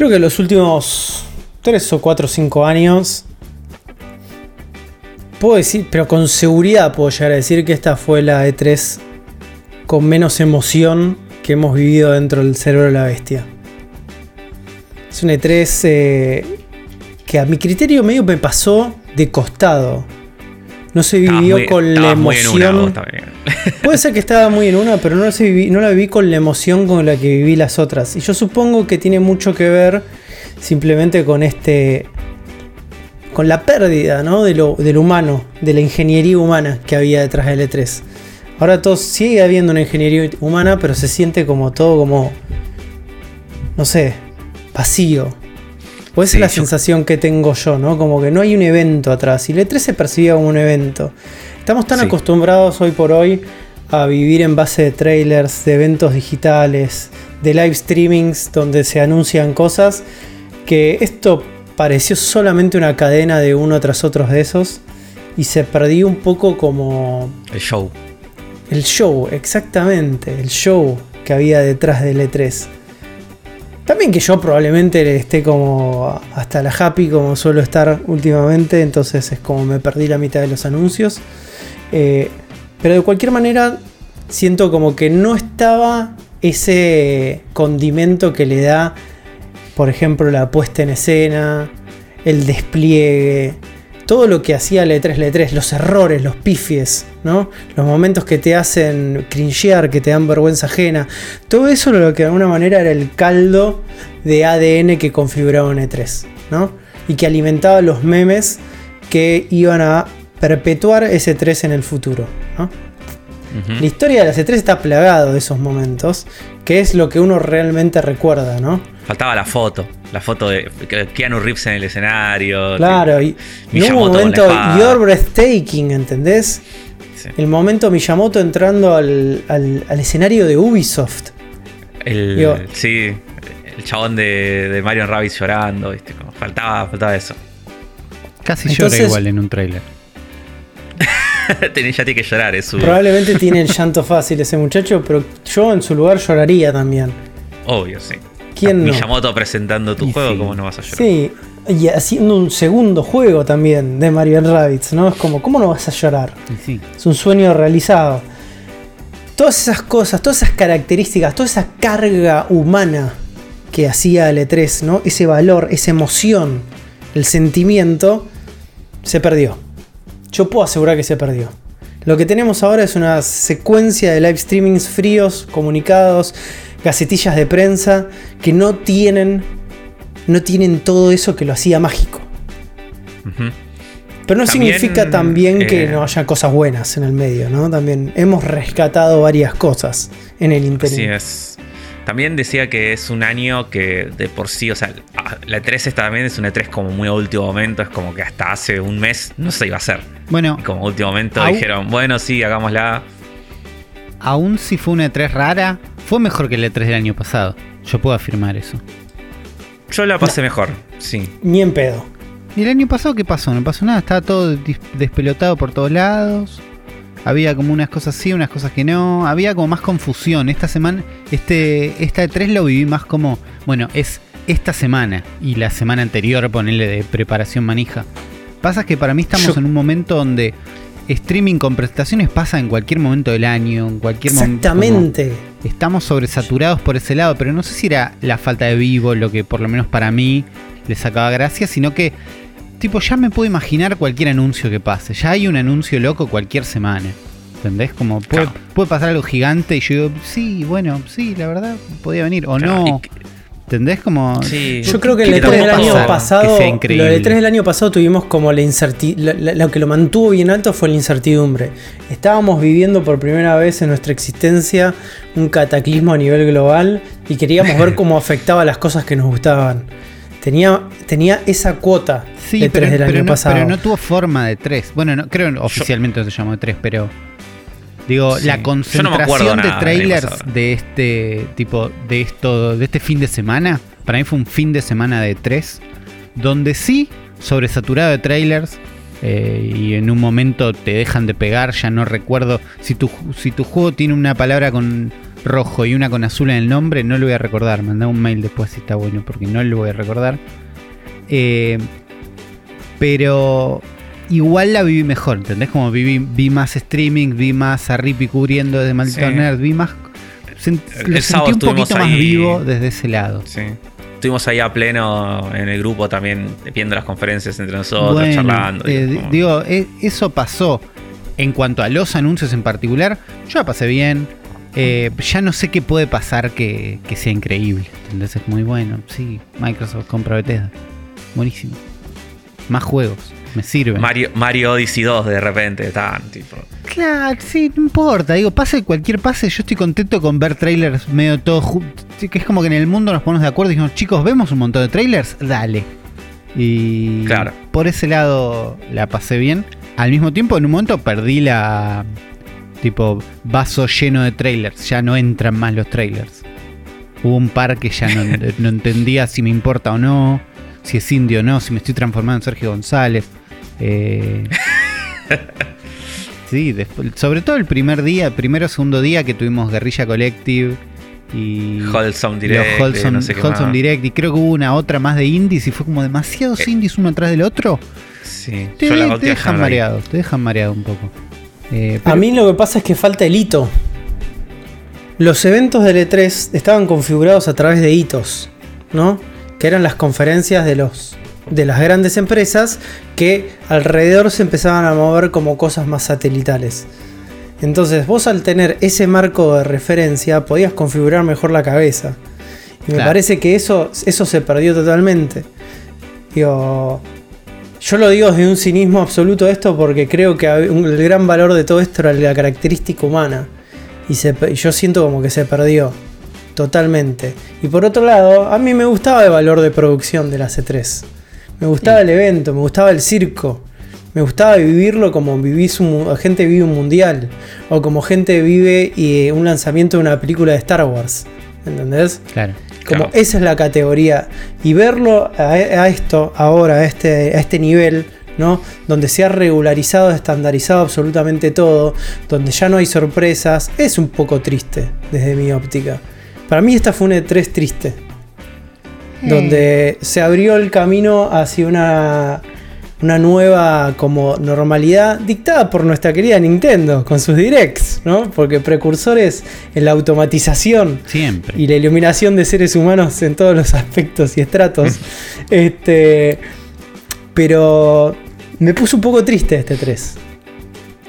Creo que los últimos 3 o 4 o 5 años. Puedo decir, pero con seguridad puedo llegar a decir que esta fue la E3 con menos emoción que hemos vivido dentro del cerebro de la bestia. Es un E3 eh, que a mi criterio medio me pasó de costado. No se vivió con la emoción. Puede ser que estaba muy en una, pero no, no la viví con la emoción con la que viví las otras. Y yo supongo que tiene mucho que ver simplemente con este. con la pérdida ¿no? de, lo, humano, de la ingeniería humana que había detrás del E3. Ahora todo sigue habiendo una ingeniería humana, pero se siente como todo como. no sé, vacío. O esa es la sensación que tengo yo, ¿no? Como que no hay un evento atrás. Y el E3 se percibía como un evento. Estamos tan acostumbrados hoy por hoy a vivir en base de trailers, de eventos digitales, de live streamings donde se anuncian cosas, que esto pareció solamente una cadena de uno tras otro de esos y se perdió un poco como... El show. El show, exactamente, el show que había detrás del E3. También que yo probablemente esté como hasta la happy como suelo estar últimamente, entonces es como me perdí la mitad de los anuncios. Eh, pero de cualquier manera siento como que no estaba ese condimento que le da, por ejemplo, la puesta en escena, el despliegue, todo lo que hacía l 3 l 3 los errores, los pifies, ¿no? Los momentos que te hacen cringear, que te dan vergüenza ajena. Todo eso lo que de alguna manera era el caldo de ADN que configuraba un E3, ¿no? Y que alimentaba los memes que iban a perpetuar ese 3 en el futuro, La historia de la C3 está plagado de esos momentos, que es lo que uno realmente recuerda, ¿no? Faltaba la foto, la foto de Keanu Reeves en el escenario. Claro, y, un momento, you're breathtaking, ¿entendés? El momento Miyamoto entrando al, escenario de Ubisoft. El, sí, el chabón de, de Mario Rabbids llorando, ¿viste? faltaba, faltaba eso. Casi llora igual en un trailer. ya tiene que llorar, es Probablemente tiene el llanto fácil ese muchacho, pero yo en su lugar lloraría también. Obvio, sí. ¿Quién no? Miyamoto presentando tu juego, ¿cómo no vas a llorar? Sí, y haciendo un segundo juego también de Mario Rabbids, ¿no? Es como, ¿cómo no vas a llorar? Sí. Es un sueño realizado. Todas esas cosas, todas esas características, toda esa carga humana que hacía el E3, ¿no? Ese valor, esa emoción, el sentimiento, se perdió. Yo puedo asegurar que se perdió. Lo que tenemos ahora es una secuencia de live streamings fríos, comunicados, gacetillas de prensa que no tienen, no tienen todo eso que lo hacía mágico. Pero no significa también que eh, no haya cosas buenas en el medio, ¿no? También hemos rescatado varias cosas en el interior. Así es. También decía que es un año que de por sí, o sea, la E3 también es una E3 como muy a último momento, es como que hasta hace un mes no se iba a hacer. Bueno. Y como último momento dijeron, bueno, sí, hagámosla. Aún si fue una E3 rara, fue mejor que la E3 del año pasado. Yo puedo afirmar eso. Yo la pasé mejor, sí. Ni en pedo. ¿Y el año pasado qué pasó? No pasó nada, estaba todo despelotado por todos lados. Había como unas cosas sí, unas cosas que no. Había como más confusión. Esta semana, este, esta E3 lo viví más como, bueno, es esta semana y la semana anterior, ponerle de preparación manija. Pasa que para mí estamos en un momento donde streaming con presentaciones pasa en cualquier momento del año, en cualquier momento. Exactamente. Estamos sobresaturados por ese lado, pero no sé si era la falta de vivo lo que por lo menos para mí le sacaba gracia, sino que tipo ya me puedo imaginar cualquier anuncio que pase. Ya hay un anuncio loco cualquier semana. ¿Entendés? Como puede, pasar algo gigante y yo digo, sí, bueno, sí, la verdad, podía venir. O no. ¿Entendés? Como. Yo creo que el E3 del año pasado. Lo del E3 del año pasado tuvimos como la incertidumbre. Lo que lo mantuvo bien alto fue la incertidumbre. Estábamos viviendo por primera vez en nuestra existencia un cataclismo a nivel global y queríamos ver cómo afectaba las cosas que nos gustaban. Tenía, tenía esa cuota de 3 del año pasado. Pero no tuvo forma de 3. Bueno, no, creo oficialmente no se llamó de 3, pero. Digo, la concentración de trailers de este tipo, de esto, de este fin de semana, para mí fue un fin de semana de 3, donde sí, sobresaturado de trailers, eh, y en un momento te dejan de pegar, ya no recuerdo. Si tu, si tu juego tiene una palabra con rojo y una con azul en el nombre, no lo voy a recordar. Mandá un mail después si está bueno, porque no lo voy a recordar. Eh, pero igual la viví mejor, ¿entendés? Como viví, vi más streaming, vi más a Rippy cubriendo desde Maldito Nerd, vi más. lo sentí un poquito más vivo desde ese lado. Sí. Estuvimos ahí a pleno en el grupo también viendo las conferencias entre nosotros, charlando. Eh, digo, e, eso pasó. En cuanto a los anuncios en particular, yo la pasé bien. Eh, ya no sé qué puede pasar que, que sea increíble. Entonces es muy bueno. Sí, Microsoft compra Bethesda. Buenísimo. Más juegos. Me sirve. Mario, Mario Odyssey 2 de repente, tan tipo. Claro, sí, no importa. Digo, pase cualquier pase, yo estoy contento con ver trailers medio todo Que es como que en el mundo nos ponemos de acuerdo y dijimos, chicos, ¿vemos un montón de trailers? Dale. Y claro. por ese lado la pasé bien. Al mismo tiempo, en un momento perdí la. Tipo, vaso lleno de trailers. Ya no entran más los trailers. Hubo un par que ya no, no entendía si me importa o no si es indio o no, si me estoy transformando en Sergio González. Eh, sí, sobre todo el primer día, primero o segundo día que tuvimos Guerrilla Collective y Wholesome Direct, Wholesome, Direct y creo que hubo una otra más de indies y fue como demasiados eh, indies uno atrás del otro. Sí, te, dejan mareado, te dejan mareado un poco. Eh, A mí lo que pasa es que falta el hito. Los eventos del E3 estaban configurados a través de hitos, ¿no? Que eran las conferencias de los de las grandes empresas que alrededor se empezaban a mover como cosas más satelitales. Entonces vos al tener ese marco de referencia podías configurar mejor la cabeza. Y me parece que eso, eso se perdió totalmente. Digo, yo lo digo desde un cinismo absoluto esto porque creo que el gran valor de todo esto era la característica humana. Y yo siento como que se perdió totalmente. Y por otro lado, a mí me gustaba el valor de producción de la C3. Me gustaba el evento, me gustaba el circo. Me gustaba vivirlo como vivís un, gente vive un mundial. O como gente vive y, un lanzamiento de una película de Star Wars. ¿Entendés? Claro. Como esa es la categoría. Y verlo a, esto, ahora, a este, a este nivel, ¿no? Donde se ha regularizado, estandarizado absolutamente todo, donde ya no hay sorpresas, es un poco triste desde mi óptica. Para mí esta fue una E3 triste donde se abrió el camino hacia una, una nueva como normalidad dictada por nuestra querida Nintendo con sus directs, ¿no? Porque precursores en la automatización Siempre. y la iluminación de seres humanos en todos los aspectos y estratos. este, pero me puso un poco triste este 3.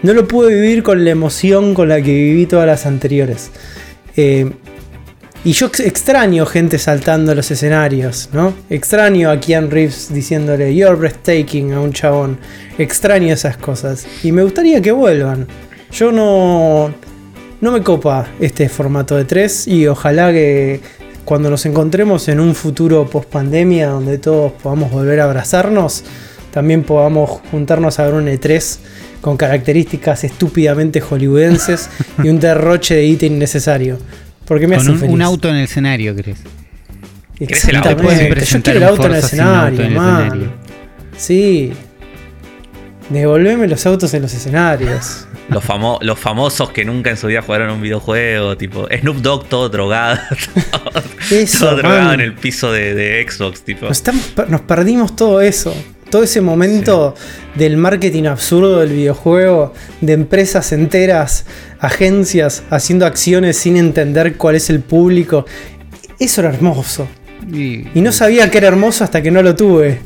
No lo pude vivir con la emoción con la que viví todas las anteriores. Eh, y yo extraño gente saltando los escenarios, ¿no? Extraño a Keanu Reeves diciéndole You're breathtaking a un chabón. Extraño esas cosas. Y me gustaría que vuelvan. Yo no. No me copa este formato de 3 y ojalá que cuando nos encontremos en un futuro post pandemia donde todos podamos volver a abrazarnos, también podamos juntarnos a ver un E3 con características estúpidamente hollywoodenses y un derroche de ítem innecesario. Porque me Con un, auto en el escenario, ¿crees? ¿Crees el auto? Yo quiero el auto en el escenario, man. Sí. Devolveme los autos en los escenarios. Los, los, famosos que nunca en su vida jugaron un videojuego, tipo Snoop Dogg todo drogado. todo, drogado en el piso de, Xbox, tipo. Nos, perdimos todo eso. Todo ese momento del marketing absurdo del videojuego, de empresas enteras, agencias haciendo acciones sin entender cuál es el público. Eso era hermoso. Y, y no sabía que era hermoso hasta que no lo tuve.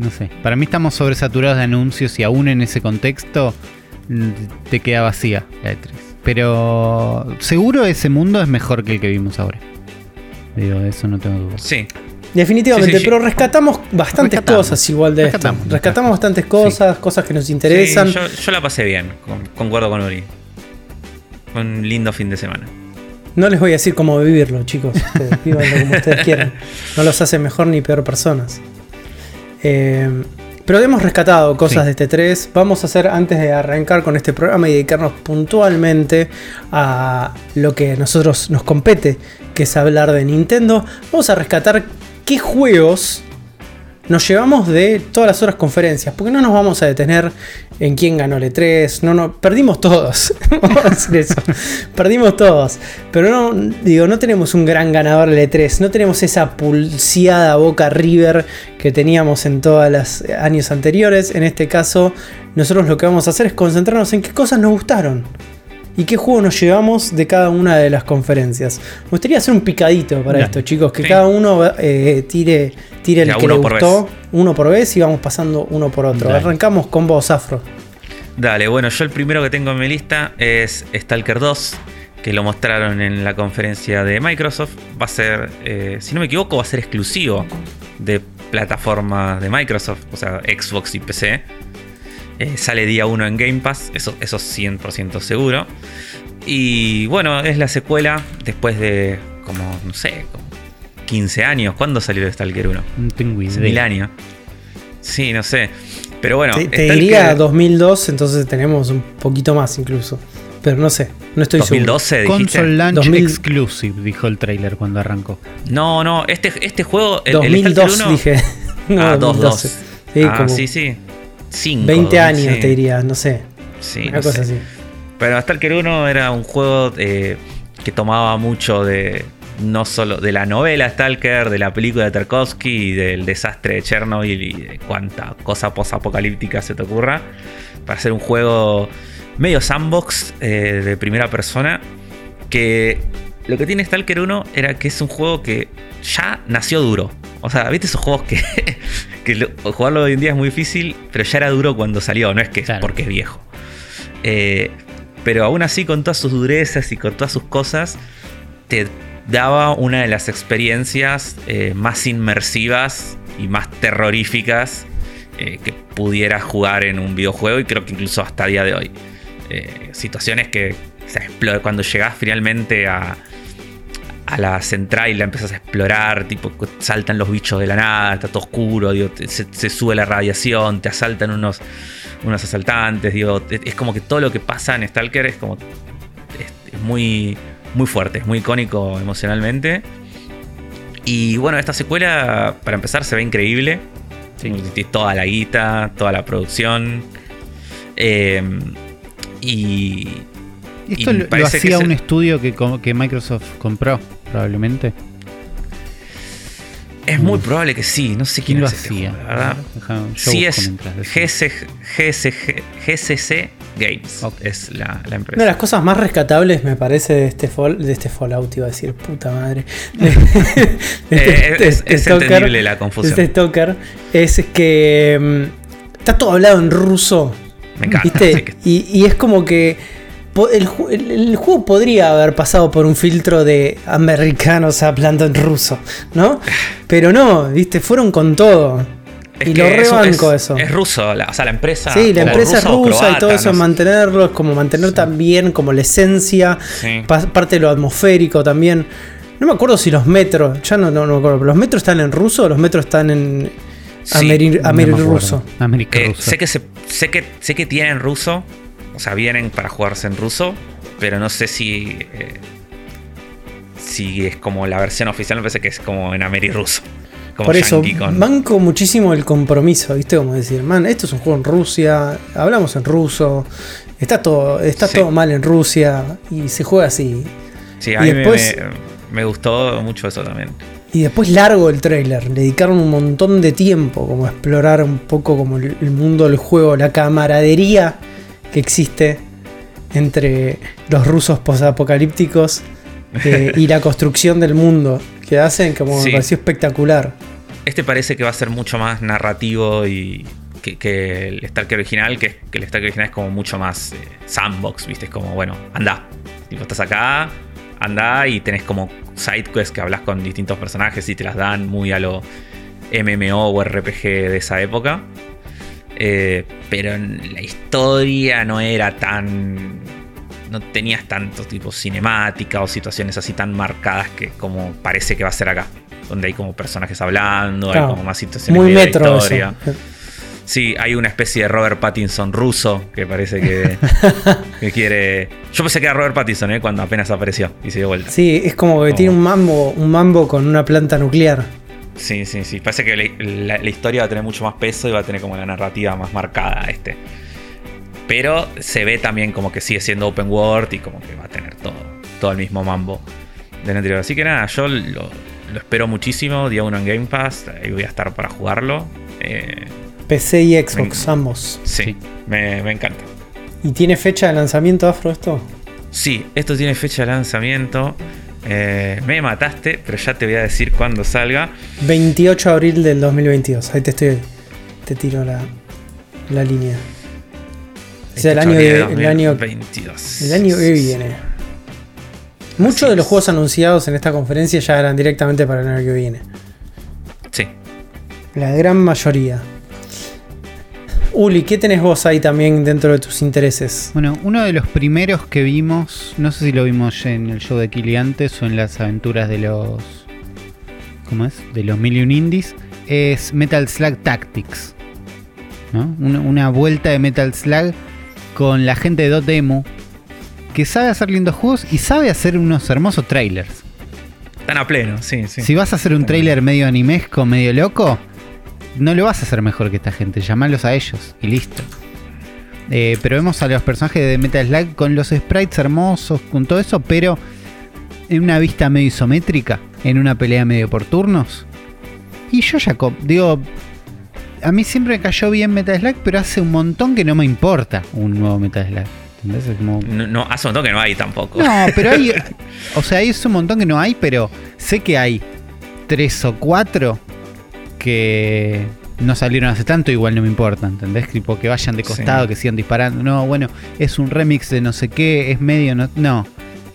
No sé. Para mí estamos sobresaturados de anuncios y aún en ese contexto mm, te queda vacía la E3. Pero seguro ese mundo es mejor que el que vimos ahora. Digo, eso no tengo duda. Sí, Definitivamente, pero rescatamos bastantes cosas igual de esto. Rescatamos bastantes cosas, cosas que nos interesan. Yo, la pasé bien, concuerdo con Uri. Un lindo fin de semana. No les voy a decir cómo vivirlo, chicos. como ustedes quieran. No los hace mejor ni peor personas. Eh, pero hemos rescatado cosas de este 3. Vamos a hacer, antes de arrancar con este programa y dedicarnos puntualmente a lo que a nosotros nos compete, que es hablar de Nintendo, vamos a rescatar qué juegos nos llevamos de todas las otras conferencias, porque no nos vamos a detener en quién ganó el E3, no, no, perdimos todos, vamos a decir eso, perdimos todos, pero no, digo, no tenemos un gran ganador del E3, no tenemos esa pulseada Boca River que teníamos en todos los años anteriores, en este caso nosotros lo que vamos a hacer es concentrarnos en qué cosas nos gustaron y qué juego nos llevamos de cada una de las conferencias. Me gustaría hacer un picadito para esto, chicos, que cada uno eh, tire, tire el que le gustó, uno por vez y vamos pasando uno por otro. Arrancamos con vos, Afro. Dale, bueno, yo el primero que tengo en mi lista es Stalker 2, que lo mostraron en la conferencia de Microsoft. Va a ser, eh, si no me equivoco, va a ser exclusivo de plataforma de Microsoft, o sea, Xbox y PC. Eh, sale día 1 en Game Pass, eso, eso 100% seguro. Y bueno, es la secuela después de como, no sé, como 15 años. ¿Cuándo salió Stalker 1? No tengo idea. Mil años. Sí, no sé. Pero bueno. Te, diría 2002, entonces tenemos un poquito más incluso. Pero no sé, no estoy 2012, seguro. Console Launch Exclusive, dijo el trailer cuando arrancó. No, no, este, este juego. El, 2002 dije. No, ah, 2012. Sí, ah, sí, sí. 20 años te diría, no sé. Sí, una cosa así. Pero Stalker 1 era un juego eh, que tomaba mucho de no solo de la novela Stalker, de la película de Tarkovsky y del desastre de Chernobyl y de cuánta cosa posapocalíptica se te ocurra, para hacer un juego medio sandbox eh, de primera persona que lo que tiene Stalker 1 era que es un juego que ya nació duro. O sea, ¿viste esos juegos que, jugarlo hoy en día es muy difícil, pero ya era duro cuando salió, no es que porque es viejo. Eh, pero aún así, con todas sus durezas y con todas sus cosas, te daba una de las experiencias eh, más inmersivas y más terroríficas eh, que pudieras jugar en un videojuego y creo que incluso hasta el día de hoy. situaciones que cuando llegás finalmente a, a la central y la empezás a explorar, tipo saltan los bichos de la nada, está todo oscuro, se, sube la radiación, te asaltan unos, unos asaltantes, digo, es como que todo lo que pasa en Stalker es como es, muy, muy fuerte, es muy icónico emocionalmente. Y bueno, esta secuela, para empezar, se ve increíble. Toda la guita, toda la producción. Eh, y, esto lo, hacía un estudio que, que Microsoft compró, probablemente. Es muy mm. probable que sí, no sé quién, lo este hacía, ¿verdad? Sí es GCC Games, es la, empresa. Una de las cosas más rescatables me parece de este, de este Fallout, iba a decir, puta madre. Eh, es, este entendible la confusión. Este Stalker es que mm, está todo hablado en ruso. Me encanta. Y, y es como que el, juego podría haber pasado por un filtro de americanos hablando en ruso, ¿no? Pero no, viste, fueron con todo. y lo rebanco eso, Es ruso, o sea, la empresa. Sí, la empresa es rusa y todo eso, mantenerlo, es como mantener también como la esencia, parte de lo atmosférico también. No me acuerdo si los metros, ya no, no, me acuerdo, ¿los metros están en ruso o los metros están en sí, ruso? Eh, sé, que sé, que, sé que tienen ruso, o sea, vienen para jugarse en ruso, pero no sé si. Eh, si es como la versión oficial, me parece que es como en Ameri ruso. Por eso, manco muchísimo el compromiso, ¿viste? Como decir, man, esto es un juego en Rusia, hablamos en ruso, está todo, está todo mal en Rusia y se juega así. Sí, a mí después, me, gustó mucho eso también. Y después largo el trailer, le dedicaron un montón de tiempo como a explorar un poco como el mundo del juego, la camaradería que existe entre los rusos posapocalípticos eh, y la construcción del mundo que hacen, como me pareció espectacular. Este parece que va a ser mucho más narrativo y que, el Stalker original, que, el Stalker original es como mucho más eh, sandbox, ¿viste? Es como, bueno, anda. Tipo, estás acá, anda y tenés como sidequests que hablas con distintos personajes y te las dan muy a lo MMO o RPG de esa época. Eh, pero la historia no era tan. No tenías tanto tipo cinemática o situaciones así tan marcadas que como parece que va a ser acá. Donde hay como personajes hablando, hay como más situaciones muy de metro historia. Sí, hay una especie de Robert Pattinson ruso que parece que, que quiere. Yo pensé que era Robert Pattinson ¿eh? cuando apenas apareció y se dio vuelta. Sí, es como que tiene un mambo, un mambo con una planta nuclear. Sí, sí, sí. Parece que la, historia va a tener mucho más peso y va a tener como la narrativa más marcada este. Pero se ve también como que sigue siendo open world y como que va a tener todo, todo el mismo mambo del anterior. Así que nada, yo lo, espero muchísimo. Día uno en Game Pass. Ahí voy a estar para jugarlo. Eh, PC y Xbox, ambos. Sí, Me, encanta. ¿Y tiene fecha de lanzamiento, Afro, esto? Sí, esto tiene fecha de lanzamiento. Eh, me mataste, pero ya te voy a decir cuándo salga. 28 de abril del 2022. Ahí te estoy. Te tiro la, la línea. O sea, el año, el año 22. El año que viene. Muchos de los juegos anunciados en esta conferencia ya eran directamente para el año que viene. Sí. La gran mayoría. Uli, ¿qué tenés vos ahí también dentro de tus intereses? Bueno, uno de los primeros que vimos, no sé si lo vimos en el show de Kili antes o en las aventuras de los. ¿Cómo es? De los Million Indies, es Metal Slug Tactics. ¿no? Una, una, vuelta de Metal Slug con la gente de Dotemu, que sabe hacer lindos juegos y sabe hacer unos hermosos trailers. Están a pleno, sí, sí. Si vas a hacer un trailer medio animesco, medio loco, no lo vas a hacer mejor que esta gente. Llamarlos a ellos y listo. Eh, pero vemos a los personajes de Metal Slug con los sprites hermosos, con todo eso, pero en una vista medio isométrica, en una pelea medio por turnos. Y yo, Jacob, digo, a mí siempre me cayó bien Metal Slug, pero hace un montón que no me importa un nuevo Metal Slug. No, hace un montón que no hay tampoco. No, pero hay. o sea, hay un montón que no hay, pero sé que hay tres o cuatro que no salieron hace tanto, igual no me importa, ¿entendés? Tipo que vayan de costado, que sigan disparando. No, bueno, es un remix de no sé qué, es medio. No, no.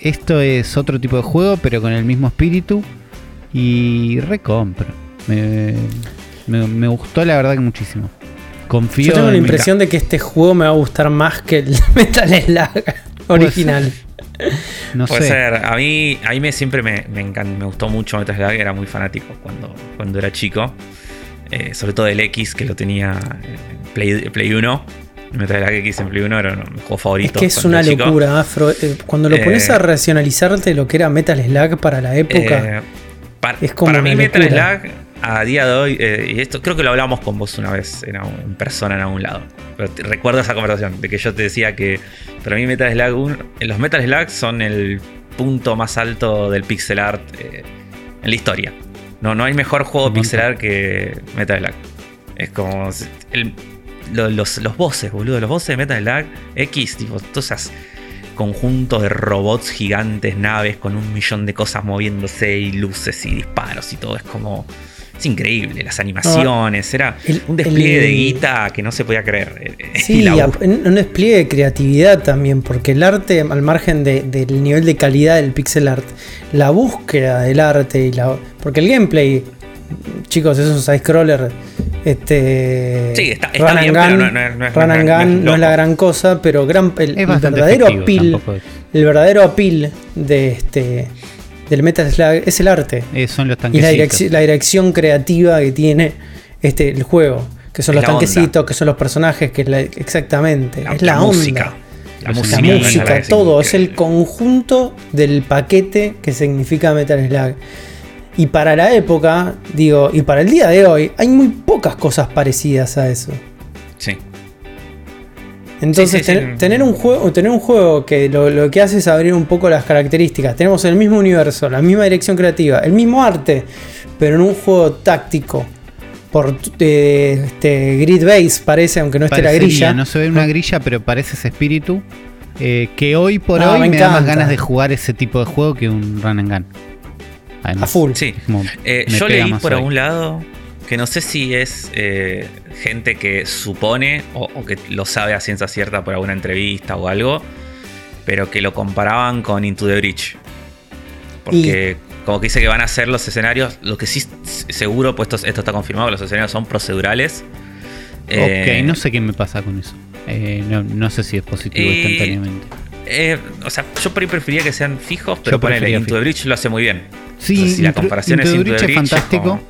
Esto es otro tipo de juego, pero con el mismo espíritu. Y recompro. Me, me gustó la verdad que muchísimo. Confío Yo tengo la impresión de que este juego me va a gustar más que el Metal Slug original. No Puede ser. A mí, a mí me, siempre me, me, me gustó mucho Metal Slug. Era muy fanático cuando, cuando era chico. Eh, sobre todo el X, que lo tenía en Play, Play 1. Metal Slug X en Play 1 era mi juego favorito. Es que es una locura, Afro. Eh, cuando lo pones a eh, racionalizarte lo que era Metal Slug para la época. es como para mí, Metal Slug a día de hoy, eh, y esto creo que lo hablamos con vos una vez en, persona en algún lado. Pero recuerdo esa conversación de que yo te decía que para mí Metal Slug los Metal Slug son el punto más alto del pixel art eh, en la historia. No, no hay mejor juego pixel art que Metal Slug. Es como los, los bosses, boludo. Los bosses de Metal Slug X, tipo, todas esas conjuntos de robots gigantes, naves con un millón de cosas moviéndose y luces y disparos y todo. Es como es increíble, las animaciones, era un despliegue de guita que no se podía creer. Eh, sí, un despliegue de creatividad también, porque el arte, al margen del nivel de calidad del pixel art, la búsqueda del arte y la. Porque el gameplay, chicos, es un side-scroller. Este, sí, está, bien, no, es la gran cosa, pero gran, el, verdadero apil, el verdadero apil de este del Metal Slug es el arte. Eh, son los y la, dirección, creativa que tiene este, el juego. Que son los tanquecitos, que son los personajes, que es exactamente. es la, música. La, música, todo. Es el conjunto del paquete que significa Metal Slug. Y para la época, digo, y para el día de hoy, hay muy pocas cosas parecidas a eso. Sí. Entonces, tener, un juego, tener un juego que lo, que hace es abrir un poco las características. Tenemos el mismo universo, la misma dirección creativa, el mismo arte, pero en un juego táctico. Por eh, este, grid base parece, aunque no esté la grilla. No se ve una grilla, pero parece ese espíritu. Eh, que hoy por ah, hoy me, da más ganas de jugar ese tipo de juego que un run and gun. a full. Sí. Eh, yo leí por algún lado que no sé si es eh, gente que supone o, que lo sabe a ciencia cierta por alguna entrevista o algo, pero que lo comparaban con Into the Breach. Porque como que dice que van a ser los escenarios, lo que sí seguro, pues esto, está confirmado, los escenarios son procedurales. ok, eh, no sé qué me pasa con eso. Eh, no, sé si es positivo instantáneamente. o sea, yo preferiría que sean fijos, pero Into the Breach lo hace muy bien. Sí, si la comparación es, Into the Breach es fantástico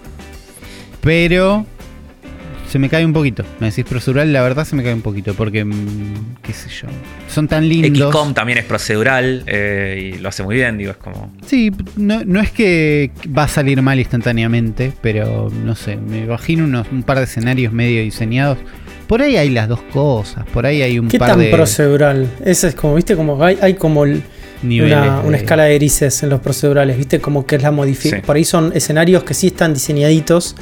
pero se me cae un poquito. Me decís procedural, la verdad se me cae un poquito, porque, mm, qué sé yo, son tan lindos. XCOM también es procedural eh, y lo hace muy bien, digo, es como... Sí, no, es que va a salir mal instantáneamente, pero no sé, me imagino unos, un par de escenarios medio diseñados. Por ahí hay las dos cosas, por ahí hay un ¿Qué par tan procedural? Ese es como, viste, como hay, hay como una, una, escala de grises en los procedurales, ¿viste? Como que es la modificación. Por ahí son escenarios que sí están diseñaditos,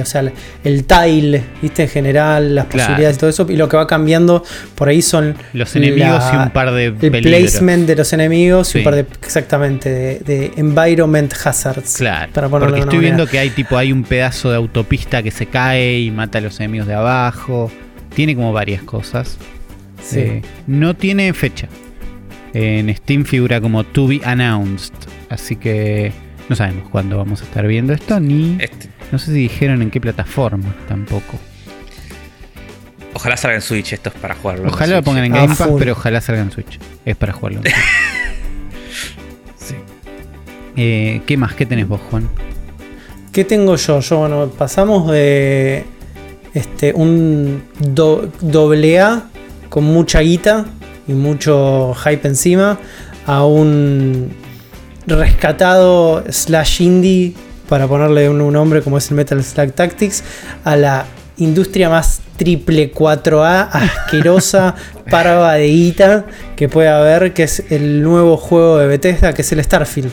o sea, el tile, ¿viste? En general, las posibilidades y todo eso, y lo que va cambiando por ahí son. Los enemigos y un par de. El placement de los enemigos y un par de. Exactamente, de, environment hazards. Claro. porque estoy viendo que hay tipo, hay un pedazo de autopista que se cae y mata a los enemigos de abajo. Tiene como varias cosas. Sí. Eh, no tiene fecha. En Steam figura como to be announced. Así que no sabemos cuándo vamos a estar viendo esto, ni. Este. No sé si dijeron en qué plataforma tampoco. Ojalá salga en Switch, esto es para jugarlo. Ojalá lo pongan en Game Pass, pero ojalá salga en Switch. Es para jugarlo. sí. Eh, ¿Qué más? ¿Qué tenés vos, Juan? ¿Qué tengo yo? Yo, bueno, pasamos de este, un doble A con mucha guita y mucho hype encima a un rescatado slash indie para ponerle un, nombre como es el Metal Slug Tactics a la industria más triple 4A asquerosa parva de guita que puede haber que es el nuevo juego de Bethesda que es el Starfield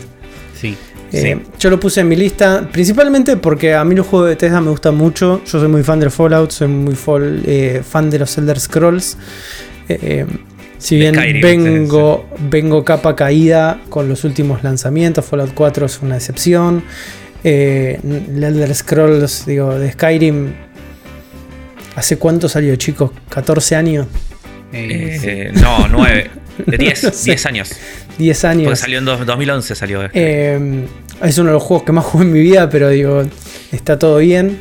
sí eh, yo lo puse en mi lista, principalmente porque a mí los juegos de Bethesda me gustan mucho. Yo soy muy fan del Fallout, soy muy eh, fan de los Elder Scrolls. Eh, si bien vengo, vengo capa caída con los últimos lanzamientos, Fallout 4 es una excepción. Eh, Elder Scrolls, digo, de Skyrim, ¿hace cuánto salió, chicos? ¿14 años? Eh, no, 9. De 10, 10 años. 10 años. Porque salió en 2011, salió. Eh, es uno de los juegos que más jugué en mi vida, pero digo, está todo bien.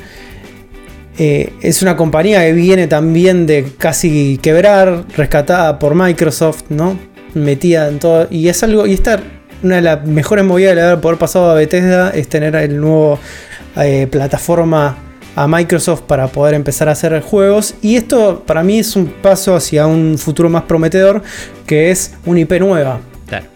Eh, es una compañía que viene también de casi quebrar, rescatada por Microsoft, ¿no? Metida en todo. Y es algo. Y esta, una de las mejores movidas de haber poder pasado a Bethesda es tener el nuevo eh, plataforma a Microsoft para poder empezar a hacer juegos. Y esto para mí es un paso hacia un futuro más prometedor, que es una IP nueva. Claro.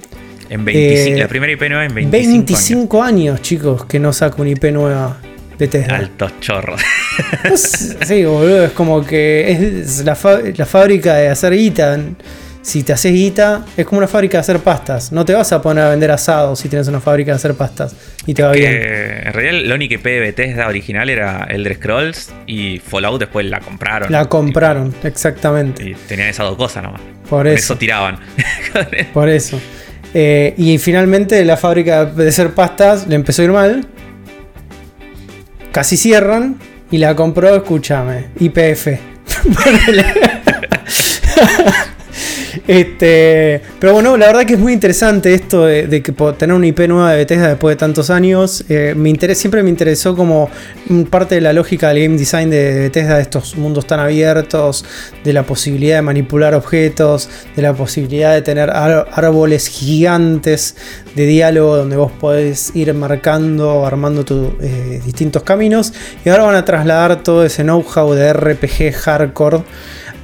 En 25, eh, la primera IP nueva en 25, 25 años. chicos, que no saca una IP nueva. Bethesda. Altos chorros. sí, boludo, es como que es la, fábrica de hacer guita. Si te haces guita, es como una fábrica de hacer pastas. No te vas a poner a vender asados si tienes una fábrica de hacer pastas y te va bien. En realidad, la única IP de Bethesda original era Elder Scrolls y Fallout después la compraron. La compraron, exactamente. Y tenían esas dos cosas nomás. Por eso. tiraban. Por eso. Eh, y finalmente la fábrica de hacer pastas le empezó a ir mal. Casi cierran y la compró, escúchame, IPF. Este, pero bueno, la verdad que es muy interesante esto de, que tener una IP nueva de Bethesda después de tantos años. Eh, me siempre me interesó como parte de la lógica del game design de Bethesda, de estos mundos tan abiertos, de la posibilidad de manipular objetos, de la posibilidad de tener árboles gigantes de diálogo donde vos podés ir marcando, armando tus eh, distintos caminos. Y ahora van a trasladar todo ese know-how de RPG hardcore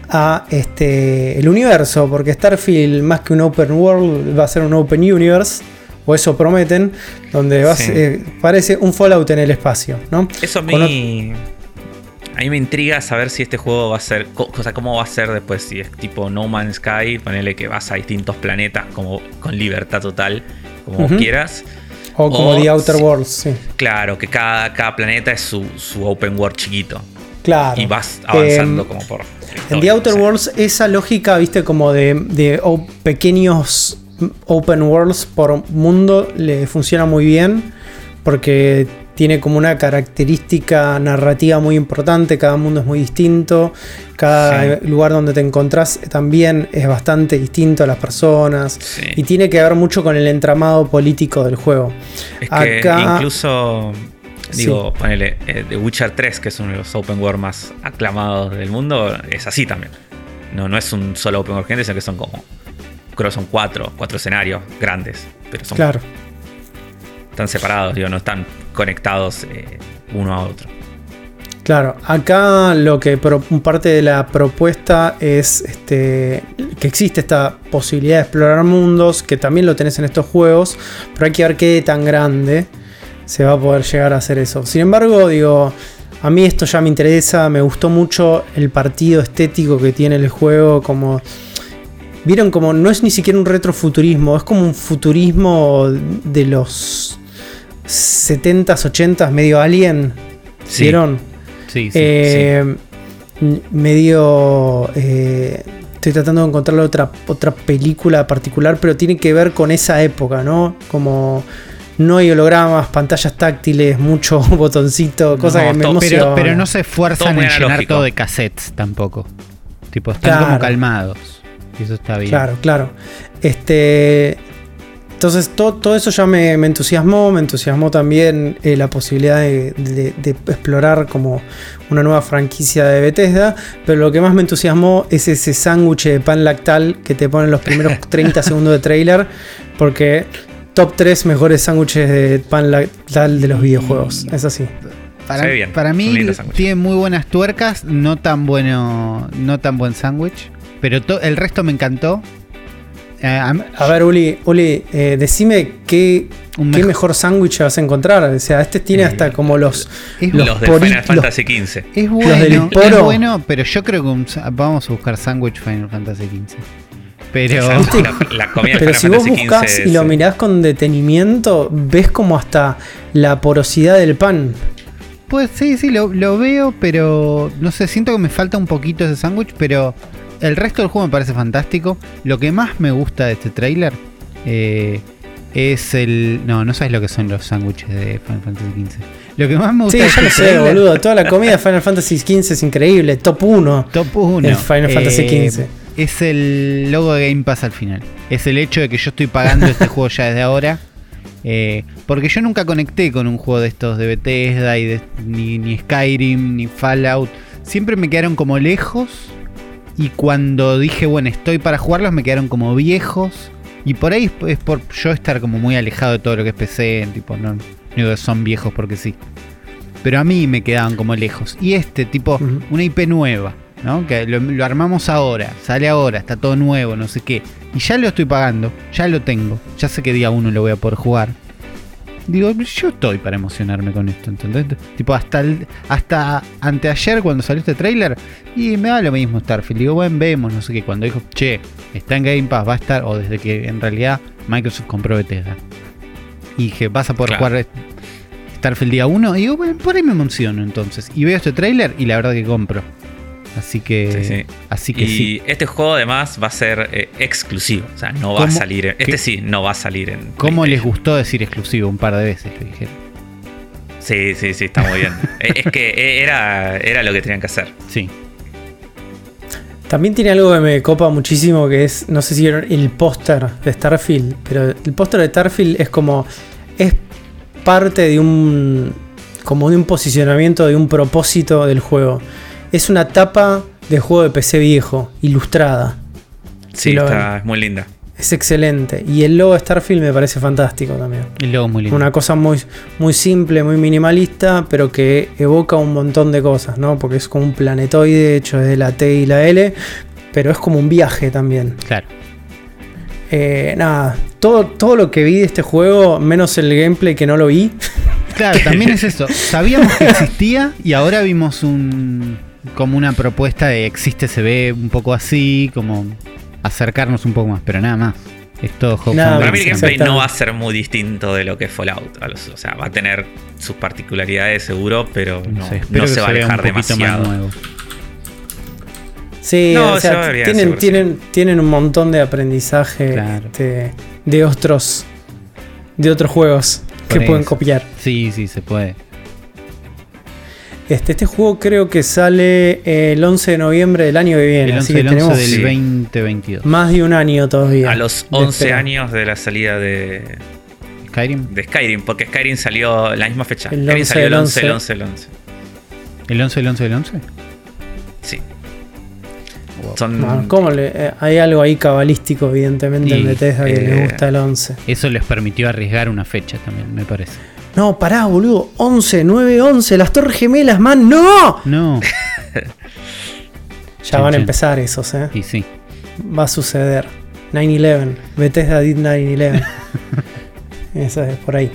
a este, el universo, porque Starfield más que un open world va a ser un open universe, o eso prometen, donde va eh, parece un Fallout en el espacio, ¿no? Eso a mí, a mí me intriga saber si este juego va a ser, o sea, cómo va a ser después, si es tipo No Man's Sky, ponele que vas a distintos planetas como con libertad total, como quieras. O como The Outer Worlds, sí. Claro, que cada, cada planeta es su, su open world chiquito. Claro. Y vas avanzando em, como por. En The Outer Worlds, esa lógica, viste, como de, pequeños open worlds por mundo, le funciona muy bien. Porque tiene como una característica narrativa muy importante, cada mundo es muy distinto, cada lugar donde te encontrás también es bastante distinto a las personas y tiene que ver mucho con el entramado político del juego. Es que incluso Digo, ponele, eh, The Witcher 3, que es uno de los open world más aclamados del mundo, es así también. No, no es un solo open world gente, sino que son como. Creo que son cuatro, cuatro escenarios grandes. Pero son. Claro. Están separados, digo, no están conectados eh, uno a otro. Claro, acá lo que parte de la propuesta es este, que existe esta posibilidad de explorar mundos, que también lo tenés en estos juegos, pero hay que ver qué tan grande se va a poder llegar a hacer eso. Sin embargo, digo, a mí esto ya me interesa, me gustó mucho el partido estético que tiene el juego, como... Vieron como no es ni siquiera un retrofuturismo, es como un futurismo de los 70s, 80s, medio alien. ¿Vieron? Sí, sí, eh, Medio... Eh, estoy tratando de encontrar otra, otra película particular, pero tiene que ver con esa época, ¿no? Como no hay hologramas, pantallas táctiles, mucho botoncito, cosas que me pero, pero, no se esfuerzan en llenar todo de cassettes tampoco. Tipo, están como calmados. Y eso está bien. Claro, claro. Este. Entonces todo, eso ya me, entusiasmó, me entusiasmó también eh, la posibilidad de, explorar como una nueva franquicia de Bethesda, pero lo que más me entusiasmó es ese sándwich de pan lactal que te ponen los primeros 30 segundos de trailer, porque top 3 mejores sándwiches de pan lactal de los videojuegos. Es así. Para, para mí tiene muy buenas tuercas, no tan bueno, no tan buen sándwich, pero el resto me encantó. Eh, a, ver, Uli, Uli eh, decime qué, qué mejor sándwich vas a encontrar. O sea, este tiene eh, hasta como los. los, de Final Fantasy XV. Es bueno, es bueno, pero yo creo que vamos a buscar sándwich Final Fantasy XV. Pero, la, pero si vos buscas y lo mirás con detenimiento, ves como hasta la porosidad del pan. Pues sí, sí, lo, veo, pero no sé, siento que me falta un poquito ese sándwich, pero el resto del juego me parece fantástico. Lo que más me gusta de este trailer eh, es el... No, no sabes lo que son los sándwiches de Final Fantasy XV. Lo que más me gusta sí, yo lo este sé, boludo. Toda la comida de Final Fantasy XV es increíble. Top 1. Top 1. Final Fantasy XV. Es el logo de Game Pass al final. Es el hecho de que yo estoy pagando este juego ya desde ahora. Eh, porque yo nunca conecté con un juego de estos de Bethesda y ni, Skyrim ni Fallout. Siempre me quedaron como lejos. Y cuando dije, bueno, estoy para jugarlos, me quedaron como viejos. Y por ahí es por yo estar como muy alejado de todo lo que es PC. Tipo, no, digo que son viejos porque sí. Pero a mí me quedaban como lejos. Y este, tipo, una IP nueva que lo, armamos ahora, sale ahora, está todo nuevo, no sé qué. Y ya lo estoy pagando, ya lo tengo, ya sé que día uno lo voy a poder jugar. Digo, yo estoy para emocionarme con esto, ¿entendés? Tipo, hasta, hasta anteayer cuando salió este tráiler, y me da lo mismo Starfield. Digo, bueno, vemos, no sé qué. Cuando dijo, che, está en Game Pass, va a estar, o desde que en realidad Microsoft compró Bethesda. Y dije, vas a poder jugar Starfield día 1. Y digo, bueno, por ahí me emociono entonces. Y veo este tráiler y la verdad que compro. Así que, Así que y este juego además va a ser eh, exclusivo. O sea, no va a salir. este sí, no va a salir en. ¿Cómo les gustó decir exclusivo un par de veces? Lo dijeron. Sí, sí, sí, está muy bien. Eh, es que eh, era, era lo que tenían que hacer. Sí. También tiene algo que me copa muchísimo que es, no sé si vieron el póster de Starfield, pero el póster de Starfield es como, es parte de un, como de un posicionamiento, de un propósito del juego. Es una tapa de juego de PC viejo, ilustrada. Sí, está, es muy linda. Es excelente. Y el logo de Starfield me parece fantástico también. El logo muy lindo. Una cosa muy, muy simple, muy minimalista, pero que evoca un montón de cosas, ¿no? Porque es como un planetoide hecho desde la T y la L, pero es como un viaje también. Claro. Eh, nada, todo, todo lo que vi de este juego, menos el gameplay que no lo vi. Claro, también es eso. Sabíamos que existía y ahora vimos un, como una propuesta de existe, se ve un poco así, como acercarnos un poco más, pero nada más. Es todo Para mí el gameplay no va a ser muy distinto de lo que es Fallout. O sea, va a tener sus particularidades seguro, pero no, se va a alejar demasiado. Sí, o sea, tienen, tienen, tienen un montón de aprendizaje este, de otros de otros juegos que pueden copiar. Sí, sí, se puede. Este, este juego creo que sale el 11 de noviembre del año que viene. El 11, del 2022. Más de un año todavía. A los 11 años de la salida de Skyrim. De Skyrim, porque Skyrim salió la misma fecha. El Skyrim salió el 11, el 11, el 11. ¿El 11, el 11, el 11? Sí. ¿cómo le, hay algo ahí cabalístico, evidentemente, en Bethesda que le gusta el 11. Eso les permitió arriesgar una fecha también, me parece. No, pará, boludo. 11, 9, 11. Las Torres Gemelas, man. ¡No! No. ya van a empezar esos, ¿eh? Y sí. Va a suceder. 9-11. Bethesda did 9-11. Eso es por ahí.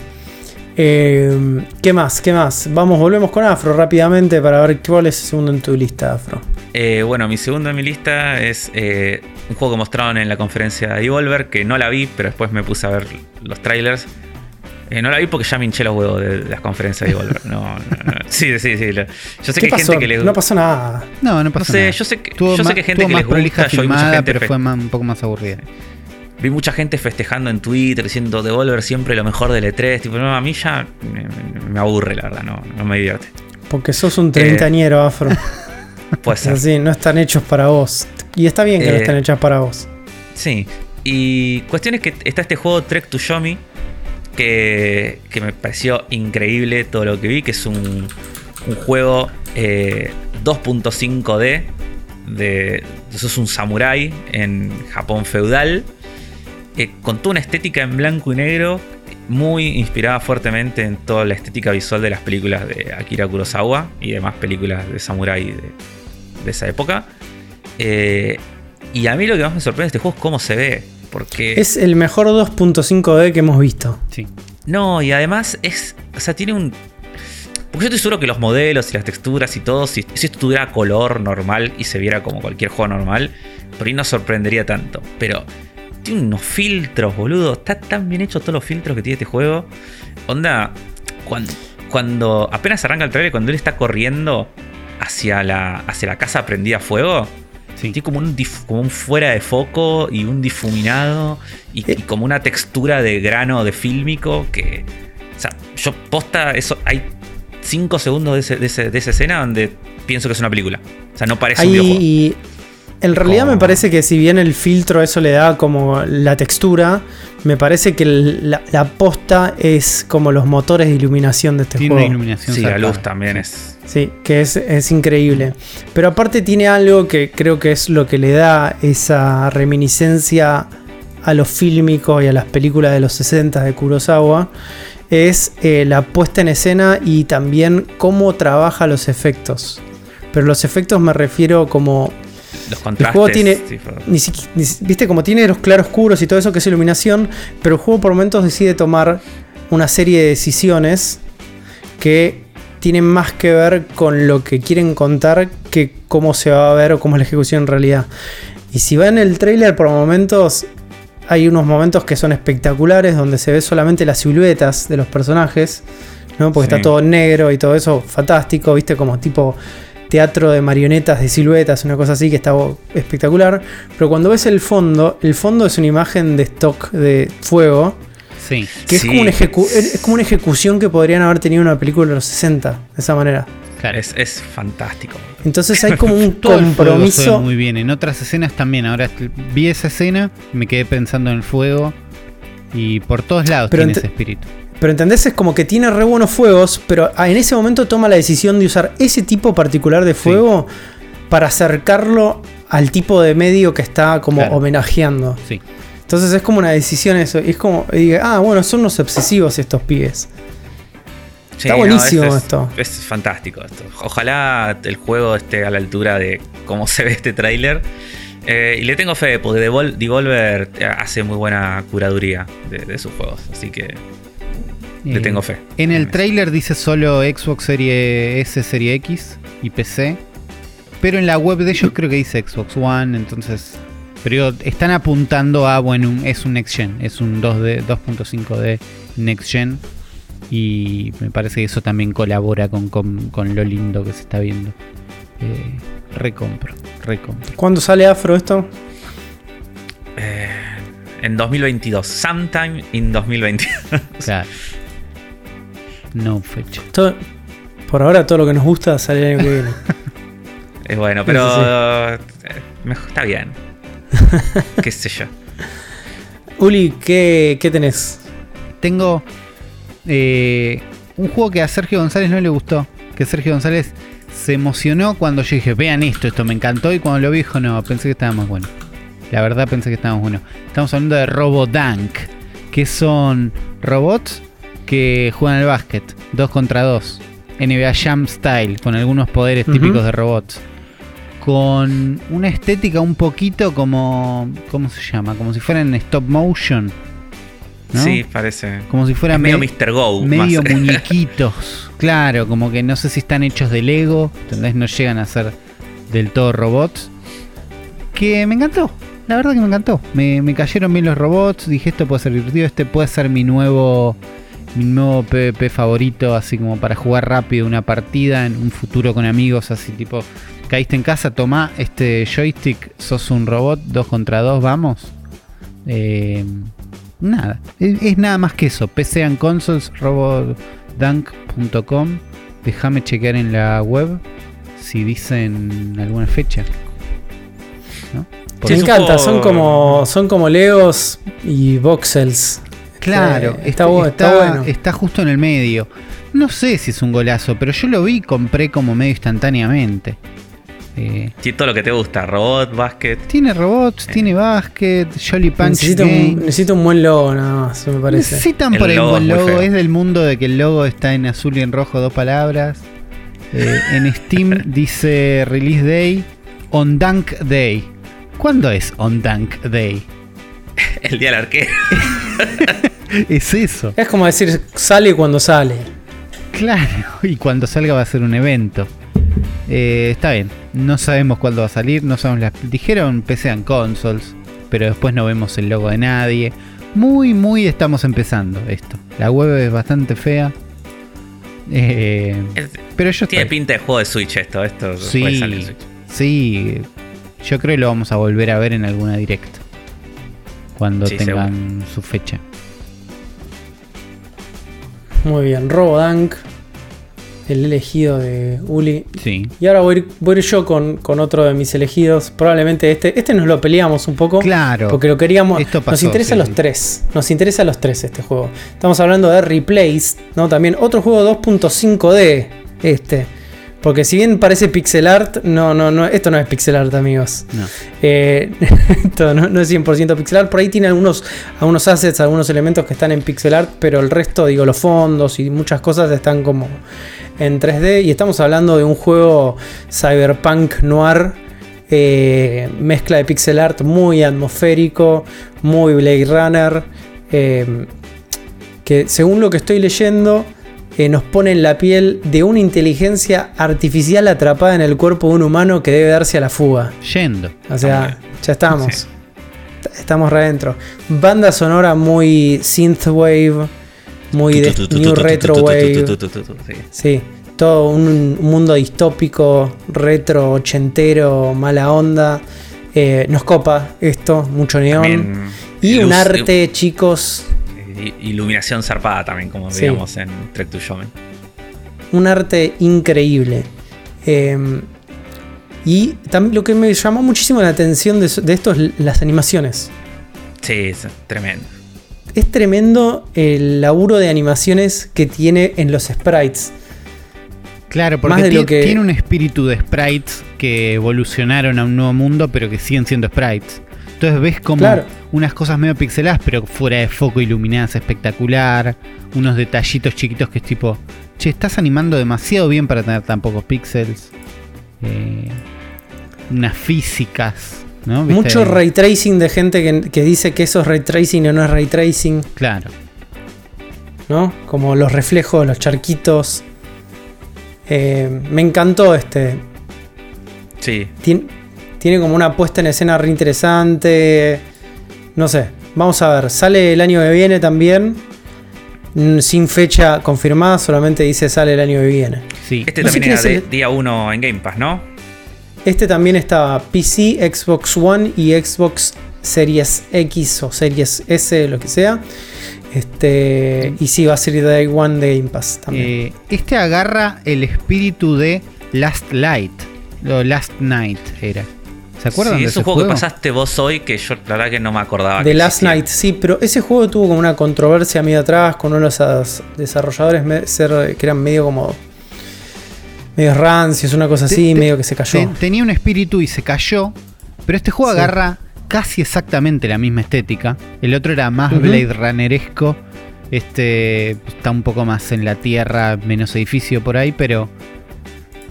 Eh, ¿Qué más? ¿Qué más? Vamos, volvemos con Afro rápidamente para ver cuál es el segundo en tu lista, Afro. Eh, bueno, mi segundo en mi lista es eh, un juego que mostraron en la conferencia de Evolver, que no la vi, pero después me puse a ver los trailers. Eh, no la vi porque ya me hinché los huevos de, las conferencias de Evolver. No, no, no. Sí, sí, sí. Yo sé que hay gente que le No pasó nada. No, no pasó no sé, nada. Yo sé que, yo sé que hay gente que les gusta. Yo vi mucha gente pero fue un poco más aburrida. Vi mucha gente festejando en Twitter diciendo Devolver siempre lo mejor del E3. Tipo, no, a mí ya me, aburre, la verdad, no, no me divierte. Porque sos un treintañero eh, afro. Pues así, no están hechos para vos. Y está bien que no eh, estén hechas para vos. Sí. Y cuestión es que está este juego Trek to Show Me que, me pareció increíble todo lo que vi, que es un, juego 2.5D, eh, de, eso es un samurái en Japón feudal, eh, con toda una estética en blanco y negro, muy inspirada fuertemente en toda la estética visual de las películas de Akira Kurosawa y demás películas de samurái de, esa época. Eh, y a mí lo que más me sorprende de este juego es cómo se ve. Porque. Es el mejor 2.5D que hemos visto. Sí. No, y además es. O sea, tiene un. Porque yo estoy seguro que los modelos y las texturas y todo, si, esto tuviera color normal y se viera como cualquier juego normal, por ahí no sorprendería tanto. Pero tiene unos filtros, boludo. Está tan bien hecho todos los filtros que tiene este juego. Onda, cuando, cuando apenas arranca el trailer, cuando él está corriendo hacia la, hacia la casa prendida a fuego, tiene como un, como un fuera de foco y un difuminado y, eh. como una textura de grano de fílmico que. O sea, yo posta eso. Hay 5 segundos de, esa escena donde pienso que es una película. O sea, no parece un videojuego. Y en realidad me parece que si bien el filtro eso le da como la textura, me parece que la, posta es como los motores de iluminación de este juego. iluminación. Sí, la luz también es Sí, que es, increíble. Pero aparte tiene algo que creo que es lo que le da esa reminiscencia a los fílmicos y a las películas de los 60 de Kurosawa. Es eh, la puesta en escena y también cómo trabaja los efectos. Pero los efectos me refiero como los contrastes. El juego tiene. Viste, como tiene los claroscuros y todo eso que es iluminación. Pero el juego por momentos decide tomar una serie de decisiones que tienen más que ver con lo que quieren contar que cómo se va a ver o cómo es la ejecución en realidad. Y si ven el trailer por momentos, hay unos momentos que son espectaculares donde se ve solamente las siluetas de los personajes, ¿no? Porque está todo negro y todo eso fantástico, viste, como tipo teatro de marionetas de siluetas, una cosa así que está espectacular. Pero cuando ves el fondo, el fondo es una imagen de stock de fuego que es, como una ejecución que podrían haber tenido una película de los 60, de esa manera. Claro, es, fantástico. Entonces hay como un compromiso. muy bien. En otras escenas también. Ahora vi esa escena, me quedé pensando en el fuego. Y por todos lados tiene ese espíritu. Pero entendés, es como que tiene re buenos fuegos, pero en ese momento toma la decisión de usar ese tipo particular de fuego para acercarlo al tipo de medio que está como homenajeando. Sí. Entonces es como una decisión eso. Y es como, ah, bueno, son unos obsesivos estos pibes. Está buenísimo esto. Es fantástico esto. Ojalá el juego esté a la altura de cómo se ve este tráiler. Eh, y le tengo fe, porque Devolver hace muy buena curaduría de, sus juegos. Así que le eh, tengo fe. En el tráiler dice solo Xbox Serie S, Serie X y PC. Pero en la web de ellos creo que dice Xbox One, entonces pero están apuntando a, bueno, es un Next Gen, es un 2D, 2.5D Next Gen. Y me parece que eso también colabora con, lo lindo que se está viendo. Eh, recompro, recompro. ¿Cuándo sale Afro esto? Eh, en 2022. Sometime in 2022. claro. No fecha. por ahora todo lo que nos gusta sale el año que viene. es bueno, pero eh, está bien. qué sé yo. Uli, ¿qué, tenés? Tengo eh, un juego que a Sergio González no le gustó. Que Sergio González se emocionó cuando yo dije, vean esto, esto me encantó. Y cuando lo vi, dijo, no, pensé que estaba más bueno. La verdad pensé que estaba más bueno. Estamos hablando de Robodank, que son robots que juegan al básquet, dos contra dos. NBA Jam Style, con algunos poderes típicos de robots. Con una estética un poquito como. ¿Cómo se llama? Como si fueran stop motion. Sí, parece. Como si fueran. medio Mr. Go. Medio muñequitos. claro, como que no sé si están hechos de Lego. ¿Entendés? No llegan a ser del todo robots. Que me encantó. La verdad que me encantó. Me, me cayeron bien los robots. Dije, esto puede ser divertido. Este puede ser mi nuevo mi nuevo PvP favorito, así como para jugar rápido una partida en un futuro con amigos, así tipo, caíste en casa, toma este joystick, sos un robot, dos contra dos, vamos. Eh, nada, es, nada más que eso. PC and Consoles, robotdunk.com. Déjame chequear en la web si dicen alguna fecha. Me encanta, son como, son como Legos y voxels. Claro, está, bueno. Está justo en el medio. No sé si es un golazo, pero yo lo vi y compré como medio instantáneamente. Eh, todo lo que te gusta, robot, básquet. Tiene robots, eh. tiene básquet, Jolly Punch. Necesito un, necesito un, buen logo, nada más, me parece. Necesitan por ahí un buen logo. Es del mundo de que el logo está en azul y en rojo, dos palabras. Eh, en Steam dice Release Day, On Dunk Day. ¿Cuándo es On Dunk Day? el día del arquero. es eso. Es como decir, sale cuando sale. Claro, y cuando salga va a ser un evento. Eh, está bien, no sabemos cuándo va a salir, no sabemos las... Dijeron PC and Consoles, pero después no vemos el logo de nadie. Muy, muy estamos empezando esto. La web es bastante fea. Eh, pero yo Tiene pinta de juego de Switch esto, esto sí, puede salir Switch. Sí, yo creo que lo vamos a volver a ver en alguna directa. Cuando tengan su fecha. Muy bien, Robodank, el elegido de Uli. Sí. Y ahora voy, voy yo con, otro de mis elegidos. Probablemente este. Este nos lo peleamos un poco. Claro. Porque lo queríamos. nos interesa los tres. Nos interesa los tres este juego. Estamos hablando de Replaced, ¿no? También otro juego 2.5D. Este. Porque si bien parece pixel art, no, no, no, esto no es pixel art, amigos. No. Eh, esto no, es 100% pixel art. Por ahí tiene algunos, algunos assets, algunos elementos que están en pixel art, pero el resto, digo, los fondos y muchas cosas están como en 3D. Y estamos hablando de un juego cyberpunk noir. Eh, mezcla de pixel art muy atmosférico, muy Blade Runner. Eh, que según lo que estoy leyendo nos pone en la piel de una inteligencia artificial atrapada en el cuerpo de un humano que debe darse a la fuga. Yendo. O sea, ya estamos. Estamos re adentro. Banda sonora muy synthwave, muy de new retro wave. Sí, todo un mundo distópico, retro, ochentero, mala onda. nos copa esto, mucho neón. Y un arte, chicos, iluminación zarpada también, como veíamos en Trek to Showman. Un arte increíble. Em, y también lo que me llamó muchísimo la atención de, esto es las animaciones. Sí, es tremendo. Es tremendo el laburo de animaciones que tiene en los sprites. Claro, porque tiene, tiene un espíritu de sprites que evolucionaron a un nuevo mundo, pero que siguen siendo sprites. Entonces ves como unas cosas medio pixeladas, pero fuera de foco, iluminadas, espectacular. Unos detallitos chiquitos que es tipo, che, estás animando demasiado bien para tener tan pocos píxeles. Eh, unas físicas. ¿No? Mucho ray tracing de gente que, dice que eso es ray tracing o no es ray tracing. Claro. ¿No? Como los reflejos, los charquitos. Eh, me encantó este. Sí. Tiene como una puesta en escena re interesante. No sé. Vamos a ver. Sale el año que viene también. Mm, sin fecha confirmada, solamente dice sale el año que viene. Sí. Este también era de día 1 en Game Pass, ¿no? Este también estaba PC, Xbox One y Xbox Series X o Series S, lo que sea. Este, y sí, va a ser Day One de Game Pass también. Eh, este agarra el espíritu de Last Light. Lo Last Night era. ¿Se acuerdan sí, de ese juego, juego, que pasaste vos hoy que yo la verdad que no me acordaba. The Last Night, sí, pero ese juego tuvo como una controversia medio atrás con uno de los desarrolladores que eran medio como medio rancio, es una cosa así, medio que se cayó. tenía un espíritu y se cayó, pero este juego agarra casi exactamente la misma estética. El otro era más Blade Runneresco. Este está un poco más en la tierra, menos edificio por ahí, pero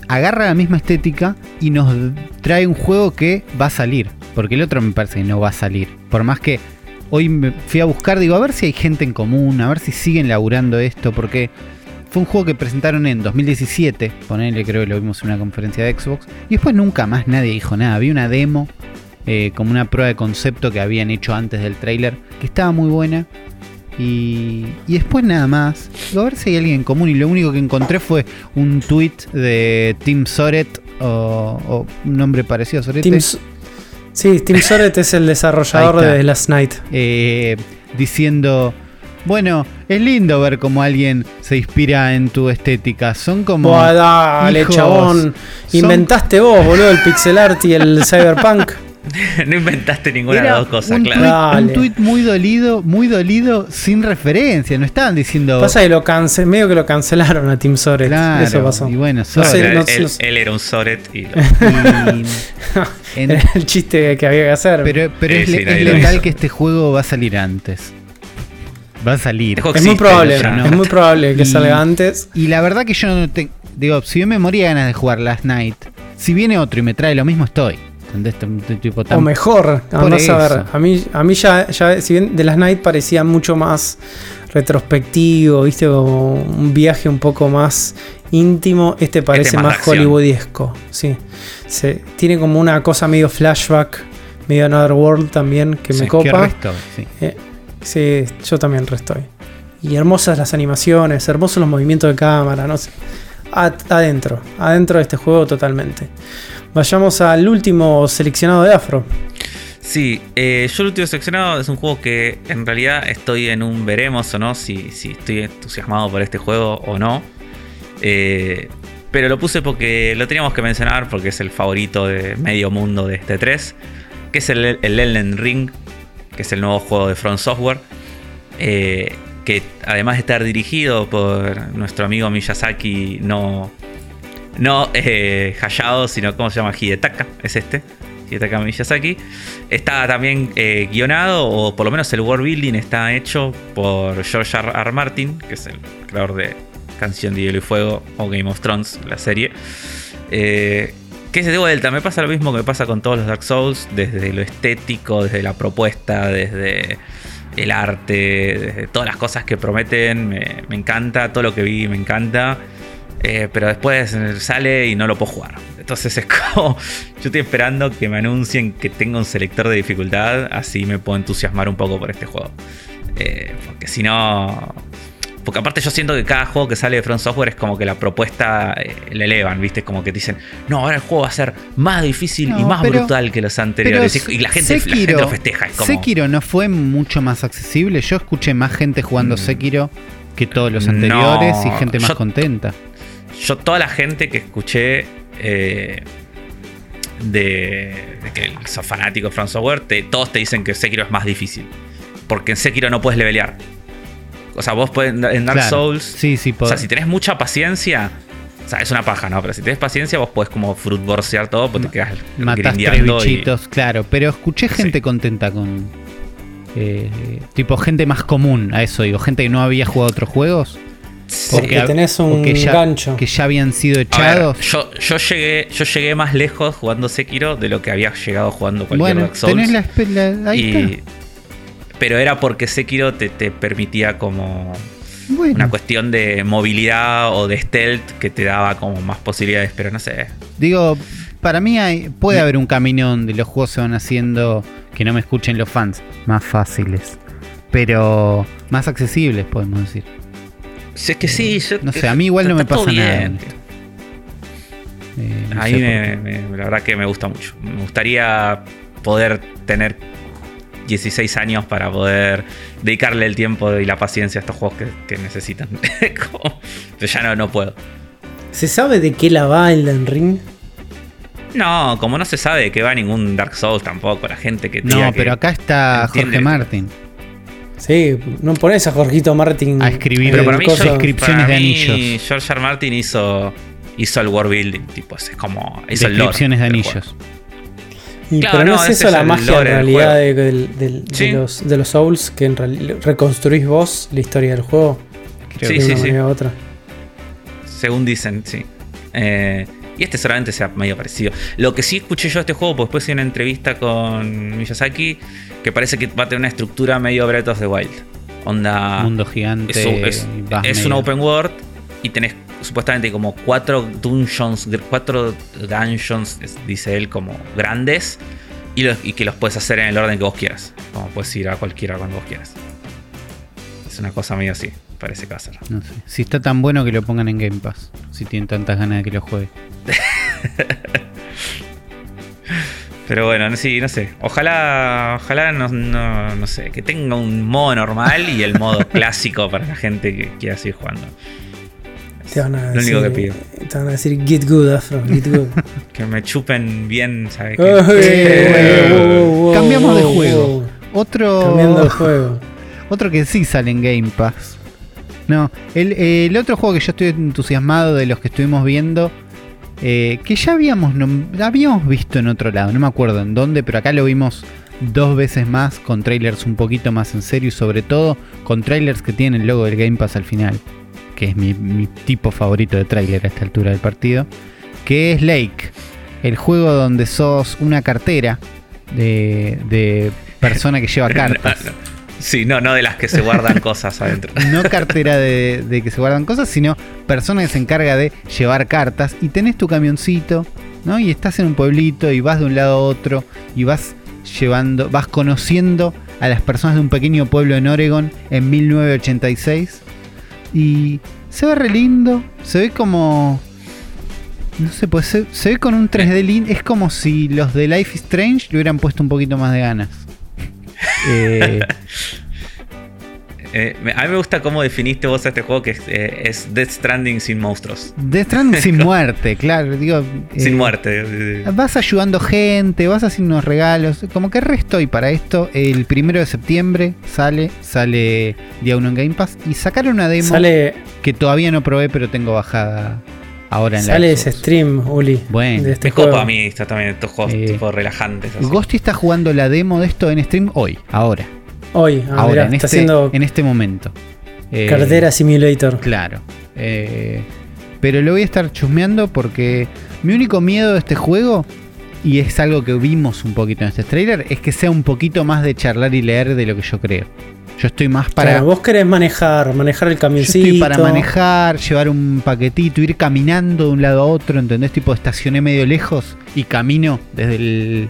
agarra la misma estética y nos trae un juego que va a salir. Porque el otro me parece que no va a salir. Por más que hoy me fui a buscar, digo, a ver si hay gente en común, a ver si siguen laburando esto, porque fue un juego que presentaron en 2017, ponele, creo que lo vimos en una conferencia de Xbox, y después nunca más nadie dijo nada. Había una demo, eh, como una prueba de concepto que habían hecho antes del trailer, que estaba muy buena. Y, después nada más. A ver si hay alguien en común. Y lo único que encontré fue un tweet de Tim Soret o, un nombre parecido a Soret. sí, Tim Soret es el desarrollador de Last Night. Eh, diciendo bueno, es lindo ver cómo alguien se inspira en tu estética. Son como. dale, chabón. Inventaste vos, boludo, el pixel art y el cyberpunk. no inventaste ninguna de las dos cosas, claro. un tweet muy dolido, muy dolido, sin referencia. No estaban diciendo. Pasa que lo cancel, medio que lo cancelaron a Tim Soret. Claro, Eso pasó. Y bueno, él, era un Soret y. era el chiste que había que hacer. Pero, pero es, legal que este juego va a salir antes. Va a salir. Es muy probable, es muy probable que salga antes. Y la verdad que yo no tengo. Digo, si yo me moría ganas de jugar Last Night, si viene otro y me trae lo mismo, estoy. Este, este o mejor, vamos a ver. A mí, a mí ya, ya, si bien The Last Night parecía mucho más retrospectivo, viste, como un viaje un poco más íntimo, este parece más, hollywoodiesco. Sí. Se, tiene como una cosa medio flashback, medio Another World también, que me copa. sí. Eh, Sí, yo también restoy. Y hermosas las animaciones, hermosos los movimientos de cámara, no sé. adentro, adentro de este juego totalmente. Vayamos al último seleccionado de Afro. Sí, eh, yo el último seleccionado es un juego que en realidad estoy en un veremos o no, si, si estoy entusiasmado por este juego o no. Eh, pero lo puse porque lo teníamos que mencionar porque es el favorito de medio mundo de este 3, que es el, el Ring que es el nuevo juego de Front Software, eh, que además de estar dirigido por nuestro amigo Miyazaki, no, no eh, Hayao, sino como se llama Hidetaka, es este. Hidetaka Miyazaki. Está también eh, guionado, o por lo menos el world building está hecho por George R. R. Martin, que es el creador de Canción de Hielo y Fuego o Game of Thrones, la serie. Que se de vuelta, me pasa lo mismo que me pasa con todos los Dark Souls, desde lo estético, desde la propuesta, desde el arte, desde todas las cosas que prometen, me, encanta, todo lo que vi me encanta, eh, pero después sale y no lo puedo jugar. Entonces es como, yo estoy esperando que me anuncien que tengo un selector de dificultad, así me puedo entusiasmar un poco por este juego. Eh, porque si no, porque aparte yo siento que cada juego que sale de Front Software es como que la propuesta eh, le elevan, ¿viste? Como que dicen, no, ahora el juego va a ser más difícil y más brutal que los anteriores. Y la gente, lo festeja. Sekiro no fue mucho más accesible. Yo escuché más gente jugando mm. Sekiro que todos los anteriores y gente más contenta. Yo toda la gente que escuché eh, de, que sos fanático de Front Software, todos te dicen que Sekiro es más difícil. Porque en Sekiro no puedes levelear. O sea, vos puedes en Dark Souls. Sí, sí, O sea, si tenés mucha paciencia. O sea, es una paja, ¿no? Pero si tenés paciencia, vos podés como fruitborsear todo, porque te quedas Matas tres bichitos, claro. Pero escuché gente contenta con. Eh, tipo, gente más común a eso, digo. Gente que no había jugado otros juegos. Porque tenés un gancho. Que ya habían sido echados. yo, yo, llegué, yo llegué más lejos jugando Sekiro de lo que había llegado jugando cualquier Dark Souls. Tenés la, ahí pero era porque Sekiro te, te permitía como una cuestión de movilidad o de stealth que te daba como más posibilidades, pero no sé. Digo, para mí hay, puede haber un camino donde los juegos se van haciendo, que no me escuchen los fans, más fáciles, pero más accesibles, podemos decir. Si es que sí, yo, no sé, a mí igual no me pasa nada. Eh, Ahí la verdad que me gusta mucho. Me gustaría poder tener 16 años para poder dedicarle el tiempo y la paciencia a estos juegos que, necesitan. Pero ya no, no puedo. ¿Se sabe de qué la va Elden Ring? No, como no se sabe de qué va ningún Dark Souls tampoco, la gente que No, pero acá está Jorge Martin. Sí, no pones a Jorgito Martin a escribir pero para mí, descripciones de anillos. George R. Martin hizo hizo el world building, tipo, es como. Hizo Descripciones de anillos. Pero no, es eso la magia en realidad de, los, Souls, que en realidad reconstruís vos la historia del juego. Creo sí, sí, sí. otra. Según dicen, sí. Eh, y este solamente sea medio parecido. Lo que sí escuché yo de este juego, pues después hice una entrevista con Miyazaki, que parece que va a tener una estructura medio Breath of the Wild. Onda. Mundo gigante. Es, es un open world y tenés supuestamente como cuatro dungeons, cuatro dungeons, dice él, como grandes, y, y, que los puedes hacer en el orden que vos quieras. Como puedes ir a cualquiera cuando vos quieras. Es una cosa medio así, parece que va a ser. No sé. Si está tan bueno que lo pongan en Game Pass, si tienen tantas ganas de que lo juegue. Pero bueno, sí, no sé. Ojalá, ojalá no, no, sé, que tenga un modo normal y el modo clásico para la gente que quiera seguir jugando. Te van a decir, que pido. Te van a decir get good, Afro, get good. que me chupen bien, ¿sabes? Cambiamos de juego. Otro. Cambiando de juego. Otro que sí sale en Game Pass. No, el, el otro juego que yo estoy entusiasmado de los que estuvimos viendo. Eh, que ya habíamos, habíamos visto en otro lado, no me acuerdo en dónde, pero acá lo vimos dos veces más con trailers un poquito más en serio y sobre todo con trailers que tienen el logo del Game Pass al final que es mi, tipo favorito de tráiler a esta altura del partido, que es Lake, el juego donde sos una cartera de, persona que lleva cartas. Sí, no, no de las que se guardan cosas adentro. No cartera de, de, que se guardan cosas, sino persona que se encarga de llevar cartas y tenés tu camioncito, ¿no? Y estás en un pueblito y vas de un lado a otro y vas llevando, vas conociendo a las personas de un pequeño pueblo en Oregon en 1986 y se ve re lindo. Se ve como. No sé, pues se, ve con un 3D lindo. Es como si los de Life is Strange le hubieran puesto un poquito más de ganas. eh, eh, a mí me gusta cómo definiste vos este juego que es, eh, Death Stranding sin monstruos. Death Stranding sin muerte, claro. Digo, sin eh, muerte. Vas ayudando gente, vas haciendo unos regalos. Como que resto y para esto. El primero de septiembre sale, sale día 1 en Game Pass. Y sacaron una demo sale, que todavía no probé, pero tengo bajada ahora en Sale ese stream, Uli. Bueno, de este juego. a mí está también estos juegos tipo relajantes. Ghosty está jugando la demo de esto en stream hoy, ahora. Hoy, ah, ahora, en, está este, haciendo en este momento. Eh, cartera Simulator. Claro. Eh, pero lo voy a estar chusmeando porque mi único miedo de este juego, y es algo que vimos un poquito en este trailer, es que sea un poquito más de charlar y leer de lo que yo creo. Yo estoy más para. vos querés manejar, manejar el camioncito. Yo estoy para manejar, llevar un paquetito, ir caminando de un lado a otro, ¿entendés? Tipo, estacioné medio lejos y camino desde el.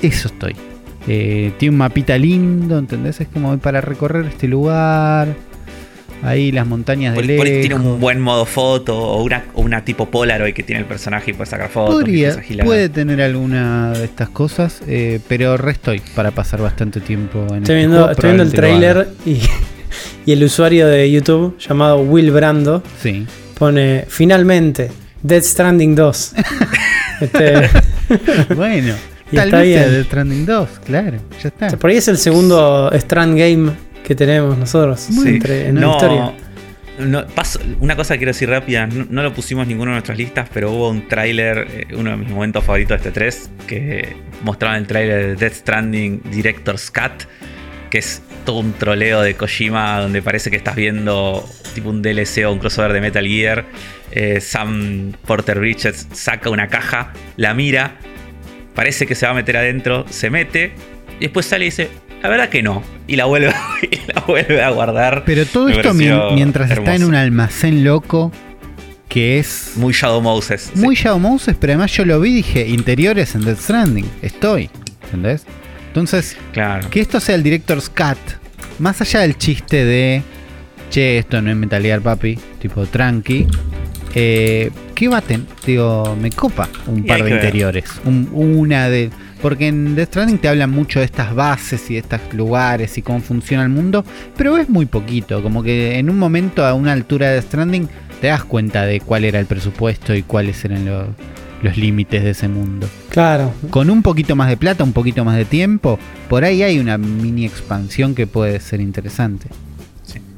Eso estoy. Eh, tiene un mapita lindo, ¿entendés? Es como para recorrer este lugar. Ahí las montañas de lejos. Tiene un buen modo foto o una, una tipo Polaroid que tiene el personaje y puede sacar fotos. Podría, puede tener alguna de estas cosas, eh, pero restoy para pasar bastante tiempo en Estoy este viendo, estoy viendo el trailer y, y, el usuario de YouTube llamado Will Brando sí. pone finalmente Dead Stranding 2. este... bueno. Tal vez de Stranding 2, claro, ya está. por ahí es el segundo Strand Game que tenemos nosotros en la historia. una cosa que quiero decir rápida, no, lo pusimos ninguno de nuestras listas, pero hubo un tráiler, eh, uno de mis momentos favoritos de este 3, que mostraba el tráiler de Death Stranding Director's Cut, que es todo un troleo de Kojima donde parece que estás viendo tipo un DLC o un crossover de Metal Gear. Eh, Sam Porter Bridges saca una caja, la mira, parece que se va a meter adentro, se mete, y después sale y dice, la verdad que no. Y la vuelve, la vuelve a guardar. Pero todo esto mientras está en un almacén loco que es... Muy Shadow Moses. Muy Shadow Moses, pero además yo lo vi y dije, interiores en Death Stranding. Estoy. ¿Entendés? Entonces, claro. que esto sea el Director's Cut, más allá del chiste de, che, esto no es Metal Gear, papi, tipo tranqui, eh, ¿Qué baten? Digo, me copa un par de interiores. una de. Porque en Death Stranding te hablan mucho de estas bases y de estos lugares y cómo funciona el mundo, pero es muy poquito. Como que en un momento, a una altura de Death Stranding, te das cuenta de cuál era el presupuesto y cuáles eran los, los límites de ese mundo. Claro. Con un poquito más de plata, un poquito más de tiempo, por ahí hay una mini expansión que puede ser interesante.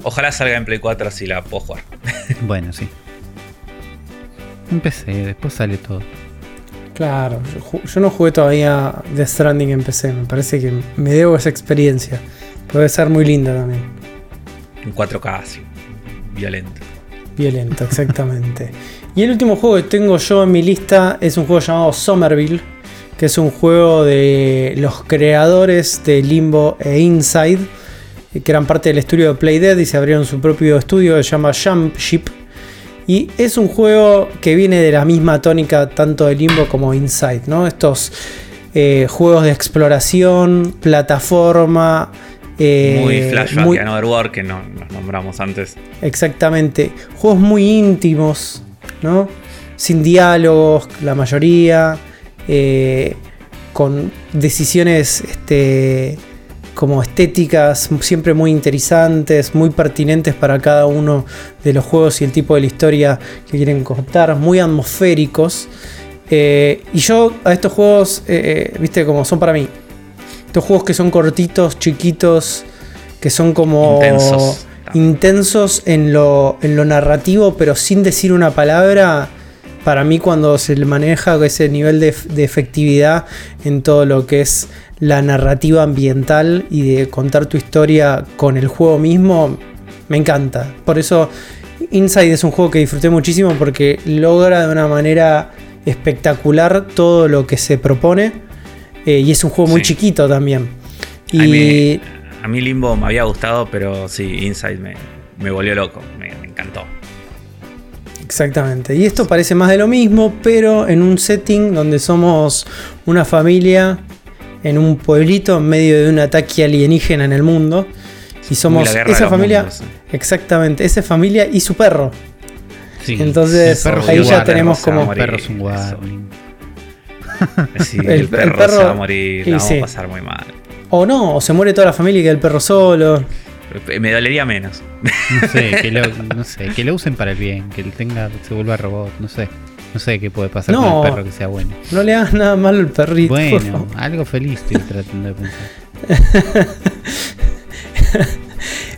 Ojalá salga en Play 4 así la puedo jugar. bueno, sí. En PC, después sale todo. Claro, yo, no jugué todavía The Stranding en PC, me parece que me debo esa experiencia. Puede ser muy linda también. En 4K, sí. Violento. Violento, exactamente. y el último juego que tengo yo en mi lista es un juego llamado Somerville, que es un juego de los creadores de Limbo e Inside, que eran parte del estudio de Playdead y se abrieron su propio estudio que se llama Jump Ship y es un juego que viene de la misma tónica tanto de Limbo como Inside, ¿no? Estos eh, juegos de exploración, plataforma. Eh, muy flashback muy, Another World que no, nos nombramos antes. Exactamente. Juegos muy íntimos, ¿no? Sin diálogos, la mayoría. Eh, con decisiones este, como estéticas siempre muy interesantes, muy pertinentes para cada uno de los juegos y el tipo de la historia que quieren contar, muy atmosféricos. Eh, y yo a estos juegos, eh, eh, viste, como son para mí. Estos juegos que son cortitos, chiquitos, que son como intensos, en, lo, en lo narrativo, pero sin decir una palabra para mí cuando se maneja ese nivel de, de, efectividad en todo lo que es la narrativa ambiental y de contar tu historia con el juego mismo, me encanta. Por eso Inside es un juego que disfruté muchísimo porque logra de una manera espectacular todo lo que se propone eh, y es un juego muy chiquito también. Y a mí, Limbo me había gustado, pero sí, Inside me, volvió loco, me, me encantó. Exactamente. Y esto parece más de lo mismo, pero en un setting donde somos una familia en un pueblito en medio de un ataque alienígena en el mundo. Y somos esa familia. Exactamente, esa familia y su perro. Entonces ahí ya tenemos como. El perro es un el, perro, se va a morir, la vamos a pasar muy mal. O no, o se muere toda la familia y queda el perro solo. Me dolería menos. No sé, que lo, no sé, que lo usen para el bien, que tenga, se vuelva robot, no sé. No sé qué puede pasar con el perro que sea bueno. No le hagas nada malo al perrito. Bueno, algo feliz estoy tratando de pensar.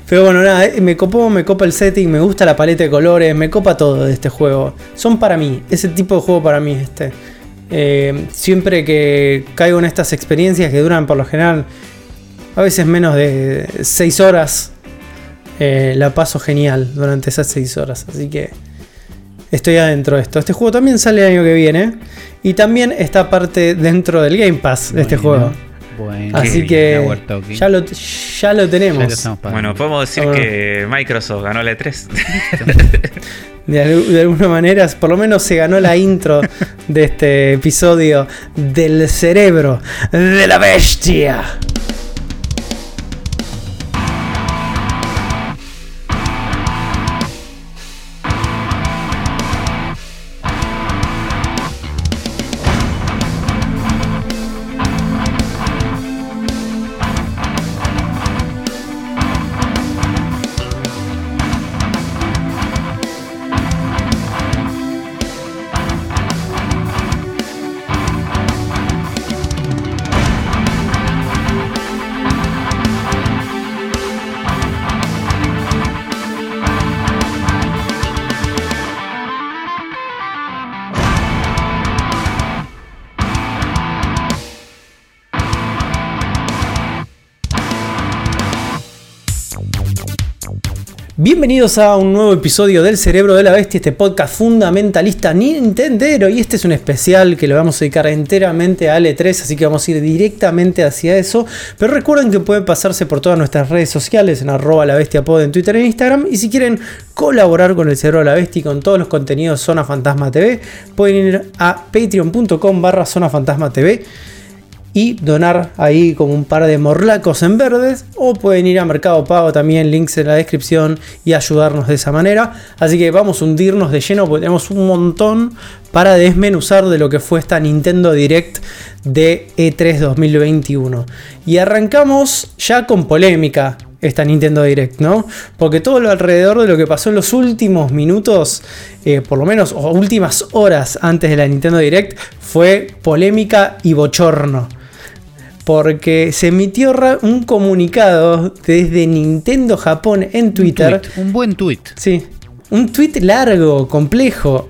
Pero bueno, nada, eh, me copó, me copa el setting, me gusta la paleta de colores, me copa todo de este juego. Son para mí, ese tipo de juego para mí este. Eh, siempre que caigo en estas experiencias que duran por lo general a veces menos de 6 horas, eh, la paso genial durante esas 6 horas. Así que estoy adentro de esto. Este juego también sale el año que viene. Y también está parte dentro del Game Pass de este juego. Así que ya lo, ya lo tenemos. bueno, podemos decir que Microsoft ganó la E3. de, de, alguna manera, por lo menos se ganó la intro de este episodio del cerebro de la bestia. Bienvenidos a un nuevo episodio del Cerebro de la Bestia, este podcast fundamentalista Nintendero. Y este es un especial que lo vamos a dedicar enteramente a L3, así que vamos a ir directamente hacia eso. Pero recuerden que pueden pasarse por todas nuestras redes sociales en arroba la bestia pod en Twitter e Instagram. Y si quieren colaborar con el Cerebro de la Bestia y con todos los contenidos Zona Fantasma TV, pueden ir a patreon.com barra Zona Fantasma TV y donar ahí como un par de morlacos en verdes o pueden ir a Mercado Pago también, links en la descripción y ayudarnos de esa manera. Así que vamos a hundirnos de lleno porque tenemos un montón para desmenuzar de lo que fue esta Nintendo Direct de E3 2021. Y arrancamos ya con polémica esta Nintendo Direct, ¿no? Porque todo lo alrededor de lo que pasó en los últimos minutos, eh, por lo menos, o últimas horas antes de la Nintendo Direct, fue polémica y bochorno porque se emitió un comunicado desde Nintendo Japón en Twitter. Un, buen tweet. Sí, un tweet largo, complejo.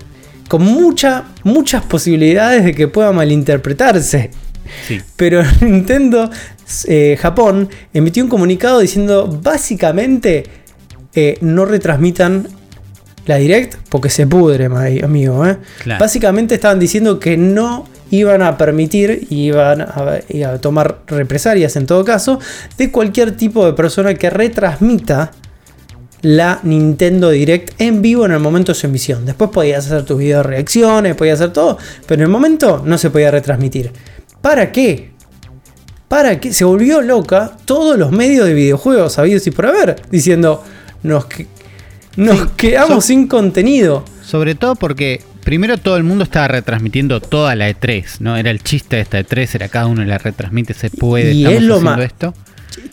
con mucha, muchas posibilidades de que pueda malinterpretarse. Sí. Pero Nintendo eh, Japón emitió un comunicado diciendo básicamente eh, no retransmitan la direct porque se pudre, amigo. ¿eh? Básicamente estaban diciendo que no iban a permitir y iban a, tomar represalias en todo caso de cualquier tipo de persona que retransmita la Nintendo Direct en vivo en el momento de su emisión. Después podías hacer tus videos reacciones, podías hacer todo, pero en el momento no se podía retransmitir. ¿Para qué? Para que se volvió loca todos los medios de videojuegos sabidos y por haber, diciendo, nos, nos quedamos sin contenido. Sobre todo porque primero todo el mundo estaba retransmitiendo toda la E3, ¿no? Era el chiste de esta E3, era cada uno la retransmite, se puede, y es lo más, esto.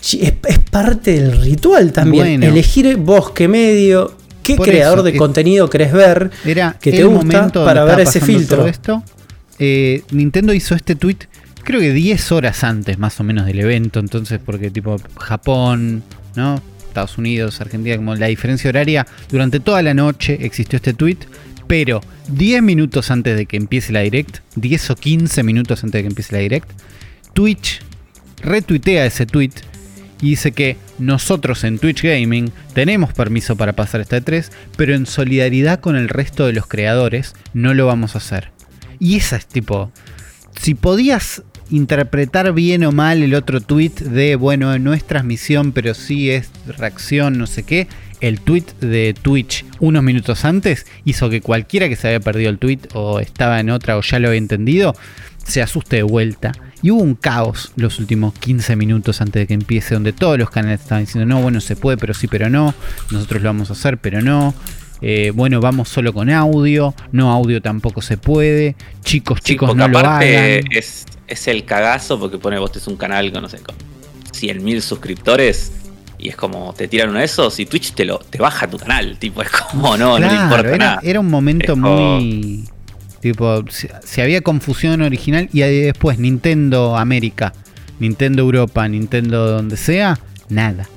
Es, parte del ritual también. Elegir vos qué medio, qué creador de contenido querés ver, era que te gusta para ver ese filtro. esto. Eh, Nintendo hizo este tweet creo que 10 horas antes más o menos del evento, entonces porque tipo Japón, ¿no? Estados Unidos, Argentina, como la diferencia horaria, durante toda la noche existió este tweet, pero 10 minutos antes de que empiece la direct, 10 o 15 minutos antes de que empiece la direct, Twitch retuitea ese tweet y dice que nosotros en Twitch Gaming tenemos permiso para pasar esta E3, pero en solidaridad con el resto de los creadores no lo vamos a hacer. Y esa es tipo, si podías interpretar bien o mal el otro tweet de, bueno, no es transmisión, pero sí es reacción, no sé qué. El tweet de Twitch unos minutos antes hizo que cualquiera que se había perdido el tweet o estaba en otra o ya lo había entendido, se asuste de vuelta. Y hubo un caos los últimos 15 minutos antes de que empiece, donde todos los canales estaban diciendo, no, bueno, se puede, pero sí, pero no. Nosotros lo vamos a hacer, pero no. Eh, bueno, vamos solo con audio, no audio tampoco se puede, chicos, chicos, no lo hagan. Es, es el cagazo porque pone vos es un canal con, no sé, con 100.000 suscriptores y es como te tiran uno de esos y Twitch te lo te baja tu canal, tipo, es como no, no le importa era, nada. Era un momento muy tipo si, había confusión original y después Nintendo América, Nintendo Europa, Nintendo donde sea, nada.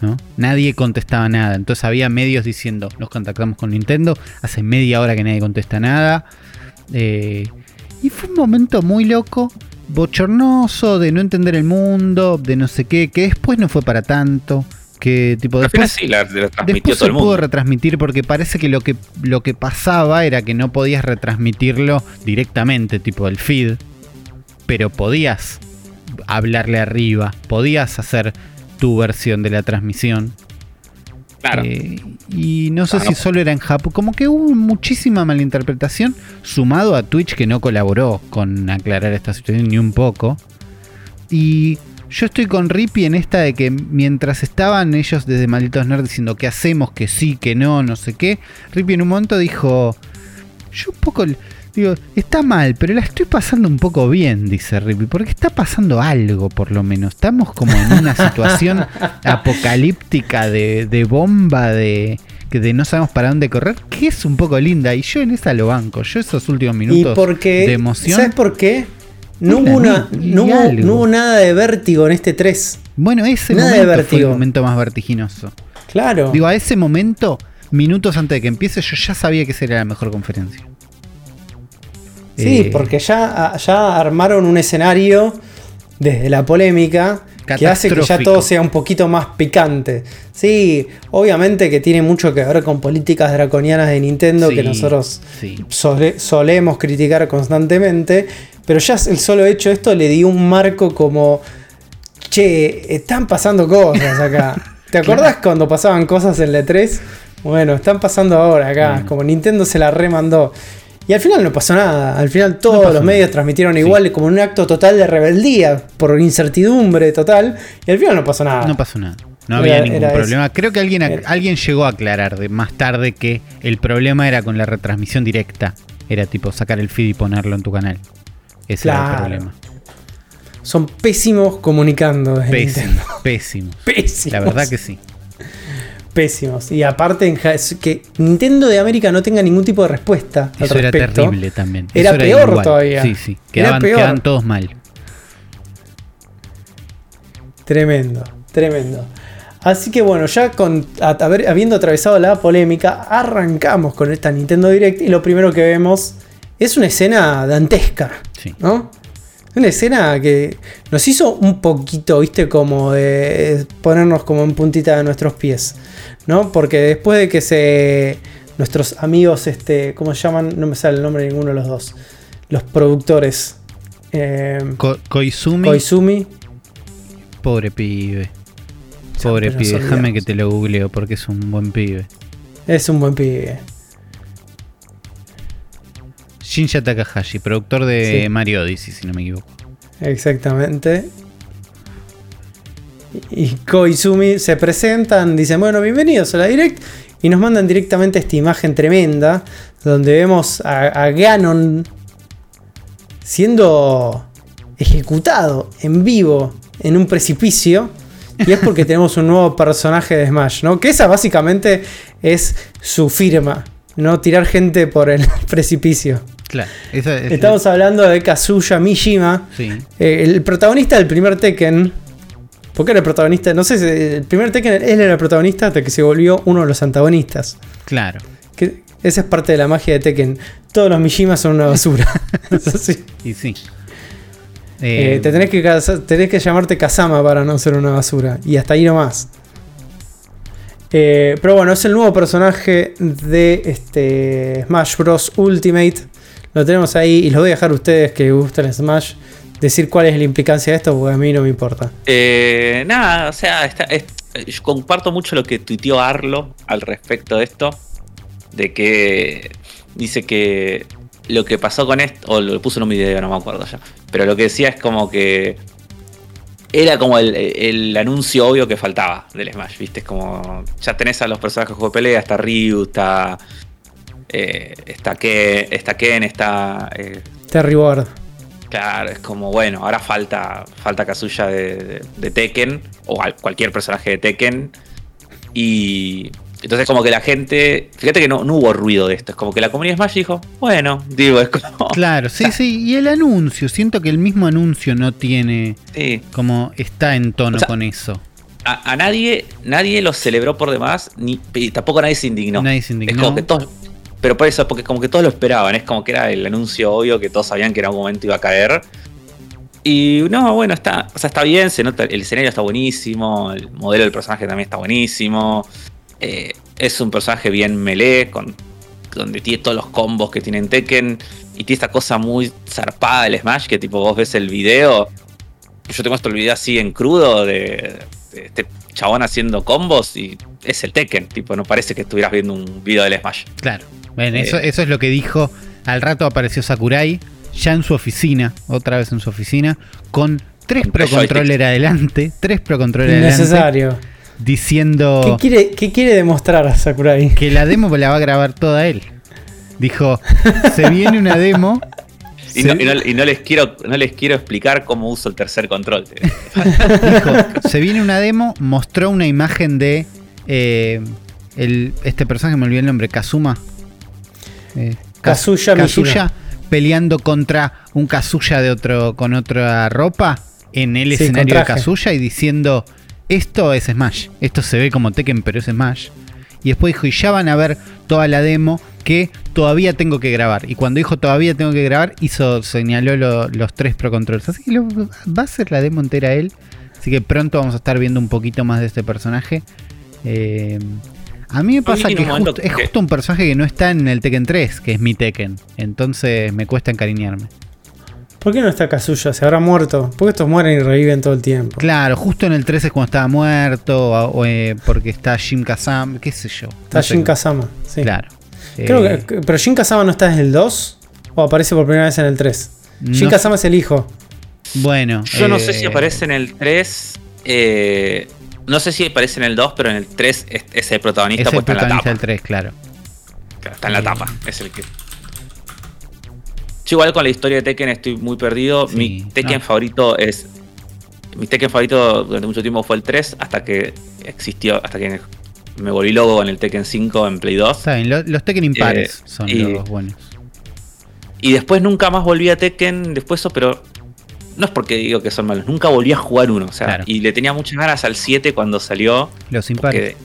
¿no? Nadie contestaba nada. Entonces había medios diciendo, nos contactamos con Nintendo, hace media hora que nadie contesta nada. Eh, y fue un momento muy loco, bochornoso, de no entender el mundo, de no sé qué, que después no fue para tanto. Que tipo después, sí, la, después se pudo retransmitir porque parece que lo, que lo que pasaba era que no podías retransmitirlo directamente, tipo el feed, pero podías hablarle arriba, podías hacer tu versión de la transmisión. Claro. Eh, y no sé si solo era en Japón. Como que hubo muchísima malinterpretación, sumado a Twitch que no colaboró con aclarar esta situación ni un poco. Y yo estoy con Rippy en esta de que mientras estaban ellos desde Malditos Nerds diciendo que hacemos, que sí, que no, no sé qué, Rippy en un momento dijo, yo un poco Digo, está mal, pero la estoy pasando un poco bien, dice Rippy, porque está pasando algo, por lo menos. Estamos como en una situación apocalíptica de, bomba, de que de no sabemos para dónde correr, que es un poco linda. Y yo en esa lo banco. Yo esos últimos minutos de emoción. ¿Sabes por qué? No hubo, no, hubo, nada de vértigo en este 3. Bueno, ese momento fue el momento más vertiginoso. Claro. Digo, a ese momento, minutos antes de que empiece, yo ya sabía que sería la mejor conferencia. Sí, eh, porque ya, ya armaron un escenario desde la polémica que hace que ya todo sea un poquito más picante. Sí, obviamente que tiene mucho que ver con políticas draconianas de Nintendo que nosotros solemos criticar constantemente, pero ya el solo hecho de esto le dio un marco como, che, están pasando cosas acá. ¿Te acordás cuando pasaban cosas en la 3? Bueno, están pasando ahora acá, como Nintendo se la remandó. Y al final no pasó nada. Al final todos los medios transmitieron igual como un acto total de rebeldía por incertidumbre total. Y al final no pasó nada. No pasó nada. No había ningún problema. Creo que alguien, alguien llegó a aclarar de, más tarde que el problema era con la retransmisión directa. Era tipo sacar el feed y ponerlo en tu canal. Ese era el problema. Son pésimos comunicando. Pésimos, pésimos. Pésimos. La verdad que sí pésimos. Y aparte, que Nintendo de América no tenga ningún tipo de respuesta. Eso era terrible también. Era, peor todavía. Sí, sí. Quedaban, todos mal. Tremendo, tremendo. Así que bueno, ya con, habiendo atravesado la polémica, arrancamos con esta Nintendo Direct y lo primero que vemos es una escena dantesca, ¿no? Una escena que nos hizo un poquito, viste, como de ponernos como en puntita de nuestros pies, ¿no? Porque después de que se... Nuestros amigos, este, ¿cómo se llaman? No me sale el nombre de ninguno de los dos. Los productores. Eh, Koizumi. Koizumi. Pobre pibe. Pobre pibe, déjame que te lo googleo porque es un buen pibe. Es un buen pibe. Shinya Takahashi, productor de Mario Odyssey, si no me equivoco. Exactamente. Y Koizumi se presentan, dicen, bueno, bienvenidos a la Direct. Y nos mandan directamente esta imagen tremenda, donde vemos a Ganon siendo ejecutado en vivo en un precipicio y es porque tenemos un nuevo personaje de Smash, ¿no? Que esa básicamente es su firma, ¿no? Tirar gente por el precipicio. Claro, Estamos hablando de Kazuya Mishima, eh, el protagonista del primer Tekken. ¿Por qué era el protagonista? No sé, el primer Tekken él era el protagonista hasta que se volvió uno de los antagonistas. Claro. Que esa es parte de la magia de Tekken. Todos los Mishimas son una basura. Y sí. Eh, te tenés que, tenés que llamarte Kazama para no ser una basura. Y hasta ahí nomás. Eh, pero bueno, es el nuevo personaje de este Smash Bros. Ultimate. Lo tenemos ahí y los voy a dejar a ustedes que gustan Smash decir cuál es la implicancia de esto, porque a mí no me importa. Eh, nada, o sea, yo comparto mucho lo que tuiteó Arlo al respecto de esto. De que dice que lo que pasó con esto, o lo puso en un video, no me acuerdo ya, pero lo que decía es como que era como el, anuncio obvio que faltaba del Smash, ¿viste? Es como, ya tenés a los personajes de pelea, está Ryu, está, eh, está, Ken, está Ken, está... Eh, Terry Ward. Claro, es como, bueno, ahora falta, falta Kazuya de, de Tekken, o cualquier personaje de Tekken, y entonces como que la gente, fíjate que no, hubo ruido de esto, es como que la comunidad Smash dijo, bueno, digo, es como... Claro, sí, sí, y el anuncio, siento que el mismo anuncio no tiene, sí. como está en tono con eso. A, nadie, nadie lo celebró por demás, ni tampoco nadie se indignó. Nadie se indignó. Es como que todos, pero por eso, porque como que todos lo esperaban, es como que era el anuncio obvio que todos sabían que en algún momento iba a caer. Y no, bueno, está, o sea, está bien, se nota, el escenario está buenísimo, el modelo del personaje también está buenísimo. Eh, es un personaje bien melee, con, donde tiene todos los combos que tienen Tekken. Y tiene esta cosa muy zarpada del Smash, que tipo vos ves el video. Yo tengo esto el video así en crudo de, este chabón haciendo combos y es el Tekken. Tipo, no parece que estuvieras viendo un video del Smash. Claro. Bueno, eso, eh, eso es lo que dijo. Al rato apareció Sakurai, ya en su oficina, otra vez en su oficina, con tres Pro Controller adelante. Tres Pro Controller adelante. Necesario diciendo. ¿Qué quiere, qué quiere demostrar Sakurai? Que la demo la va a grabar toda él. Dijo: Se viene una demo. Y, no, les quiero, no les quiero explicar cómo uso el tercer control. Dijo, se viene una demo, mostró una imagen de eh, el, este personaje, me olvidé el nombre, Kazuma. Eh, Kazuya, peleando contra un Kazuya de otro, con otra ropa en el escenario de Kazuya y diciendo esto es Smash. Esto se ve como Tekken, pero es Smash. Y después dijo, y ya van a ver toda la demo que todavía tengo que grabar. Y cuando dijo todavía tengo que grabar, hizo, señaló los tres Pro Controllers. Así que va a ser la demo entera él. Así que pronto vamos a estar viendo un poquito más de este personaje. Eh, a mí me pasa que es justo un personaje que no está en el Tekken 3, que es mi Tekken. Entonces me cuesta encariñarme. ¿Por qué no está Kazuya? ¿Se habrá muerto? Porque estos mueren y reviven todo el tiempo. Claro, justo en el 13 es cuando estaba muerto, o, eh, porque está Jim Kazama, qué sé yo. Está Jim Kazama, sí. Claro. Creo eh, pero Jim Kazama no está desde el 2 o aparece por primera vez en el 3. Jim Kazama es el hijo. Bueno. Yo no sé si eh, aparece en el 3. no sé si aparece en el 2, pero en el 3 es, el protagonista. Es el protagonista del 3, claro. Está en la tapa, es el que igual con la historia de Tekken estoy muy perdido. mi Tekken favorito es. Mi Tekken favorito durante mucho tiempo fue el 3, hasta que existió, hasta que me volví loco en el Tekken 5 en Play 2. los, Tekken impares eh, son los buenos. Y después nunca más volví a Tekken después eso, pero no es porque digo que son malos, nunca volví a jugar uno. O sea, y le tenía muchas ganas al 7 cuando salió. Los impares.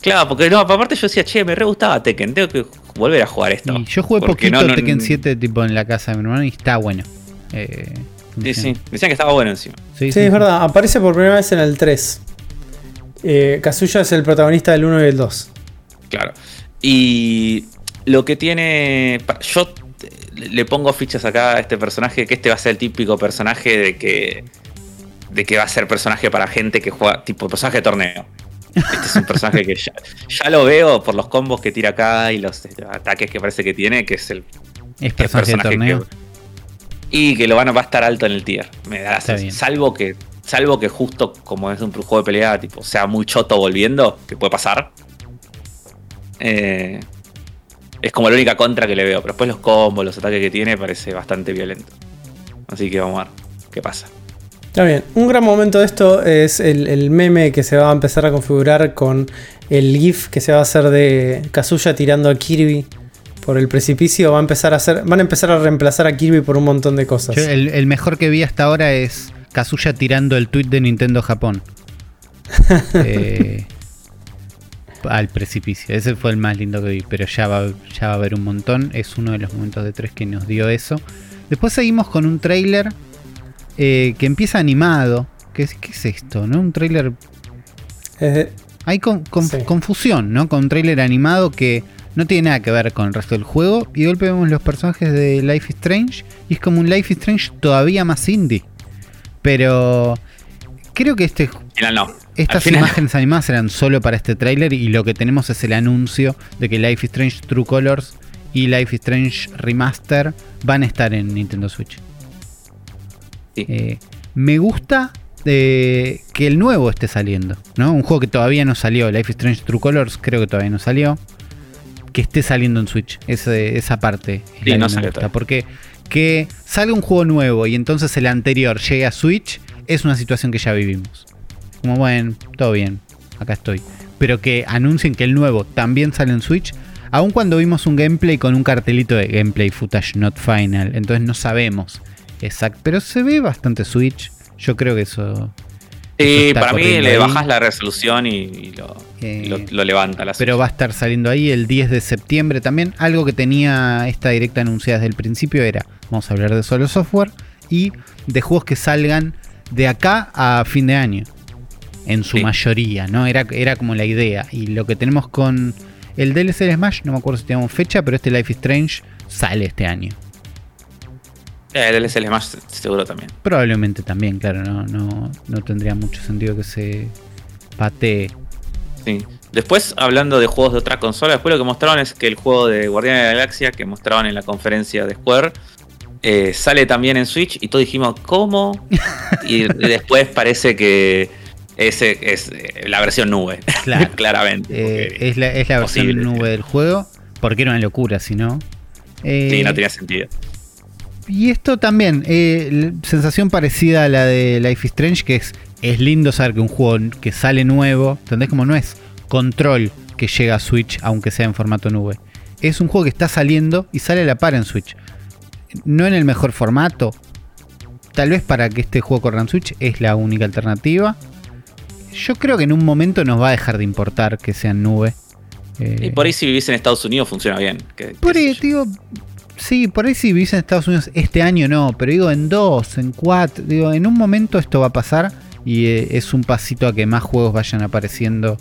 Claro, porque no, aparte yo decía, che, me re gustaba Tekken, tengo que volver a jugar esto. Y yo jugué poquito Tekken 7 tipo en la casa de mi hermano y está bueno. Eh, sí, sí, decían que estaba bueno encima. Sí, es verdad, aparece por primera vez en el 3. Eh, Kazuya es el protagonista del 1 y el 2. Claro. Y lo que tiene. Yo le pongo fichas acá a este personaje, que este va a ser el típico personaje de que. de que va a ser personaje para gente que juega. tipo personaje de torneo. Este es un personaje que ya, lo veo por los combos que tira acá y los ataques que parece que tiene, que es el, es personaje, de torneo. y que lo van a, va a estar alto en el tier. Me da salvo que salvo que justo como es un juego de pelea, tipo, sea muy choto volviendo, que puede pasar. Eh, es como la única contra que le veo. Pero después los combos, los ataques que tiene, parece bastante violento. Así que vamos a ver qué pasa. Está bien. Un gran momento de esto es el, meme que se va a empezar a configurar con el GIF que se va a hacer de Kazuya tirando a Kirby por el precipicio. Va a empezar a hacer, van a empezar a reemplazar a Kirby por un montón de cosas. el, mejor que vi hasta ahora es Kazuya tirando el tweet de Nintendo Japón. Eh, al precipicio. Ese fue el más lindo que vi, pero ya va, ya va a haber un montón. Es uno de los momentos de tres que nos dio eso. Después seguimos con un trailer eh, que empieza animado. ¿Qué es, ¿Qué es esto? ¿No? Un trailer. Hay confusión, ¿no? Con un trailer animado que no tiene nada que ver con el resto del juego. Y de golpe vemos los personajes de Life is Strange. Y es como un Life is Strange todavía más indie. Pero creo que este. no. Estas imágenes animadas eran solo para este trailer. Y lo que tenemos es el anuncio de que Life is Strange True Colors y Life is Strange Remaster van a estar en Nintendo Switch. Eh, me gusta eh, que el nuevo esté saliendo, ¿no? Un juego que todavía no salió, Life is Strange True Colors, creo que todavía no salió. Que esté saliendo en Switch, esa parte. Sí, no salió porque que salga un juego nuevo y entonces el anterior llegue a Switch es una situación que ya vivimos. Como bueno, todo bien, acá estoy. Pero que anuncien que el nuevo también sale en Switch, aun cuando vimos un gameplay con un cartelito de gameplay footage not final, entonces no sabemos Exacto, pero se ve bastante Switch. Yo creo que eso. Sí, para mí le bajas la resolución y, eh, lo, levanta. La pero va a estar saliendo ahí el 10 de septiembre también. Algo que tenía esta directa anunciada desde el principio era: vamos a hablar de solo software y de juegos que salgan de acá a fin de año. En su mayoría, ¿no? Era, era como la idea. Y lo que tenemos con el DLC de Smash, no me acuerdo si tenemos fecha, pero este Life is Strange sale este año. Eh, el DLC más seguro también. Probablemente también, claro, no, no, no tendría mucho sentido que se patee. Sí. Después, hablando de juegos de otra consola, después lo que mostraron es que el juego de Guardianes de la Galaxia que mostraron en la conferencia de Square eh, sale también en Switch y todos dijimos, ¿cómo? y después parece que ese es eh, la versión nube, claro. claramente. es la, es la versión nube del juego, porque era una locura, si no. sí, no tenía sentido. Y esto también, eh, sensación parecida a la de Life is Strange, que es, es lindo saber que un juego que sale nuevo, ¿entendés? Como no es control que llega a Switch, aunque sea en formato nube. Es un juego que está saliendo y sale a la par en Switch. No en el mejor formato. Tal vez para que este juego corra en Switch es la única alternativa. Yo creo que en un momento nos va a dejar de importar que sea en nube. y por ahí si vivís en Estados Unidos funciona bien. por ahí, digo, Sí, por ahí si vivís en Estados Unidos este año no, pero digo en dos, en cuatro, digo, en un momento esto va a pasar y eh, es un pasito a que más juegos vayan apareciendo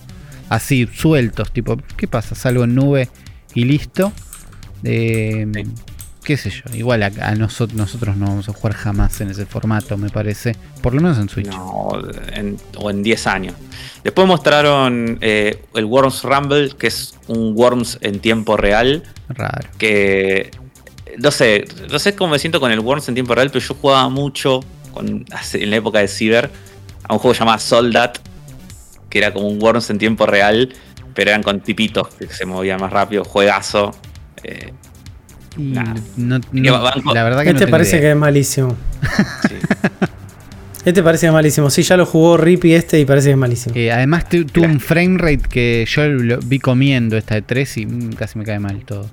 así, sueltos, tipo, ¿qué pasa? Salgo en nube y listo. Eh, qué sé yo, igual a, nosotros, nosotros no vamos a jugar jamás en ese formato, me parece, por lo menos en Switch. No, o en 10 años. Después mostraron eh, el Worms Rumble, que es un Worms en tiempo real. Raro. Que no sé, no sé cómo me siento con el Worms en tiempo real, pero yo jugaba mucho en la época de Cyber a un juego llamado Soldat, que era como un Worms en tiempo real, pero eran con tipitos que se movían más rápido, juegazo. Eh, la verdad que este parece que es malísimo. Este parece que es malísimo. Sí, ya lo jugó Rippy este y parece que es malísimo. Eh, además tuvo un frame rate que yo lo vi comiendo esta de 3 y mm, casi me cae mal todo.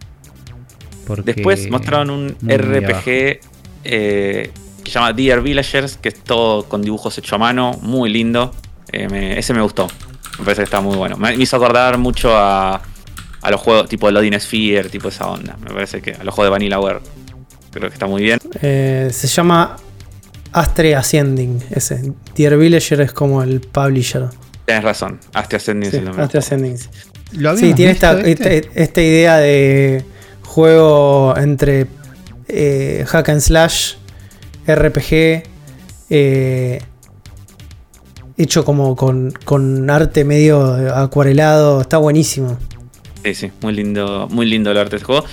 Después mostraron un RPG eh, que se llama Dear Villagers, que es todo con dibujos hechos a mano, muy lindo. Eh, ese me gustó. Me parece que está muy bueno. Me, hizo acordar mucho a, a los juegos tipo Loading Sphere, tipo esa onda. Me parece que a los juegos de Vanillaware. Creo que está muy bien. Eh, se llama Astre Ascending. Ese. Dear Villager es como el publisher. Tienes razón. Astre Ascending sí, es el nombre. Astre Ascending. Sí, tiene esta, este? esta, idea de juego entre eh, hack and slash, RPG, eh, hecho como con, con, arte medio acuarelado. Está buenísimo. Sí, sí, muy lindo, muy lindo el arte de este juego.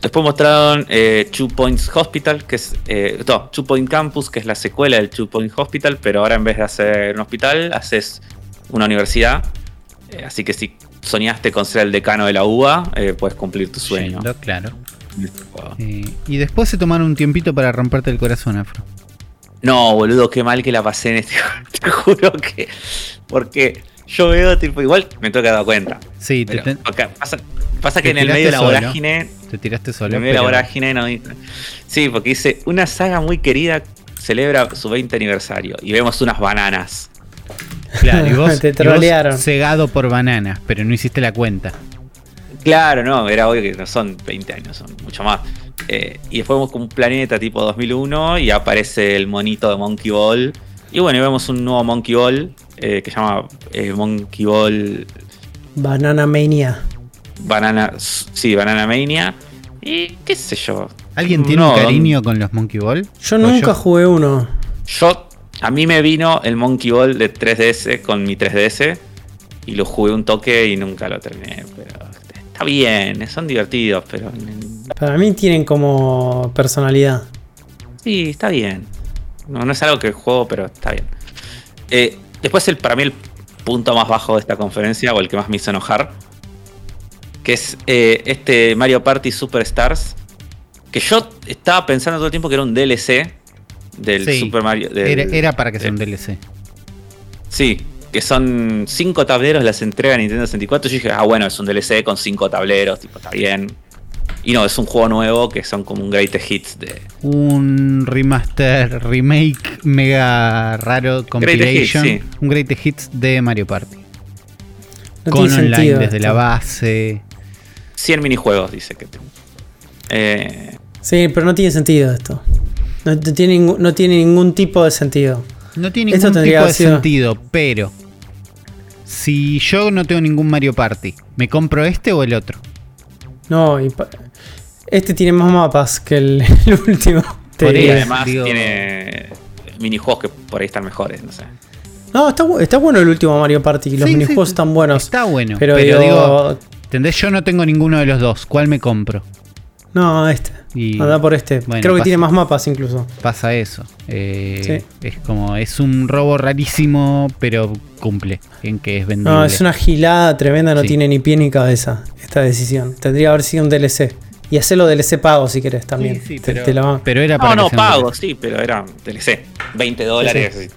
Después mostraron eh, Two Points Hospital, que es. Eh, no, Two Point Campus, que es la secuela del Two Point Hospital, pero ahora en vez de hacer un hospital, haces una universidad. Así que si soñaste con ser el decano de la UBA, eh, puedes cumplir tu sueño. claro. y después se tomaron un tiempito para romperte el corazón, Afro. No, boludo, qué mal que la pasé en este Te juro que. Porque yo veo, tipo, igual me tengo que dar cuenta. Sí, te, pasa, Pasa que en el medio de la vorágine. Te tiraste solo. En el medio de la vorágine no. Sí, porque dice: Una saga muy querida celebra su 20 aniversario. Y vemos unas bananas. Claro, y vos, te trolearon. cegado por bananas, pero no hiciste la cuenta. Claro, no, era obvio que no son 20 años, son mucho más. Eh, y después vemos como un planeta tipo 2001 y aparece el monito de Monkey Ball. Y bueno, y vemos un nuevo Monkey Ball eh, que se llama eh, Monkey Ball. Banana Mania. Banana, sí, Banana Mania. Y qué sé yo. ¿Alguien tiene un cariño con los Monkey Ball? Yo nunca jugué uno. Yo, a mí me vino el Monkey Ball de 3DS con mi 3DS y lo jugué un toque y nunca lo terminé. Pero está bien, son divertidos, pero. Para mí tienen como personalidad. Sí, está bien. No, no es algo que juego, pero está bien. Eh, después, el, para mí, el punto más bajo de esta conferencia, o el que más me hizo enojar, que es eh, este Mario Party Superstars, que yo estaba pensando todo el tiempo que era un DLC del Super Mario. era, para que sea un DLC. Sí, que son cinco tableros, las entrega Nintendo 64. Yo dije, ah, bueno, es un DLC con cinco tableros, tipo, está bien. Y no, es un juego nuevo que son como un greatest hits de. Un remaster, remake mega raro, compilation. Un greatest hits de Mario Party. con online desde la base. 100 minijuegos, dice que eh, sí, pero no tiene sentido esto. No, tiene, no tiene ningún tipo de sentido. No tiene ningún tipo de sentido, pero si yo no tengo ningún Mario Party, ¿me compro este o el otro? No, este tiene más mapas que el, último. Y además tiene minijuegos que por ahí están mejores, no sé. No, está, bueno el último Mario Party. Los minijuegos están buenos. Está bueno. Pero, digo, ¿Entendés? Yo no tengo ninguno de los dos. ¿Cuál me compro? No, este. Y, Anda por este. Creo que tiene más mapas incluso. Pasa eso. Eh, es como, es un robo rarísimo, pero cumple en que es vendible. No, es una gilada tremenda, no tiene ni pie ni cabeza esta decisión. Tendría que haber sido un DLC. Y hacerlo DLC pago si querés también. Sí, pero, pero, era para. No, no, pago, sí, pero era DLC. 20 dólares.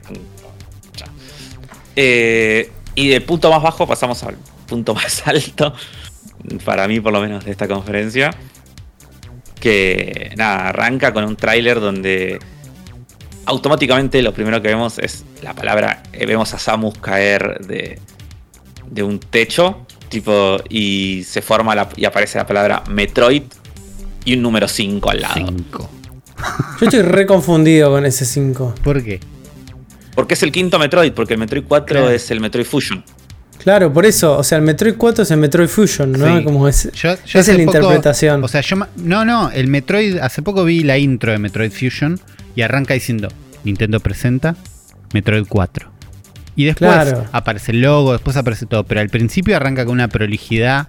Eh, y del punto más bajo pasamos al punto más alto para mí por lo menos de esta conferencia, que nada, arranca con un tráiler donde automáticamente lo primero que vemos es la palabra, eh, vemos a Samus caer de, de un techo, tipo, y se forma la, y aparece la palabra Metroid y un número 5 al lado. 5. Yo estoy re confundido con ese 5. ¿Por qué? Porque es el quinto Metroid, porque el Metroid 4 es el Metroid Fusion. Claro, por eso, o sea, el Metroid 4 es el Metroid Fusion, ¿no? Como es, yo, es la interpretación. O sea, yo no, no, el Metroid, hace poco vi la intro de Metroid Fusion y arranca diciendo, Nintendo presenta Metroid 4. Y después aparece el logo, después aparece todo, pero al principio arranca con una prolijidad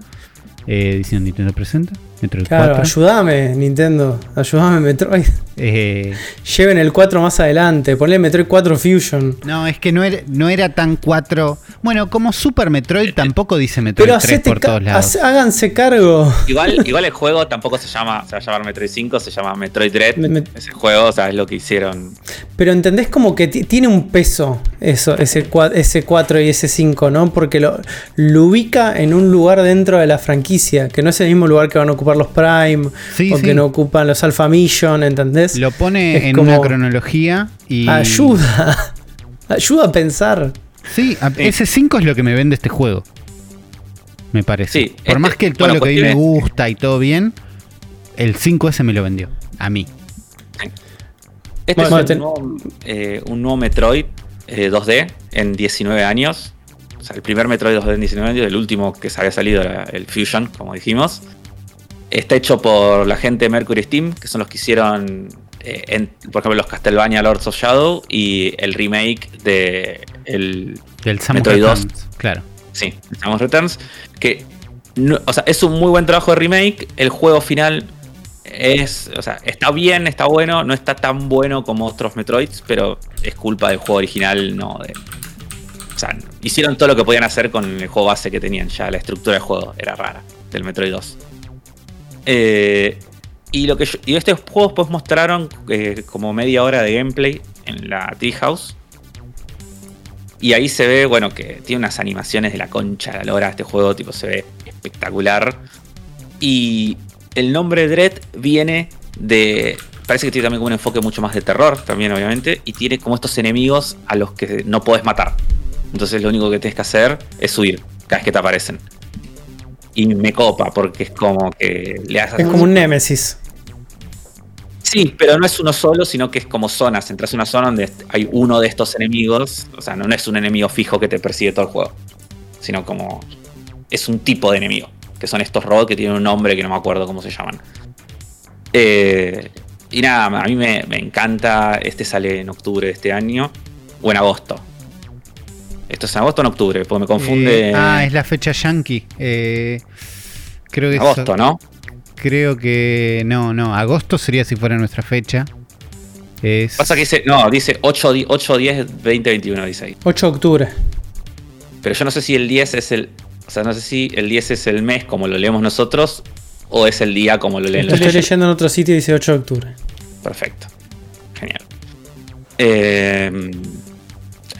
eh, diciendo Nintendo presenta Metroid claro, ayúdame, Nintendo. Ayúdame, Metroid. Eh, Lleven el 4 más adelante. Ponle Metroid 4 Fusion. No, es que no era, no era tan 4. Bueno, como Super Metroid tampoco dice Metroid Pero 3 por todos lados. Háganse cargo. Igual, igual el juego tampoco se llama, se va a llamar Metroid 5, se llama Metroid Dread. ese juego, o sea, es lo que hicieron. Pero entendés como que tiene un peso eso, ese, ese 4 y ese 5, ¿no? Porque lo, lo ubica en un lugar dentro de la franquicia, que no es el mismo lugar que van a ocupar los Prime, o que no ocupan los Alpha Mission, ¿entendés? Lo pone en una cronología y. Ayuda. Ayuda a pensar. Sí, ese 5 es lo que me vende este juego. Me parece. Sí, Por más este, que todo lo que a mí me gusta y todo bien, el 5 ese me lo vendió. A mí. Este es un nuevo, eh, un nuevo, Metroid 2D eh, en 19 años. O sea, el primer Metroid 2D en 19 años, el último que se había salido era el Fusion, como dijimos. Está hecho por la gente de Mercury Steam, que son los que hicieron, eh, por ejemplo, los Castlevania Lords of Shadow y el remake de el Del Metroid 2. Claro. Sí, Samus Returns. Que o sea, es un muy buen trabajo de remake. El juego final es, o sea, está bien, está bueno, no está tan bueno como otros Metroids, pero es culpa del juego original, no de. O sea, hicieron todo lo que podían hacer con el juego base que tenían, ya la estructura del juego era rara, del Metroid 2. Eh, y lo que estos juegos pues mostraron eh, como media hora de gameplay en la Treehouse. Y ahí se ve, bueno, que tiene unas animaciones de la concha la lora. Este juego, tipo, se ve espectacular. Y el nombre Dread viene de. Parece que tiene también como un enfoque mucho más de terror, también, obviamente. Y tiene como estos enemigos a los que no puedes matar. Entonces, lo único que tienes que hacer es huir cada vez que te aparecen. Y me copa, porque es como que le haces. Es como un némesis. Sí, pero no es uno solo, sino que es como zonas. Entras en una zona donde hay uno de estos enemigos. O sea, no es un enemigo fijo que te persigue todo el juego. Sino como. Es un tipo de enemigo que son estos robots que tienen un nombre que no me acuerdo cómo se llaman. Eh, y nada, a mí me, encanta. Este sale en octubre de este año o en agosto. Esto es en agosto o en octubre, porque me confunde. Eh, ah, es la fecha yankee. Eh, creo que agosto, ¿no? Creo que no, no. Agosto sería si fuera nuestra fecha. Pasa que dice, no, dice 8, 8 10 2021, dice ahí. 8 de octubre. Pero yo no sé si el 10 es el o sea, no sé si el 10 es el mes como lo leemos nosotros o es el día como lo leen los Estoy leyendo en otro sitio y dice 8 de octubre. Perfecto. Genial. Eh,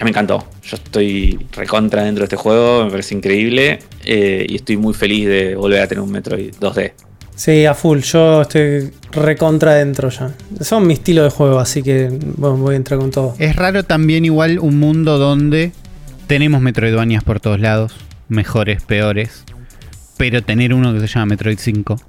me encantó. Yo estoy recontra dentro de este juego, me parece increíble eh, y estoy muy feliz de volver a tener un Metroid 2D. Sí, a full. Yo estoy recontra dentro ya. Son mi estilo de juego, así que bueno, voy a entrar con todo. Es raro también igual un mundo donde tenemos Metroidvanias por todos lados mejores, peores. Pero tener uno que se llama Metroid 5.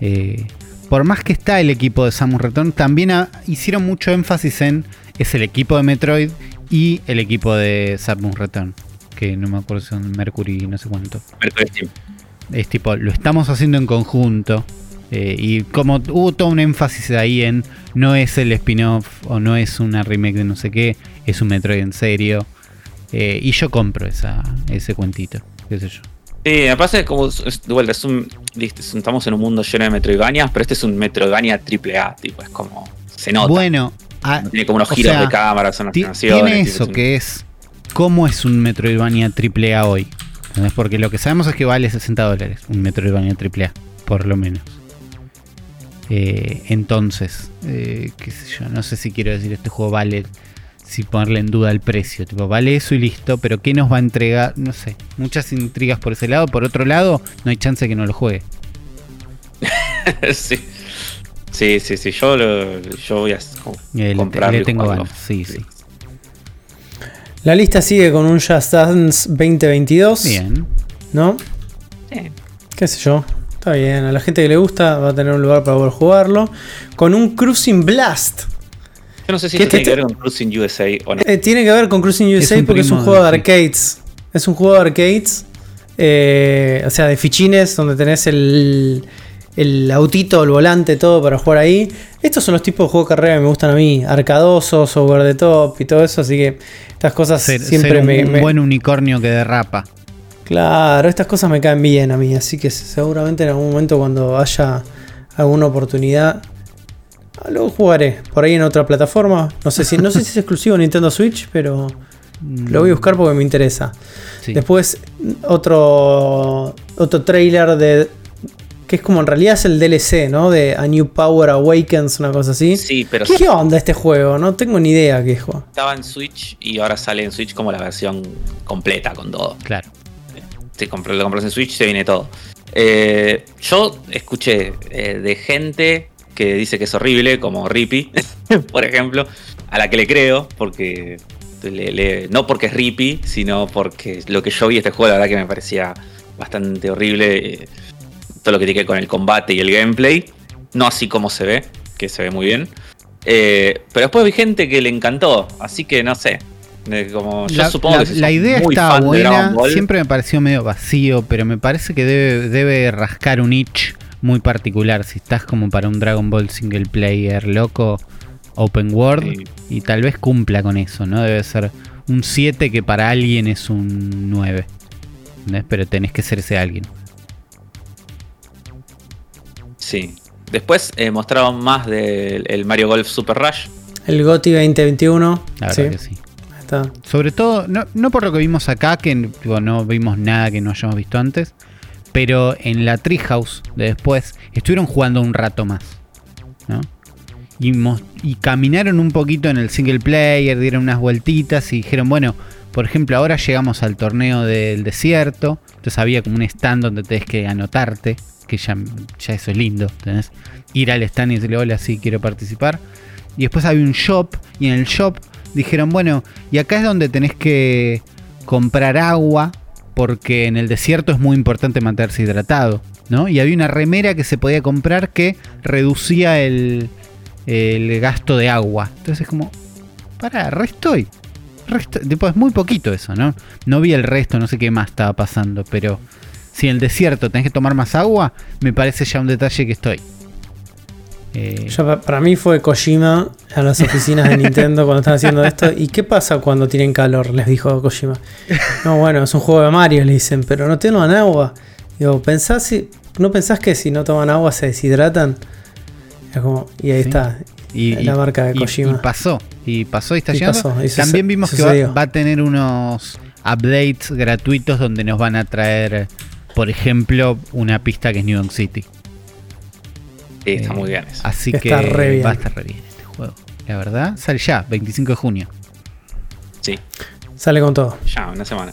Eh, por más que está el equipo de Samus Return, también hicieron mucho énfasis en es el equipo de Metroid y el equipo de Samus Return. Que no me acuerdo si son Mercury no sé cuánto. Mercury Es tipo, lo estamos haciendo en conjunto. Eh, y como hubo todo un énfasis ahí en no es el spin-off o no es una remake de no sé qué, es un Metroid en serio. Eh, y yo compro esa, ese cuentito, qué sé yo. Sí, me parece como de vuelta, es un, estamos en un mundo lleno de Metroidvania, pero este es un Metroidvania triple A, tipo, es como se nota. Bueno, tiene como unos giros de cámara, son Tiene eso que es cómo es un Metroidvania triple A hoy. Porque lo que sabemos es que vale 60 dólares un Metroidvania triple A, por lo menos. Eh, entonces, eh, qué sé yo, no sé si quiero decir este juego vale si ponerle en duda el precio. Tipo, vale eso y listo, pero ¿qué nos va a entregar? No sé, muchas intrigas por ese lado. Por otro lado, no hay chance que no lo juegue. sí. Sí, sí, sí. Yo, yo voy a comprarlo. Le tengo ganas, sí, sí. La lista sigue con un Just Dance 2022. Bien. ¿No? Sí. ¿Qué sé yo? Está bien. A la gente que le gusta va a tener un lugar para poder jugarlo. Con un Cruising Blast yo no sé si tiene que ver con Cruising USA o no. Eh, tiene que ver con Cruising USA porque es un juego de arcades. Es un juego de arcades. Eh, o sea, de fichines donde tenés el, el autito, el volante, todo para jugar ahí. Estos son los tipos de juegos de carrera que me gustan a mí. Arcadosos, over the top y todo eso. Así que estas cosas siempre me, un buen unicornio que derrapa. Claro, estas cosas me caen bien a mí. Así que seguramente en algún momento cuando haya alguna oportunidad Luego jugaré por ahí en otra plataforma. No sé si, no sé si es exclusivo Nintendo Switch, pero lo voy a buscar porque me interesa. Después, otro, otro trailer de. Que es como en realidad es el DLC, ¿no? De A New Power Awakens, una cosa así. Sí, pero. ¿Qué, onda este juego? No tengo ni idea qué juego. Estaba en Switch y ahora sale en Switch como la versión completa con todo. Claro. Si lo compras en Switch, se viene todo. Eh, yo escuché eh, de gente que dice que es horrible, como Rippy, por ejemplo, a la que le creo, porque no porque es Rippy, sino porque lo que yo vi este juego, la verdad que me parecía bastante horrible. Eh, todo lo que tiene que ver con el combate y el gameplay. No así como se ve, que se ve muy bien. Eh, pero después vi gente que le encantó, así que no sé. Como, yo la, supongo que la idea está buena, siempre me pareció medio vacío, pero me parece que debe, debe rascar un itch muy particular. Si estás como para un Dragon Ball single player loco, open world, y tal vez cumpla con eso, ¿no? Debe ser un 7 que para alguien es un 9. Pero tenés que ser ese alguien. Sí. Después eh, mostraron más del Mario Golf Super Rush. El GOTI 2021. La verdad que sí. Está. Sobre todo, no, por lo que vimos acá, que no vimos nada que no hayamos visto antes, pero en la Treehouse de después estuvieron jugando un rato más. ¿no? Y, y, caminaron un poquito en el single player, dieron unas vueltitas y dijeron, bueno, por ejemplo, ahora llegamos al torneo del desierto, entonces había como un stand donde tenés que anotarte, que ya, eso es lindo, tenés ir al stand y decirle, hola, sí, quiero participar. Y después había un shop, y en el shop dijeron, bueno, y acá es donde tenés que comprar agua, porque en el desierto es muy importante mantenerse hidratado, ¿no? Y había una remera que se podía comprar que reducía el, el gasto de agua. Entonces es como, para, re estoy. Es muy poquito eso, ¿no? No vi el resto, no sé qué más estaba pasando, pero si en el desierto tenés que tomar más agua, me parece ya un detalle que estoy. Eh, para mí fue Kojima a las oficinas de Nintendo cuando están haciendo esto. ¿Y qué pasa cuando tienen calor? Les dijo Kojima. No, bueno, es un juego de Mario, le dicen, pero no toman agua. Digo, ¿pensás si, ¿no pensás que si no toman agua se deshidratan? Como, y ahí está. Y, la marca de Kojima. Y, pasó, y pasó y está llegando. También vimos que va, a tener unos updates gratuitos donde nos van a traer, por ejemplo, una pista que es New York City. Sí, está muy bien eso. Así que, va a estar re bien este juego. La verdad, sale ya, 25 de junio. Sí. Sale con todo. Ya, una semana.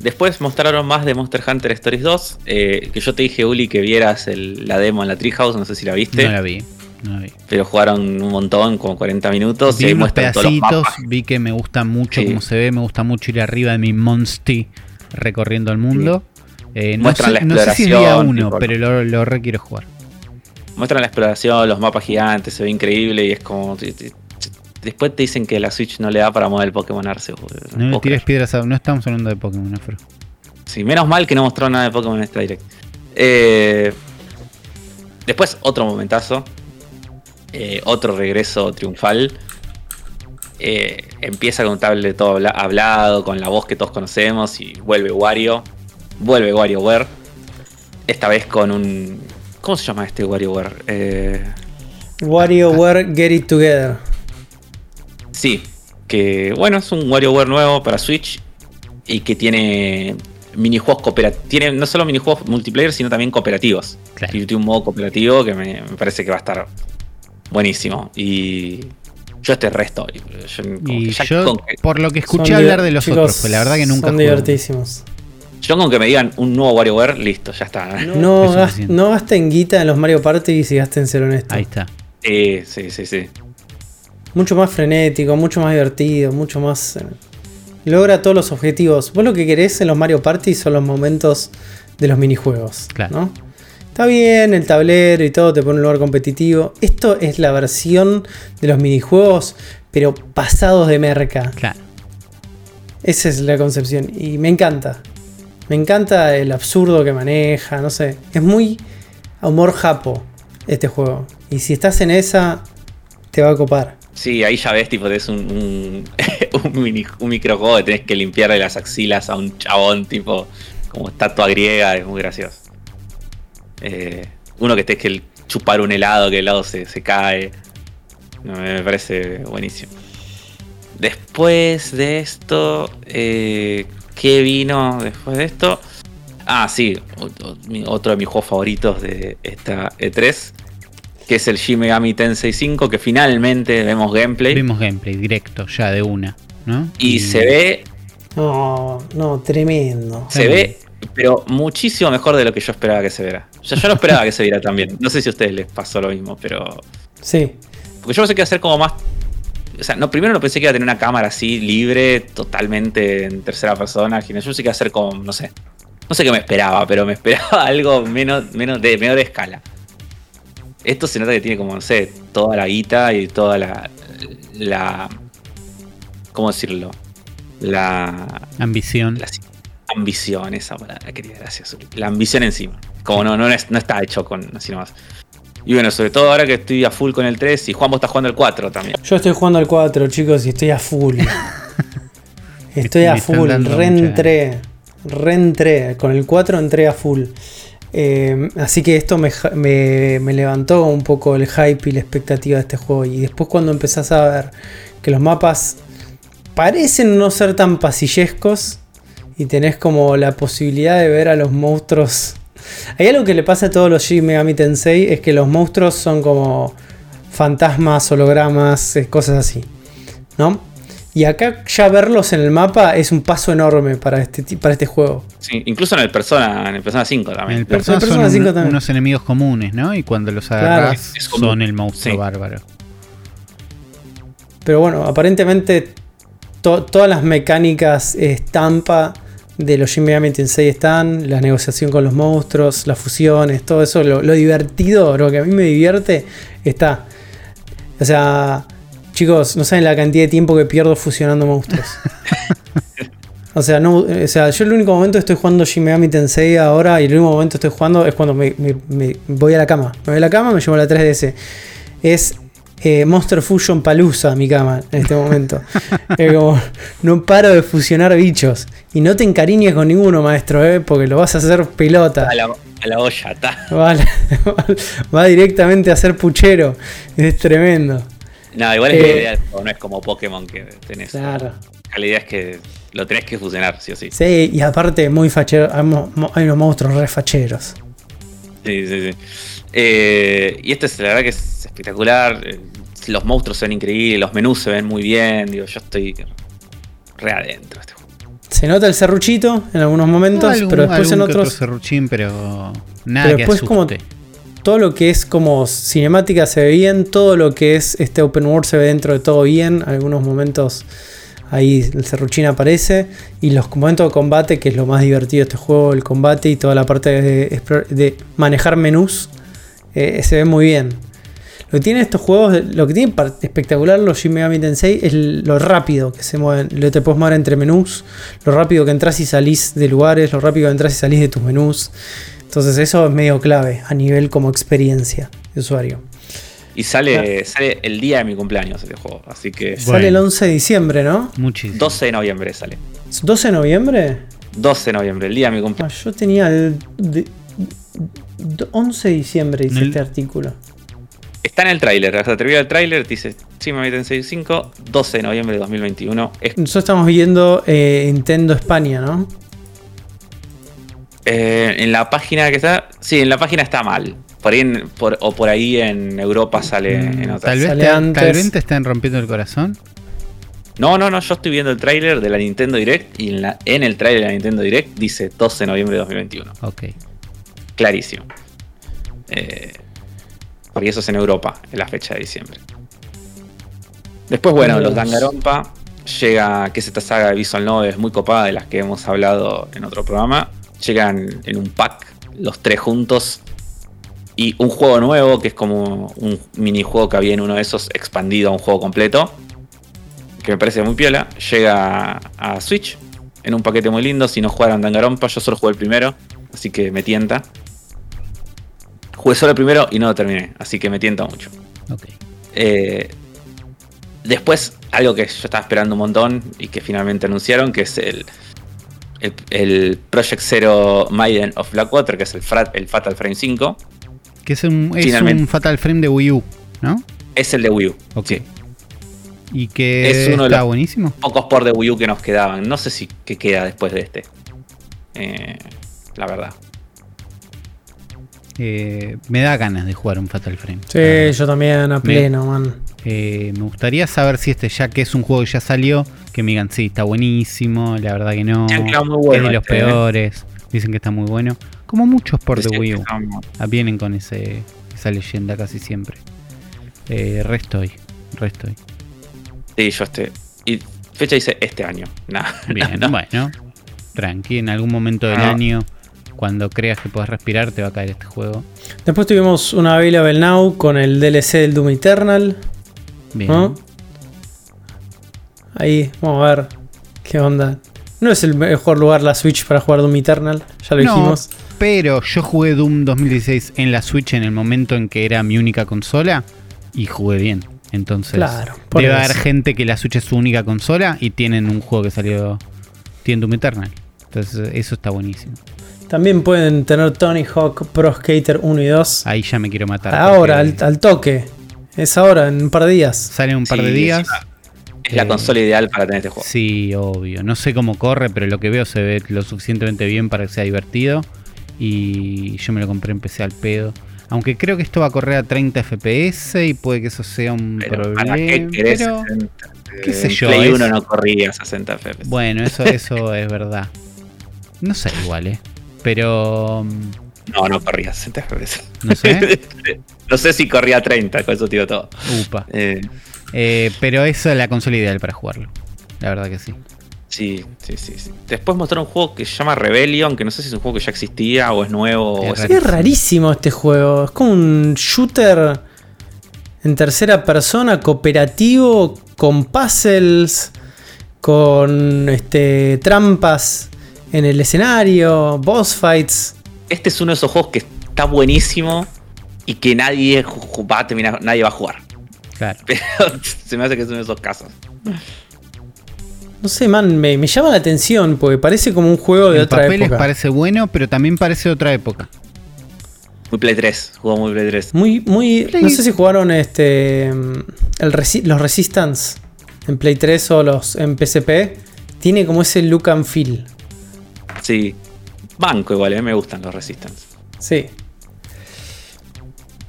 Después mostraron más de Monster Hunter Stories 2. Eh, que yo te dije, Uli, que vieras la demo en la Treehouse. No sé si la viste. No la vi. Pero jugaron un montón, como 40 minutos. Vi unos pedacitos, vi que me gusta mucho como se ve, me gusta mucho ir arriba de mi Monsty recorriendo el mundo. Eh, no, sé, la no, sé, si es día uno, pero lo, lo re quiero jugar. Muestran la exploración, los mapas gigantes, se ve increíble y es como. Después te dicen que la Switch no le da para mover el Pokémon Arceus. No le tires piedras a. No estamos hablando de Pokémon, Afro. Sí, menos mal que no mostró nada de Pokémon en esta direct. Eh, después, otro momentazo. Eh, otro regreso triunfal. Eh, empieza con un tablet todo hablado, con la voz que todos conocemos y vuelve Wario. Vuelve WarioWare. Esta vez con un... ¿Cómo se llama este WarioWare? Eh, WarioWare Get It Together. Sí, que bueno, es un WarioWare nuevo para Switch y que tiene minijuegos cooperativos. Tiene no solo minijuegos multiplayer, sino también cooperativos. Tiene un modo cooperativo que me, parece que va a estar buenísimo. Y yo este resto. y yo, por lo que escuché hablar de los otros, pues la verdad que nunca. Son divertísimos. Yo con que me digan un nuevo WarioWare, listo, ya está. No, no, gasten guita en los Mario Party y gástenselo en esto. Ahí está. Sí, sí, sí, sí. Mucho más frenético, mucho más divertido, mucho más. Eh, logra todos los objetivos. Vos lo que querés en los Mario Party son los momentos de los minijuegos. Claro. ¿no? Está bien, el tablero y todo te pone un lugar competitivo. Esto es la versión de los minijuegos, pero pasados de merca. Claro. Esa es la concepción. Y me encanta. Me encanta el absurdo que maneja, no sé. Es muy humor japo este juego. Y si estás en esa, te va a copar. Sí, ahí ya ves, tipo, es un, un, un, microjuego que tenés que limpiarle las axilas a un chabón, tipo, como estatua griega, es muy gracioso. Eh, uno que esté que chupar un helado, que el helado se, cae. me parece buenísimo. Después de esto, eh, ¿qué vino después de esto? Ah, sí, otro de mis juegos favoritos de esta E3, que es el Shin Megami Tensei 5, que finalmente vemos gameplay. Vimos gameplay directo, ya de una, ¿no? Y, se ve... No, no, tremendo. Se ve pero muchísimo mejor de lo que yo esperaba que se viera. O sea, yo no esperaba que se viera también. No sé si a ustedes les pasó lo mismo, pero Sí. Porque yo pensé que iba a ser como más. O sea, no, primero no pensé que iba a tener una cámara así, libre, totalmente en tercera persona. Yo pensé que iba a ser como, no sé. No sé qué me esperaba, pero me esperaba algo menos, menos de menor escala. Esto se nota que tiene como, no sé, toda la guita y toda la. la ¿Cómo decirlo? La. Ambición. La ambición, esa palabra, querida, gracias. La ambición encima. Como no, no, no está hecho con así nomás. Y bueno, sobre todo ahora que estoy a full con el 3 y Juan vos estás jugando el 4 también. Yo estoy jugando el 4, chicos, y estoy a full. estoy a full, reentré. Reentré. Con el 4 entré a full. Eh, así que esto me, me, levantó un poco el hype y la expectativa de este juego. Y después cuando empezás a ver que los mapas parecen no ser tan pasillescos y tenés como la posibilidad de ver a los monstruos. Hay algo que le pasa a todos los Shin Megami Tensei, es que los monstruos son como fantasmas, hologramas, eh, cosas así. ¿No? Y acá ya verlos en el mapa es un paso enorme para este, para este juego. Sí, incluso en el Persona, en el Persona 5 también. En el Persona, son 5 también. unos enemigos comunes, ¿no? Y cuando los agarras son el monstruo bárbaro. Pero bueno, aparentemente todas las mecánicas estampa de los Shin Megami Tensei están, la negociación con los monstruos, las fusiones, todo eso, lo, lo divertido, lo que a mí me divierte, está. O sea, Chicos, no saben la cantidad de tiempo que pierdo fusionando monstruos. o sea, no, o sea, yo el único momento que estoy jugando Shin Megami Tensei ahora y el único momento que estoy jugando es cuando me, voy a la cama. Me voy a la cama, me llevo la 3DS. Es eh, Monster Fusion Palusa mi cama en este momento. como, no paro de fusionar bichos. Y no te encariñes con ninguno, maestro, eh, porque lo vas a hacer pelota. A la, olla, está. Va, va, directamente a ser puchero. Es tremendo. No, igual es que la eh, idea no es como Pokémon que tenés. Claro. La idea es que lo tenés que fusionar, sí o sí. Sí, y aparte, muy fachero. Hay unos monstruos re facheros. Sí, sí, sí. Eh, y este es la verdad que es espectacular. Eh, los monstruos son increíbles, los menús se ven muy bien. Digo, yo estoy re adentro de este juego. Se nota el serruchito en algunos momentos, pero después en otros. serruchín, pero nada pero después como todo lo que es como cinemática se ve bien, todo lo que es este open world se ve dentro de todo bien, algunos momentos ahí el serruchín aparece y los momentos de combate, que es lo más divertido de este juego, el combate y toda la parte de, manejar menús, eh, se ve muy bien. Lo que tienen estos juegos, lo que tiene espectacular los Shin Megami Tensei es lo rápido que se mueven, lo te puedes mover entre menús, lo rápido que entras y salís de lugares, lo rápido que entras y salís de tus menús. Entonces eso es medio clave a nivel como experiencia de usuario. Y sale, sale el día de mi cumpleaños el juego, así que... Sale el 11 de diciembre, ¿no? Muchísimo. 12 de noviembre sale. ¿12 de noviembre? 12 de noviembre, el día de mi cumpleaños. Ah, yo tenía el... 11 de diciembre dice este artículo. Está en el tráiler, hasta te el tráiler, dice sí, me en 5, 12 de noviembre de 2021. Nosotros estamos viendo eh, Nintendo España, ¿no? Eh, en la página que está. Sí, en la página está mal. Por ahí o por ahí en Europa sale mm, en Tal vez, te, estén rompiendo el corazón. No, no, no. Yo estoy viendo el tráiler de la Nintendo Direct y en, la, en el tráiler de la Nintendo Direct dice 12 de noviembre de 2021. Ok. Clarísimo. Eh, porque eso es en Europa, en la fecha de diciembre. Después, bueno, los Dangarompa. Llega, que es esta saga de Visual Novel muy copada de las que hemos hablado en otro programa llegan en un pack los tres juntos y un juego nuevo que es como un minijuego que había en uno de esos expandido a un juego completo que me parece muy piola llega a Switch en un paquete muy lindo si no jugaron Dangarompa yo solo jugué el primero así que me tienta jugué solo el primero y no lo terminé así que me tienta mucho eh, después algo que yo estaba esperando un montón y que finalmente anunciaron que es el el, Project Zero Maiden of Blackwater, que es el, el Fatal Frame 5. Que es un, es un Fatal Frame de Wii U, ¿no? Es el de Wii U. Ok. Y que es uno de los buenísimo. pocos por de Wii U que nos quedaban. No sé si qué queda después de este. Eh, la verdad. Eh, me da ganas de jugar un Fatal Frame. Sí, yo también a pleno, man. Eh, me gustaría saber si este, ya que es un juego que ya salió, que me digan, sí, está buenísimo, la verdad que no. es de los este, ¿eh? peores. Dicen que está muy bueno. Como muchos por The Wii U. Vienen con ese, esa leyenda casi siempre. Eh, restoy, restoy. Sí, yo estoy. Y fecha dice este año. Bien, bueno. Tranqui, en algún momento del año, cuando creas que puedes respirar, te va a caer este juego. Después tuvimos una Available Now con el DLC del Doom Eternal. Bien. Ahí, vamos a ver qué onda. No es el mejor lugar la Switch para jugar Doom Eternal, ya lo dijimos. Pero yo jugué Doom 2016 en la Switch en el momento en que era mi única consola y jugué bien. Entonces, claro, debe haber gente que la Switch es su única consola y tienen un juego que salió. Tiene Doom Eternal. Entonces, eso está buenísimo. También pueden tener Tony Hawk Pro Skater 1 y 2. Ahí ya me quiero matar. Ahora, al, toque. Es ahora, en un par de días. Sale un par de días. Es la consola ideal para tener este juego. Sí, obvio. No sé cómo corre, pero lo que veo se ve lo suficientemente bien para que sea divertido. Y yo me lo compré en PC al pedo. Aunque creo que esto va a correr a 30 FPS y puede que eso sea un problema. qué pero, ¿Qué sé yo? Play 1 no corría a 60 FPS. Bueno, eso, eso es verdad. No sé igual, ¿eh? Pero. No, no corría a 60 FPS. No sé. no sé si corría a 30, con eso digo todo. Upa. Eh, eh, pero esa es la consola ideal para jugarlo. La verdad que sí. Sí, sí, sí, Después mostraron un juego que se llama Rebellion, que no sé si es un juego que ya existía o es nuevo. Es, es rarísimo este juego. Es como un shooter en tercera persona, cooperativo, con puzzles, con este, trampas en el escenario, boss fights. Este es uno de esos juegos que está buenísimo y que nadie va a terminar, nadie va a jugar. Claro. Pero se me hace que es uno de esos casos. No sé, man, me, llama la atención porque parece como un juego de otra papeles parece bueno, pero también parece otra época. Muy Play 3, jugó muy Play 3. Muy, muy. No sé si jugaron este. El los Resistance en Play 3 o los en PSP. Tiene como ese look and feel. Sí. Banco igual, eh, me gustan los Resistance. Sí.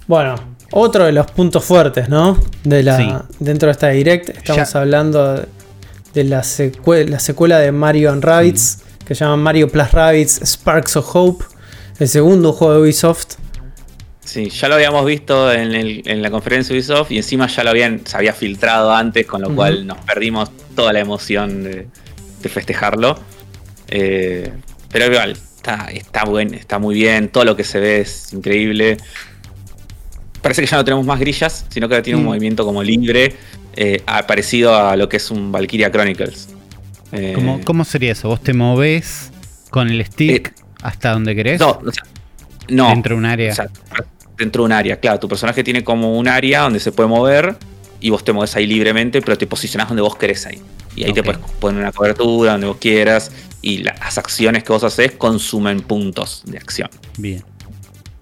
Bueno, otro de los puntos fuertes, ¿no? De la, Dentro de esta direct. Estamos hablando de la, secuela, la secuela de Mario and Rabbids, que se llama Mario Plus Rabbids Sparks of Hope, el segundo juego de Ubisoft. Sí, ya lo habíamos visto en, la conferencia de Ubisoft y encima ya lo habían, se había filtrado antes, con lo cual nos perdimos toda la emoción de, festejarlo. Eh, pero igual, está, está, está muy bien, todo lo que se ve es increíble. Parece que ya no tenemos más grillas, sino que ahora tiene un mm. movimiento como libre eh, parecido a lo que es un Valkyria Chronicles. Eh, ¿Cómo, sería eso? ¿Vos te movés con el stick hasta donde querés? No, no. Dentro de un área. dentro de un área, claro. Tu personaje tiene como un área donde se puede mover y vos te moves ahí libremente, pero te posicionás donde vos querés ahí. Y ahí te puedes poner una cobertura donde vos quieras. Y las acciones que vos haces consumen puntos de acción. Bien.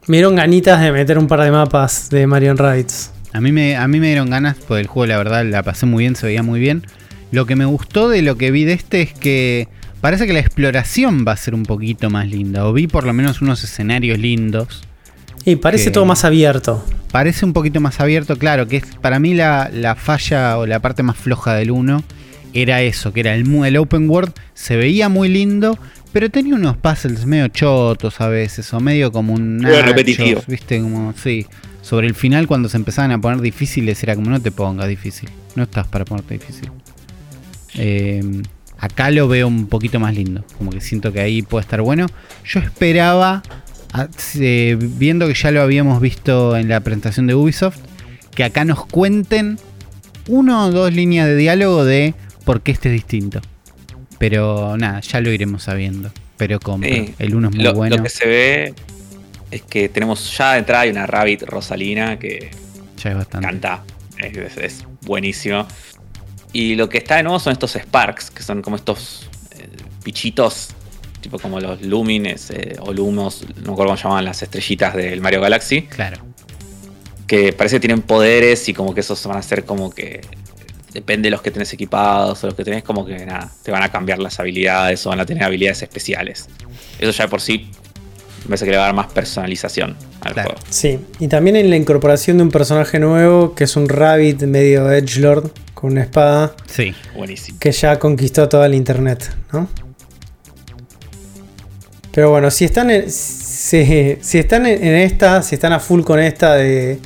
Me dieron ganitas de meter un par de mapas de Marion Rides. A mí, me, a mí me dieron ganas, porque el juego la verdad la pasé muy bien, se veía muy bien. Lo que me gustó de lo que vi de este es que parece que la exploración va a ser un poquito más linda. O vi por lo menos unos escenarios lindos. Y parece todo más abierto. Parece un poquito más abierto, claro, que es para mí la, falla o la parte más floja del 1 era eso, que era el, el open world, se veía muy lindo, pero tenía unos puzzles medio chotos a veces, o medio como un... repetitivo. ¿Viste? Como, sí sobre el final cuando se empezaban a poner difíciles era como no te pongas difícil, no estás para ponerte difícil. Eh, acá lo veo un poquito más lindo, como que siento que ahí puede estar bueno. Yo esperaba, eh, viendo que ya lo habíamos visto en la presentación de Ubisoft, que acá nos cuenten uno o dos líneas de diálogo de por qué este es distinto. Pero nada, ya lo iremos sabiendo. Pero como el uno es muy bueno. Lo que se ve es que tenemos ya de entrada hay una Rabbit Rosalina que ya es bastante. canta, es, buenísimo. Y lo que está de nuevo son estos Sparks, que son como estos eh, bichitos, tipo como los Lumines eh, o Lumos, no me acuerdo cómo llamaban las estrellitas del Mario Galaxy. Claro. Que parece que tienen poderes y como que esos van a ser como que. Depende de los que tenés equipados o los que tenés, como que nada, te van a cambiar las habilidades o van a tener habilidades especiales. Eso ya por sí me parece que le va a dar más personalización al juego. Sí, y también en la incorporación de un personaje nuevo que es un rabbit medio edgelord con una espada. Sí, buenísimo. Que ya conquistó toda el internet, ¿no? Pero bueno, si están en, si, están en, esta, si están a full con esta de,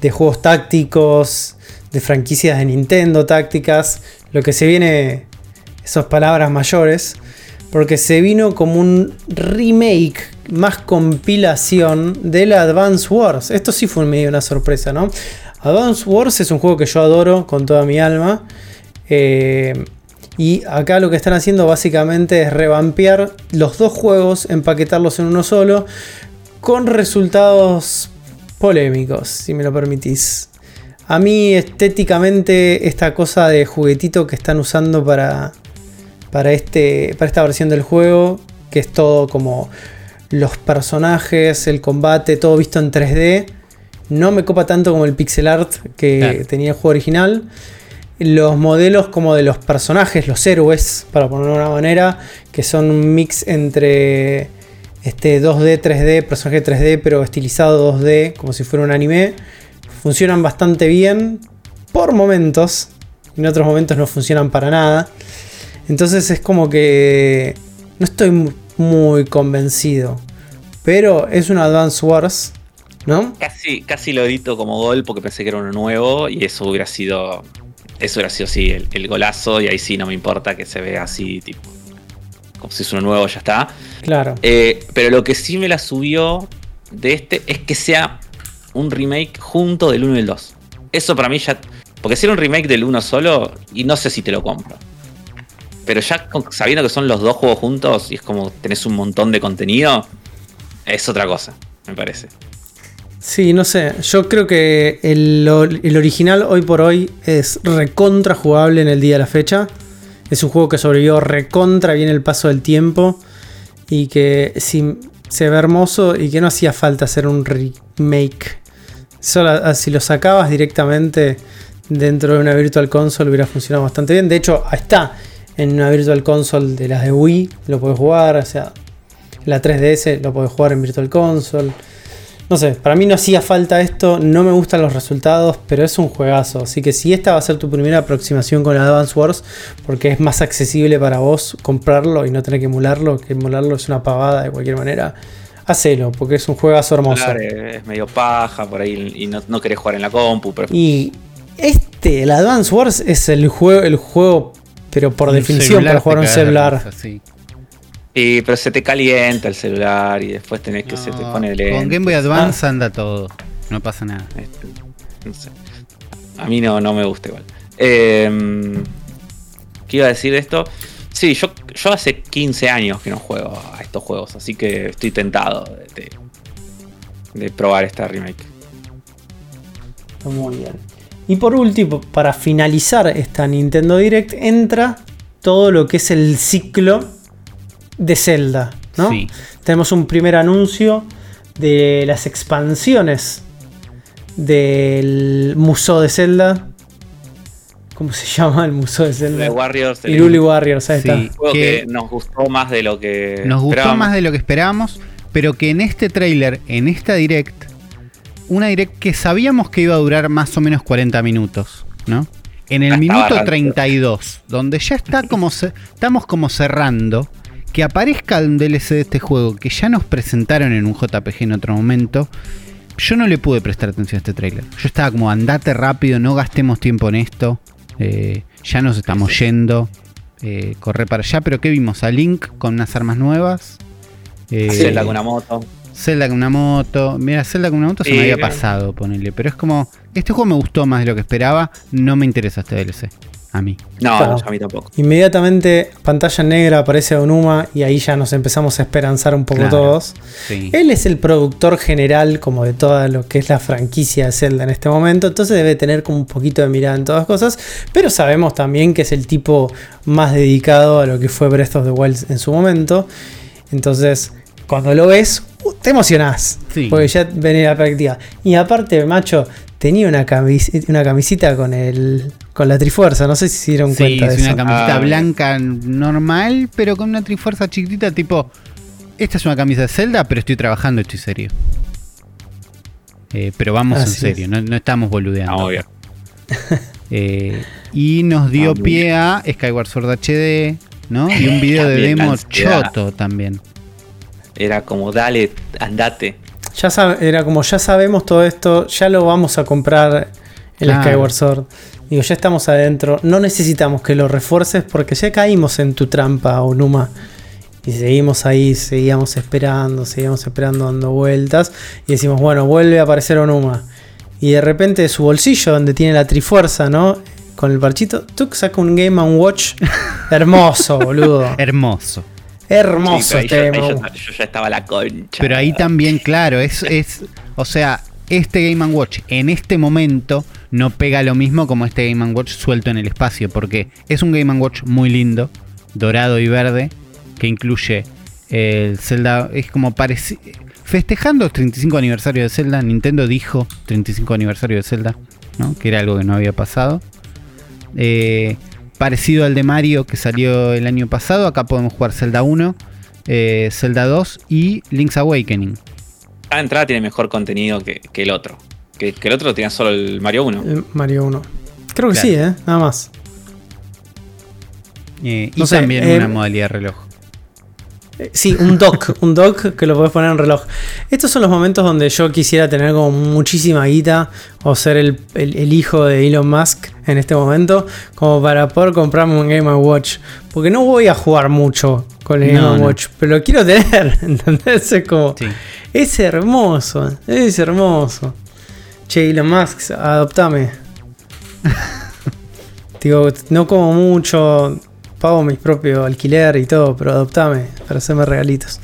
de juegos tácticos, de franquicias de Nintendo tácticas, lo que se viene, esas palabras mayores, porque se vino como un remake más compilación de la Advance Wars. Esto sí fue medio una sorpresa, ¿no? Advance Wars es un juego que yo adoro con toda mi alma. Eh, y acá lo que están haciendo básicamente es revampear los dos juegos, empaquetarlos en uno solo, con resultados polémicos, si me lo permitís. A mí estéticamente esta cosa de juguetito que están usando para, para, este, para esta versión del juego, que es todo como los personajes, el combate, todo visto en 3D, no me copa tanto como el pixel art que tenía el juego original. Los modelos como de los personajes, los héroes, para ponerlo de una manera, que son un mix entre este 2D, 3D, personaje 3D, pero estilizado 2D, como si fuera un anime, funcionan bastante bien por momentos. En otros momentos no funcionan para nada. Entonces es como que no estoy muy convencido. Pero es un Advance Wars, ¿no? Casi, casi lo edito como gol porque pensé que era uno nuevo y eso hubiera sido. Eso hubiera sido sí, el, golazo. Y ahí sí no me importa que se vea así, tipo. Como si es uno nuevo, ya está. Claro. Eh, pero lo que sí me la subió de este es que sea un remake junto del 1 y el 2. Eso para mí ya. Porque si era un remake del 1 solo, y no sé si te lo compro. Pero ya sabiendo que son los dos juegos juntos y es como tenés un montón de contenido, es otra cosa, me parece. Sí, no sé. Yo creo que el, original hoy por hoy es recontra jugable en el día de la fecha. Es un juego que sobrevivió recontra bien el paso del tiempo. Y que se ve hermoso y que no hacía falta hacer un remake. Solo si lo sacabas directamente dentro de una Virtual Console hubiera funcionado bastante bien. De hecho, está en una Virtual Console de las de Wii, lo puedes jugar, o sea, la 3DS lo puedes jugar en Virtual Console. No sé, para mí no hacía falta esto, no me gustan los resultados, pero es un juegazo. Así que si esta va a ser tu primera aproximación con Advance Wars, porque es más accesible para vos comprarlo y no tener que emularlo, que emularlo es una pavada de cualquier manera, hacelo, porque es un juegazo hermoso. es medio paja por ahí y no, querés jugar en la compu. Y este, el Advance Wars, es el juego, el juego pero por definición para jugar un celular. sí. pero se te calienta el celular y después tenés que se te pone lento. Con Game Boy Advance ah. anda todo, no pasa nada. Este, a mí no, no me gusta igual. Em, ¿Qué iba a decir de esto? Sí, yo, yo hace 15 años que no juego a estos juegos, así que estoy tentado de, de probar esta remake. Muy bien. Y por último, para finalizar esta Nintendo Direct, entra todo lo que es el ciclo de Zelda. ¿no? Tenemos un primer anuncio de las expansiones del Museo de Zelda. ¿Cómo se llama el Museo de Zelda? De Warriors. Iruli Warriors, ahí está. Que, nos gustó más de lo que. Nos gustó más de lo que esperábamos, pero que en este trailer, en esta direct, una direct que sabíamos que iba a durar más o menos 40 minutos, ¿no? En el minuto 32, donde ya está como estamos como cerrando, que aparezca un DLC de este juego que ya nos presentaron en un JPG en otro momento, yo no le pude prestar atención a este trailer. Yo estaba como, andate rápido, no gastemos tiempo en esto, eh, ya nos estamos yendo, eh, corre para allá, pero ¿qué vimos? A Link con unas armas nuevas. Eh, con una moto. Zelda con una moto. Mira, Zelda con una moto se me había pasado, ponerle. Pero es como. Este juego me gustó más de lo que esperaba. No me interesa este DLC. A mí. No, a mí tampoco. Inmediatamente, pantalla negra, aparece Onuma y ahí ya nos empezamos a esperanzar un poco todos. Él es el productor general, como de toda lo que es la franquicia de Zelda en este momento. Entonces debe tener como un poquito de mirada en todas las cosas. Pero sabemos también que es el tipo más dedicado a lo que fue Breath of the Wild en su momento. Entonces, cuando lo ves, uh, te emocionás. Porque ya venía la práctica. Y aparte, macho, tenía una, una camisita con el con la trifuerza. No sé si se dieron cuenta de es una camiseta ah, blanca normal, pero con una trifuerza chiquitita, tipo. Esta es una camisa de Zelda, pero estoy trabajando, estoy serio. Eh, pero vamos en serio, no, estamos boludeando. Ah, eh, y nos dio ah, pie a Skyward Sword HD, ¿no? Y un video de demo choto también era como, dale, andate. Ya era como ya sabemos todo esto, ya lo vamos a comprar el Skyward Sword. Digo, ya estamos adentro, no necesitamos que lo refuerces porque ya caímos en tu trampa, Onuma. Y seguimos ahí, seguíamos esperando, seguíamos esperando dando vueltas. Y decimos, bueno, vuelve a aparecer Onuma. Y de repente de su bolsillo, donde tiene la trifuerza, ¿no? Con el parchito, Tuk saca un Game Watch hermoso, boludo. hermoso. Hermoso este yo, ya estaba la concha. Pero ahí también, claro, es, es. O sea, este Game Watch en este momento no pega lo mismo como este Game Watch suelto en el espacio. Porque es un Game Watch muy lindo, dorado y verde, que incluye el Zelda. Es como parecido. Festejando el 35 aniversario de Zelda, Nintendo dijo 35 aniversario de Zelda, ¿no? que era algo que no había pasado. Eh, parecido al de Mario que salió el año pasado. Acá podemos jugar Zelda 1, eh, Zelda 2 y Link's Awakening. Cada entrada tiene mejor contenido que, el otro. Que, el otro tenía solo el Mario 1. El Mario 1. Creo que sí, ¿eh? Nada más. Eh, y también una modalidad reloj. Sí, un dock, un dock que lo puedes poner en reloj. Estos son los momentos donde yo quisiera tener como muchísima guita o ser el, hijo de Elon Musk en este momento, como para poder comprarme un Game Watch. Porque no voy a jugar mucho con el Game Watch, pero lo quiero tener, ¿entendés? Es como, es hermoso, es hermoso. Che, Elon Musk, adoptame. Digo, no como mucho, pago mi propio alquiler y todo, pero adoptame para hacerme regalitos.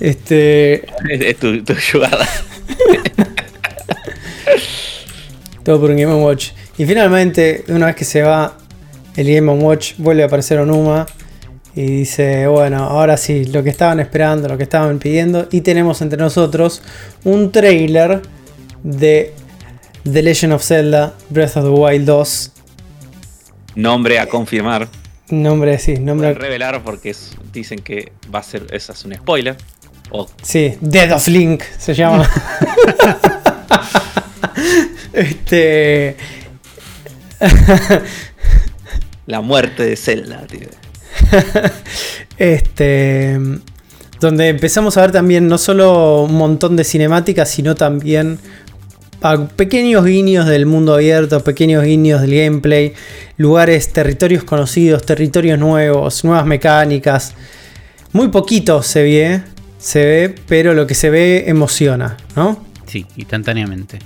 Este. Es tu, tu jugada. todo por un Game Watch. Y finalmente, una vez que se va el Game Watch, vuelve a aparecer Onuma. Y dice, bueno, ahora sí, lo que estaban esperando, lo que estaban pidiendo. Y tenemos entre nosotros un trailer de The Legend of Zelda Breath of the Wild 2. Nombre a confirmar. Nombre, sí, nombre. revelar porque dicen que va a ser, esa es un spoiler. Sí, Dead of Link se llama. este. La muerte de Zelda, tío. este. Donde empezamos a ver también no solo un montón de cinemáticas, sino también pequeños guiños del mundo abierto, pequeños guiños del gameplay, lugares, territorios conocidos, territorios nuevos, nuevas mecánicas. Muy poquito se ve, se ve, pero lo que se ve emociona, ¿no? Sí, instantáneamente.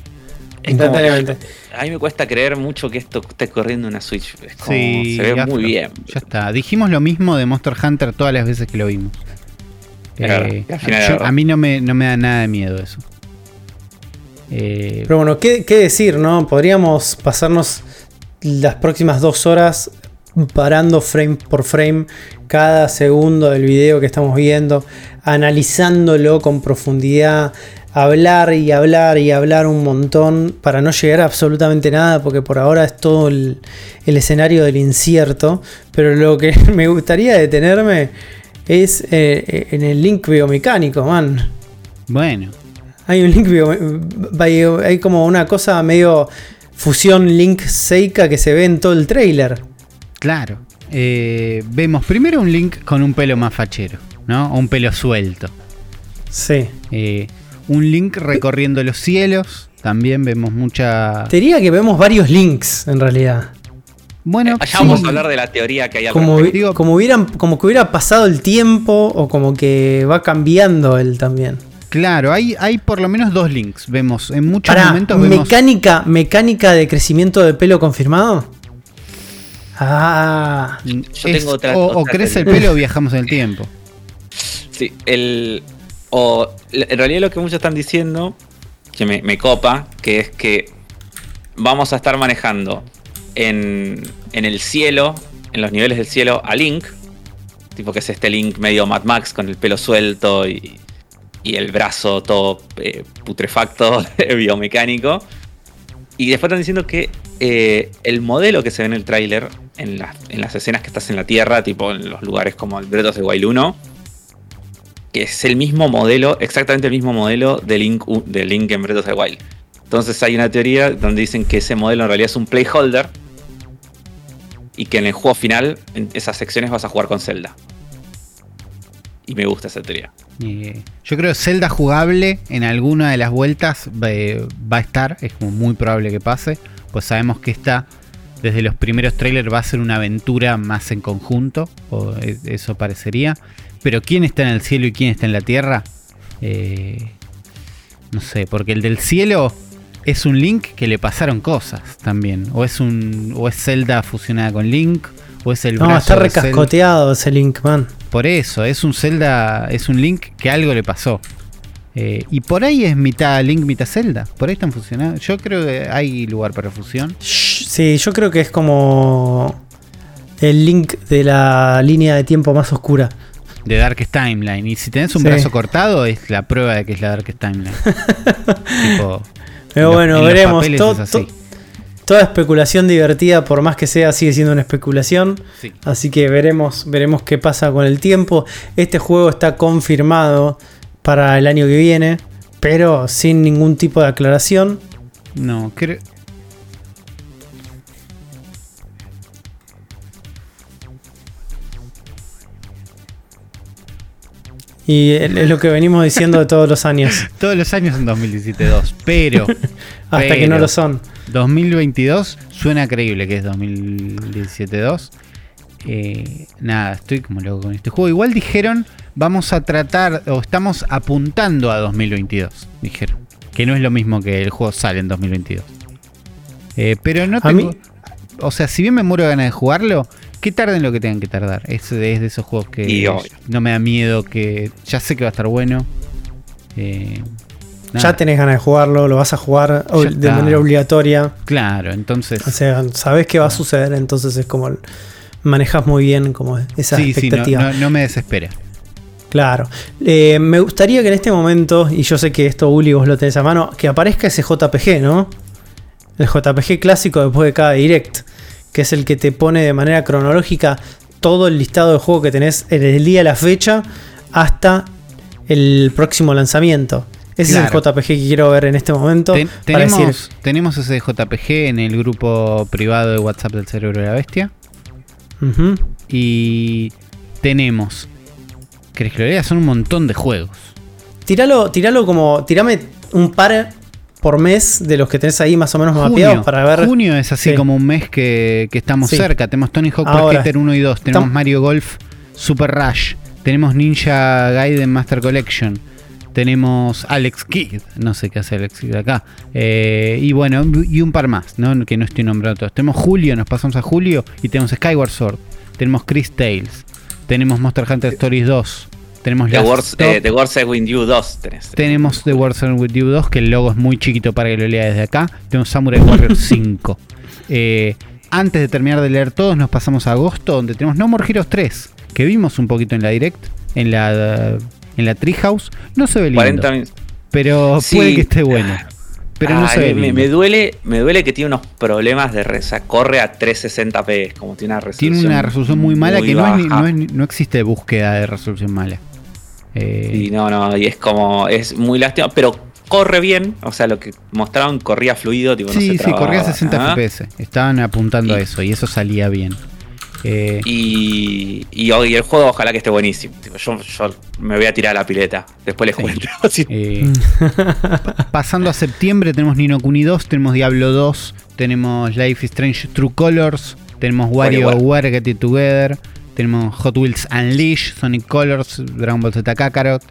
Instantáneamente. a mí me cuesta creer mucho que esto esté corriendo una Switch. se ve muy bien. Ya está. Dijimos lo mismo de Monster Hunter todas las veces que lo vimos. Eh, a mí no me, no me da nada de miedo eso. Eh, Pero bueno, ¿qué, decir, no? Podríamos pasarnos las próximas dos horas parando frame por frame cada segundo del video que estamos viendo, analizándolo con profundidad, hablar y hablar y hablar un montón para no llegar a absolutamente nada, porque por ahora es todo el, escenario del incierto. Pero lo que me gustaría detenerme es eh, en el link biomecánico, man. Bueno. Hay un link, hay como una cosa medio fusión Link Seika que se ve en todo el trailer. Claro. Eh, vemos primero un Link con un pelo más fachero, ¿no? un pelo suelto. Sí. Eh, un Link recorriendo los cielos. También vemos mucha. Te diría que vemos varios links en realidad. Bueno, allá vamos a hablar de la teoría que hay al como, como, hubieran, como que hubiera pasado el tiempo o como que va cambiando él también. Claro, hay, hay por lo menos dos links. Vemos en muchos momentos. Mecánica, mecánica de crecimiento de pelo confirmado. Ah, Yo tengo otra, o, crece el pelo o viajamos en el tiempo. Sí, el. O en realidad lo que muchos están diciendo, que me, copa, que es que vamos a estar manejando en, en el cielo, en los niveles del cielo, a Link. Tipo que es este Link medio Mad Max con el pelo suelto y, y el brazo todo eh, putrefacto, biomecánico. Y después están diciendo que eh, el modelo que se ve en el tráiler, en, las escenas que estás en la Tierra, tipo en los lugares como el Breath de Wild 1, que es el mismo modelo, exactamente el mismo modelo de Link, de Link en Breath of the Wild. Entonces hay una teoría donde dicen que ese modelo en realidad es un playholder y que en el juego final, en esas secciones vas a jugar con Zelda. Y me gusta esa teoría. Yo creo que Zelda jugable en alguna de las vueltas va a estar, es como muy probable que pase, pues sabemos que está desde los primeros trailers va a ser una aventura más en conjunto, o eso parecería. Pero quién está en el cielo y quién está en la tierra, eh, no sé, porque el del cielo es un Link que le pasaron cosas también, o es un o es Zelda fusionada con Link, o es el no, está recascoteado ese Link, man. Por eso, es un Zelda, es un Link que algo le pasó. Eh, y por ahí es mitad Link, mitad Zelda. Por ahí están fusionados. Yo creo que hay lugar para fusión. Sí, yo creo que es como el Link de la línea de tiempo más oscura. De Darkest Timeline. Y si tenés un brazo cortado, es la prueba de que es la Darkest Timeline. Pero bueno, veremos. Toda especulación divertida, por más que sea, sigue siendo una especulación. Así que veremos, veremos qué pasa con el tiempo. Este juego está confirmado para el año que viene, pero sin ningún tipo de aclaración. No, creo. Y es lo que venimos diciendo de todos los años. todos los años en 2017-2, pero. hasta que no lo son. 2022 suena creíble que es 2017-2. Eh, nada, estoy como loco con este juego. Igual dijeron, vamos a tratar, o estamos apuntando a 2022, dijeron. Que no es lo mismo que el juego sale en 2022. Eh, pero no tengo... O sea, si bien me muero de ganas de jugarlo, que tarden lo que tengan que tardar. Es, de esos juegos que no me da miedo, que ya sé que va a estar bueno. Eh, ya tenés ganas de jugarlo, lo vas a jugar de manera obligatoria. Claro, entonces. O sea, sabes qué va a suceder, entonces es como manejas muy bien como esa expectativa. no, me desespera. Claro. Eh, me gustaría que en este momento, y yo sé que esto Uli vos lo tenés a mano, que aparezca ese JPG, ¿no? El JPG clásico después de cada direct, que es el que te pone de manera cronológica todo el listado de juego que tenés en el día, la fecha, hasta el próximo lanzamiento. Ese es el JPG que quiero ver en este momento. tenemos, tenemos ese JPG en el grupo privado de WhatsApp del Cerebro de la Bestia. Y tenemos. ¿Querés que lo lea? Son un montón de juegos. Tíralo, tíralo como. Tirame un par por mes de los que tenés ahí más o menos mapeados para ver. Junio es así como un mes que, estamos cerca. Tenemos Tony Hawk Pro Skater 1 y 2. Tenemos Mario Golf Super Rush. Tenemos Ninja Gaiden Master Collection. Tenemos Alex Kidd, no sé qué hace Alex Kidd acá. Eh, y bueno, y un par más, ¿no? que no estoy nombrando todos. Tenemos Julio, nos pasamos a Julio y tenemos Skyward Sword. Tenemos Chris Tales. Tenemos Monster Hunter Stories 2. Tenemos The Wars, eh, The Wars With You 2 Tenemos The Wars With You 2, que el logo es muy chiquito para que lo lea desde acá. Tenemos Samurai Warrior 5. Eh, antes de terminar de leer todos, nos pasamos a agosto, donde tenemos No More Heroes 3, que vimos un poquito en la direct, en la en la Treehouse. No se ve lindo. Pero puede que esté bueno. Pero no se ve me, me, duele, me duele que tiene unos problemas de reza. Corre a 360p, como tiene una resolución. Tiene una resolución muy mala que no, no, existe búsqueda de resolución mala. Eh, y no, no, y es como, es muy lástima, pero corre bien, o sea, lo que mostraron corría fluido, tipo, sí, sí, corría a 60 FPS, estaban apuntando a eso y eso salía bien. Eh, y, y, el juego ojalá que esté buenísimo. yo, me voy a tirar a la pileta. Después les cuento. Eh, pasando a septiembre tenemos Nino Kuni 2, tenemos Diablo 2, tenemos Life is Strange True Colors, tenemos WarioWare Get It Together, tenemos Hot Wheels Unleashed, Sonic Colors, Dragon Ball Z Kakarot.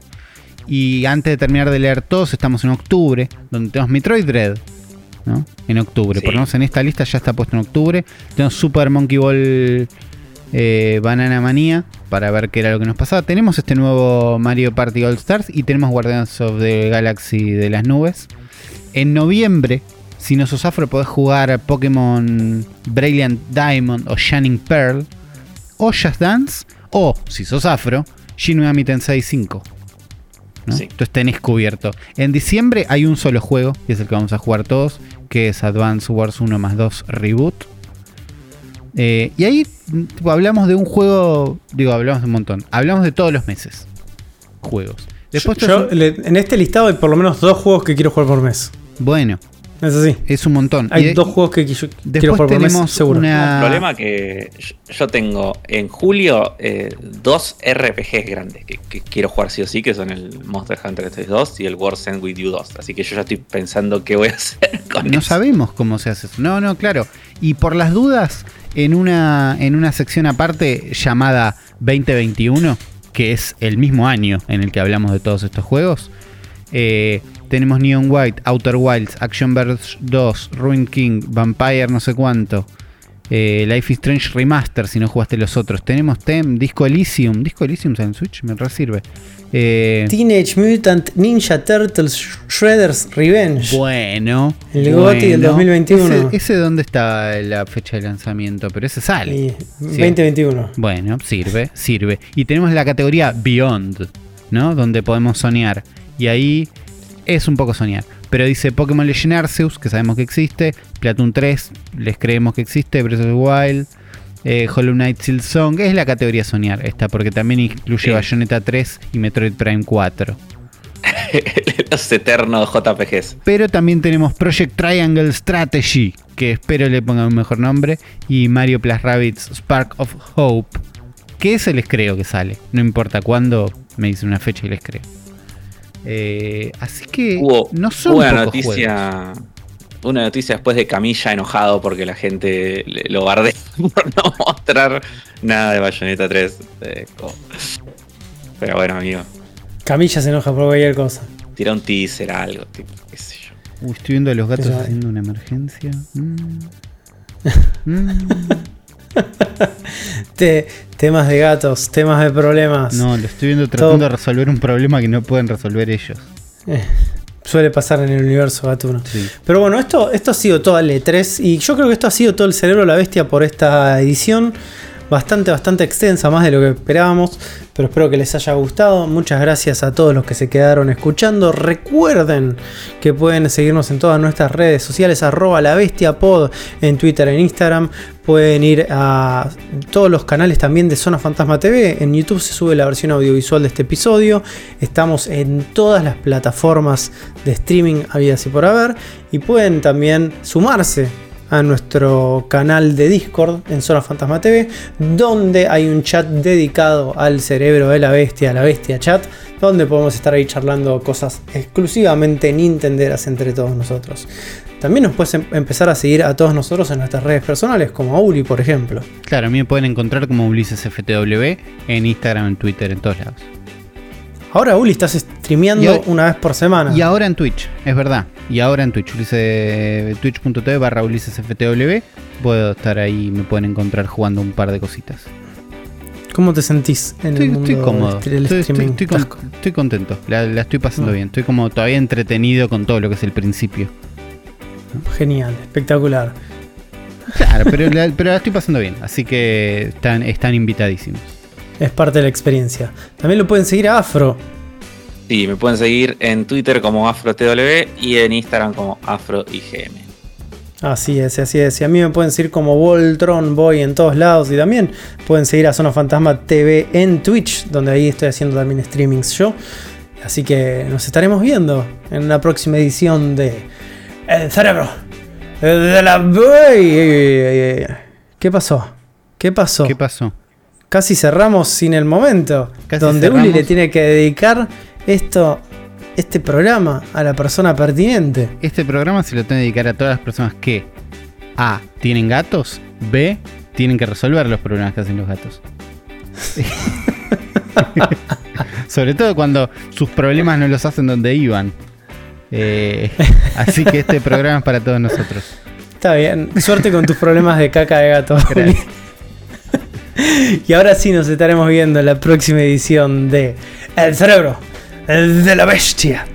Y antes de terminar de leer todos, estamos en octubre, donde tenemos Metroid Dread, en octubre. Por lo menos en esta lista ya está puesto en octubre. Tenemos Super Monkey Ball eh, Banana Manía para ver qué era lo que nos pasaba. Tenemos este nuevo Mario Party All Stars y tenemos Guardians of the Galaxy de las nubes. En noviembre, si no sos afro, podés jugar Pokémon Brilliant Diamond o Shining Pearl o Just Dance o, si sos afro, Shin Megami Tensei 5. Entonces tenés cubierto. En diciembre hay un solo juego, y es el que vamos a jugar todos, que es Advance Wars 1 más 2 Reboot. Eh, y ahí hablamos de un juego, digo, hablamos de un montón. Hablamos de todos los meses. Juegos. Después en este listado hay por lo menos dos juegos que quiero jugar por mes. Bueno, Eso sí. Es un montón. Hay dos juegos que quiero después tenemos seguro. Una... problema que yo tengo en julio eh, dos RPGs grandes que, quiero jugar sí o sí, que son el Monster Hunter 2 y el World End With You 2. Así que yo ya estoy pensando qué voy a hacer con No sabemos cómo se hace eso. No, no, claro. Y por las dudas, en una, en una sección aparte llamada 2021, que es el mismo año en el que hablamos de todos estos juegos, eh, tenemos Neon White, Outer Wilds, Action Verge 2, Ruin King, Vampire no sé cuánto. Eh, Life is Strange Remaster, si no jugaste los otros. Tenemos Tem, Disco Elysium. Disco Elysium en Switch, me resirve. Eh, Teenage Mutant Ninja Turtles Shredder's Revenge. Bueno. El GOTY del 2021. Ese, dónde está la fecha de lanzamiento, pero ese sale. 2021. Bueno, sirve, sirve. Y tenemos la categoría Beyond, ¿no? Donde podemos soñar. Y ahí es un poco soñar. Pero dice Pokémon Legend Arceus, que sabemos que existe. Platoon 3, les creemos que existe. Breath of the Wild. Eh, Hollow Knight Silksong. Es la categoría soñar esta, porque también incluye Bayonetta 3 y Metroid Prime 4. Los eternos JPGs. Pero también tenemos Project Triangle Strategy, que espero le pongan un mejor nombre. Y Mario Plus Rabbits Spark of Hope, que ese les creo que sale. No importa cuándo, me dice una fecha y les creo. Eh, así que no son una noticia. Una noticia después de Camilla enojado porque la gente lo guardé por no mostrar nada de Bayonetta 3. Eh, pero bueno, amigo. Camilla se enoja por cualquier cosa. Tira un teaser, algo, tipo, qué sé yo. Uy, estoy viendo a los gatos haciendo una emergencia. Mm. Mm. temas de gatos, temas de problemas. No, lo estoy viendo tratando de resolver un problema que no pueden resolver ellos. Eh, suele pasar en el universo gatuno. Pero bueno, esto, esto ha sido todo el E3 y yo creo que esto ha sido todo el cerebro de la bestia por esta edición bastante, bastante extensa, más de lo que esperábamos, pero espero que les haya gustado. Muchas gracias a todos los que se quedaron escuchando. Recuerden que pueden seguirnos en todas nuestras redes sociales, arroba la bestia pod en Twitter, en Instagram. Pueden ir a todos los canales también de Zona Fantasma TV. En YouTube se sube la versión audiovisual de este episodio. Estamos en todas las plataformas de streaming habidas y por haber. Y pueden también sumarse a nuestro canal de Discord en Zona Fantasma TV, donde hay un chat dedicado al cerebro de la bestia, la bestia chat, donde podemos estar ahí charlando cosas exclusivamente nintenderas entre todos nosotros. También nos puedes em-, empezar a seguir a todos nosotros en nuestras redes personales, como a Uli, por ejemplo. Claro, a mí me pueden encontrar como Ulises FTW en Instagram, en Twitter, en todos lados. Ahora, Uli, estás streameando una vez por semana. Y ahora en Twitch, es verdad. Y ahora en Twitch, twitch.tv barra UlisesFTW. Puedo estar ahí, me pueden encontrar jugando un par de cositas. ¿Cómo te sentís en el mundo estoy cómodo. Del streaming? Estoy, contento, la, estoy pasando ah. bien. Estoy como todavía entretenido con todo lo que es el principio. Genial, espectacular. Claro, pero la, pero la estoy pasando bien, así que están, están invitadísimos es parte de la experiencia. También lo pueden seguir a Afro. Sí, me pueden seguir en Twitter como AfroTW y en Instagram como AfroIGM. Así es, así es. Y a mí me pueden seguir como Voltron Boy en todos lados. Y también pueden seguir a Zona Fantasma TV en Twitch, donde ahí estoy haciendo también streamings yo. Así que nos estaremos viendo en la próxima edición de El Cerebro de la. ¿Qué pasó? ¿Qué pasó? ¿Qué pasó? casi cerramos sin el momento. donde Uli le tiene que dedicar esto, este programa a la persona pertinente. Este programa se lo tiene que dedicar a todas las personas que A. tienen gatos, B. tienen que resolver los problemas que hacen los gatos. Sobre todo cuando sus problemas no los hacen donde iban. Eh, así que este programa es para todos nosotros. Está bien. Suerte con tus problemas de caca de gato. y ahora sí nos estaremos viendo en la próxima edición de El cerebro de la bestia.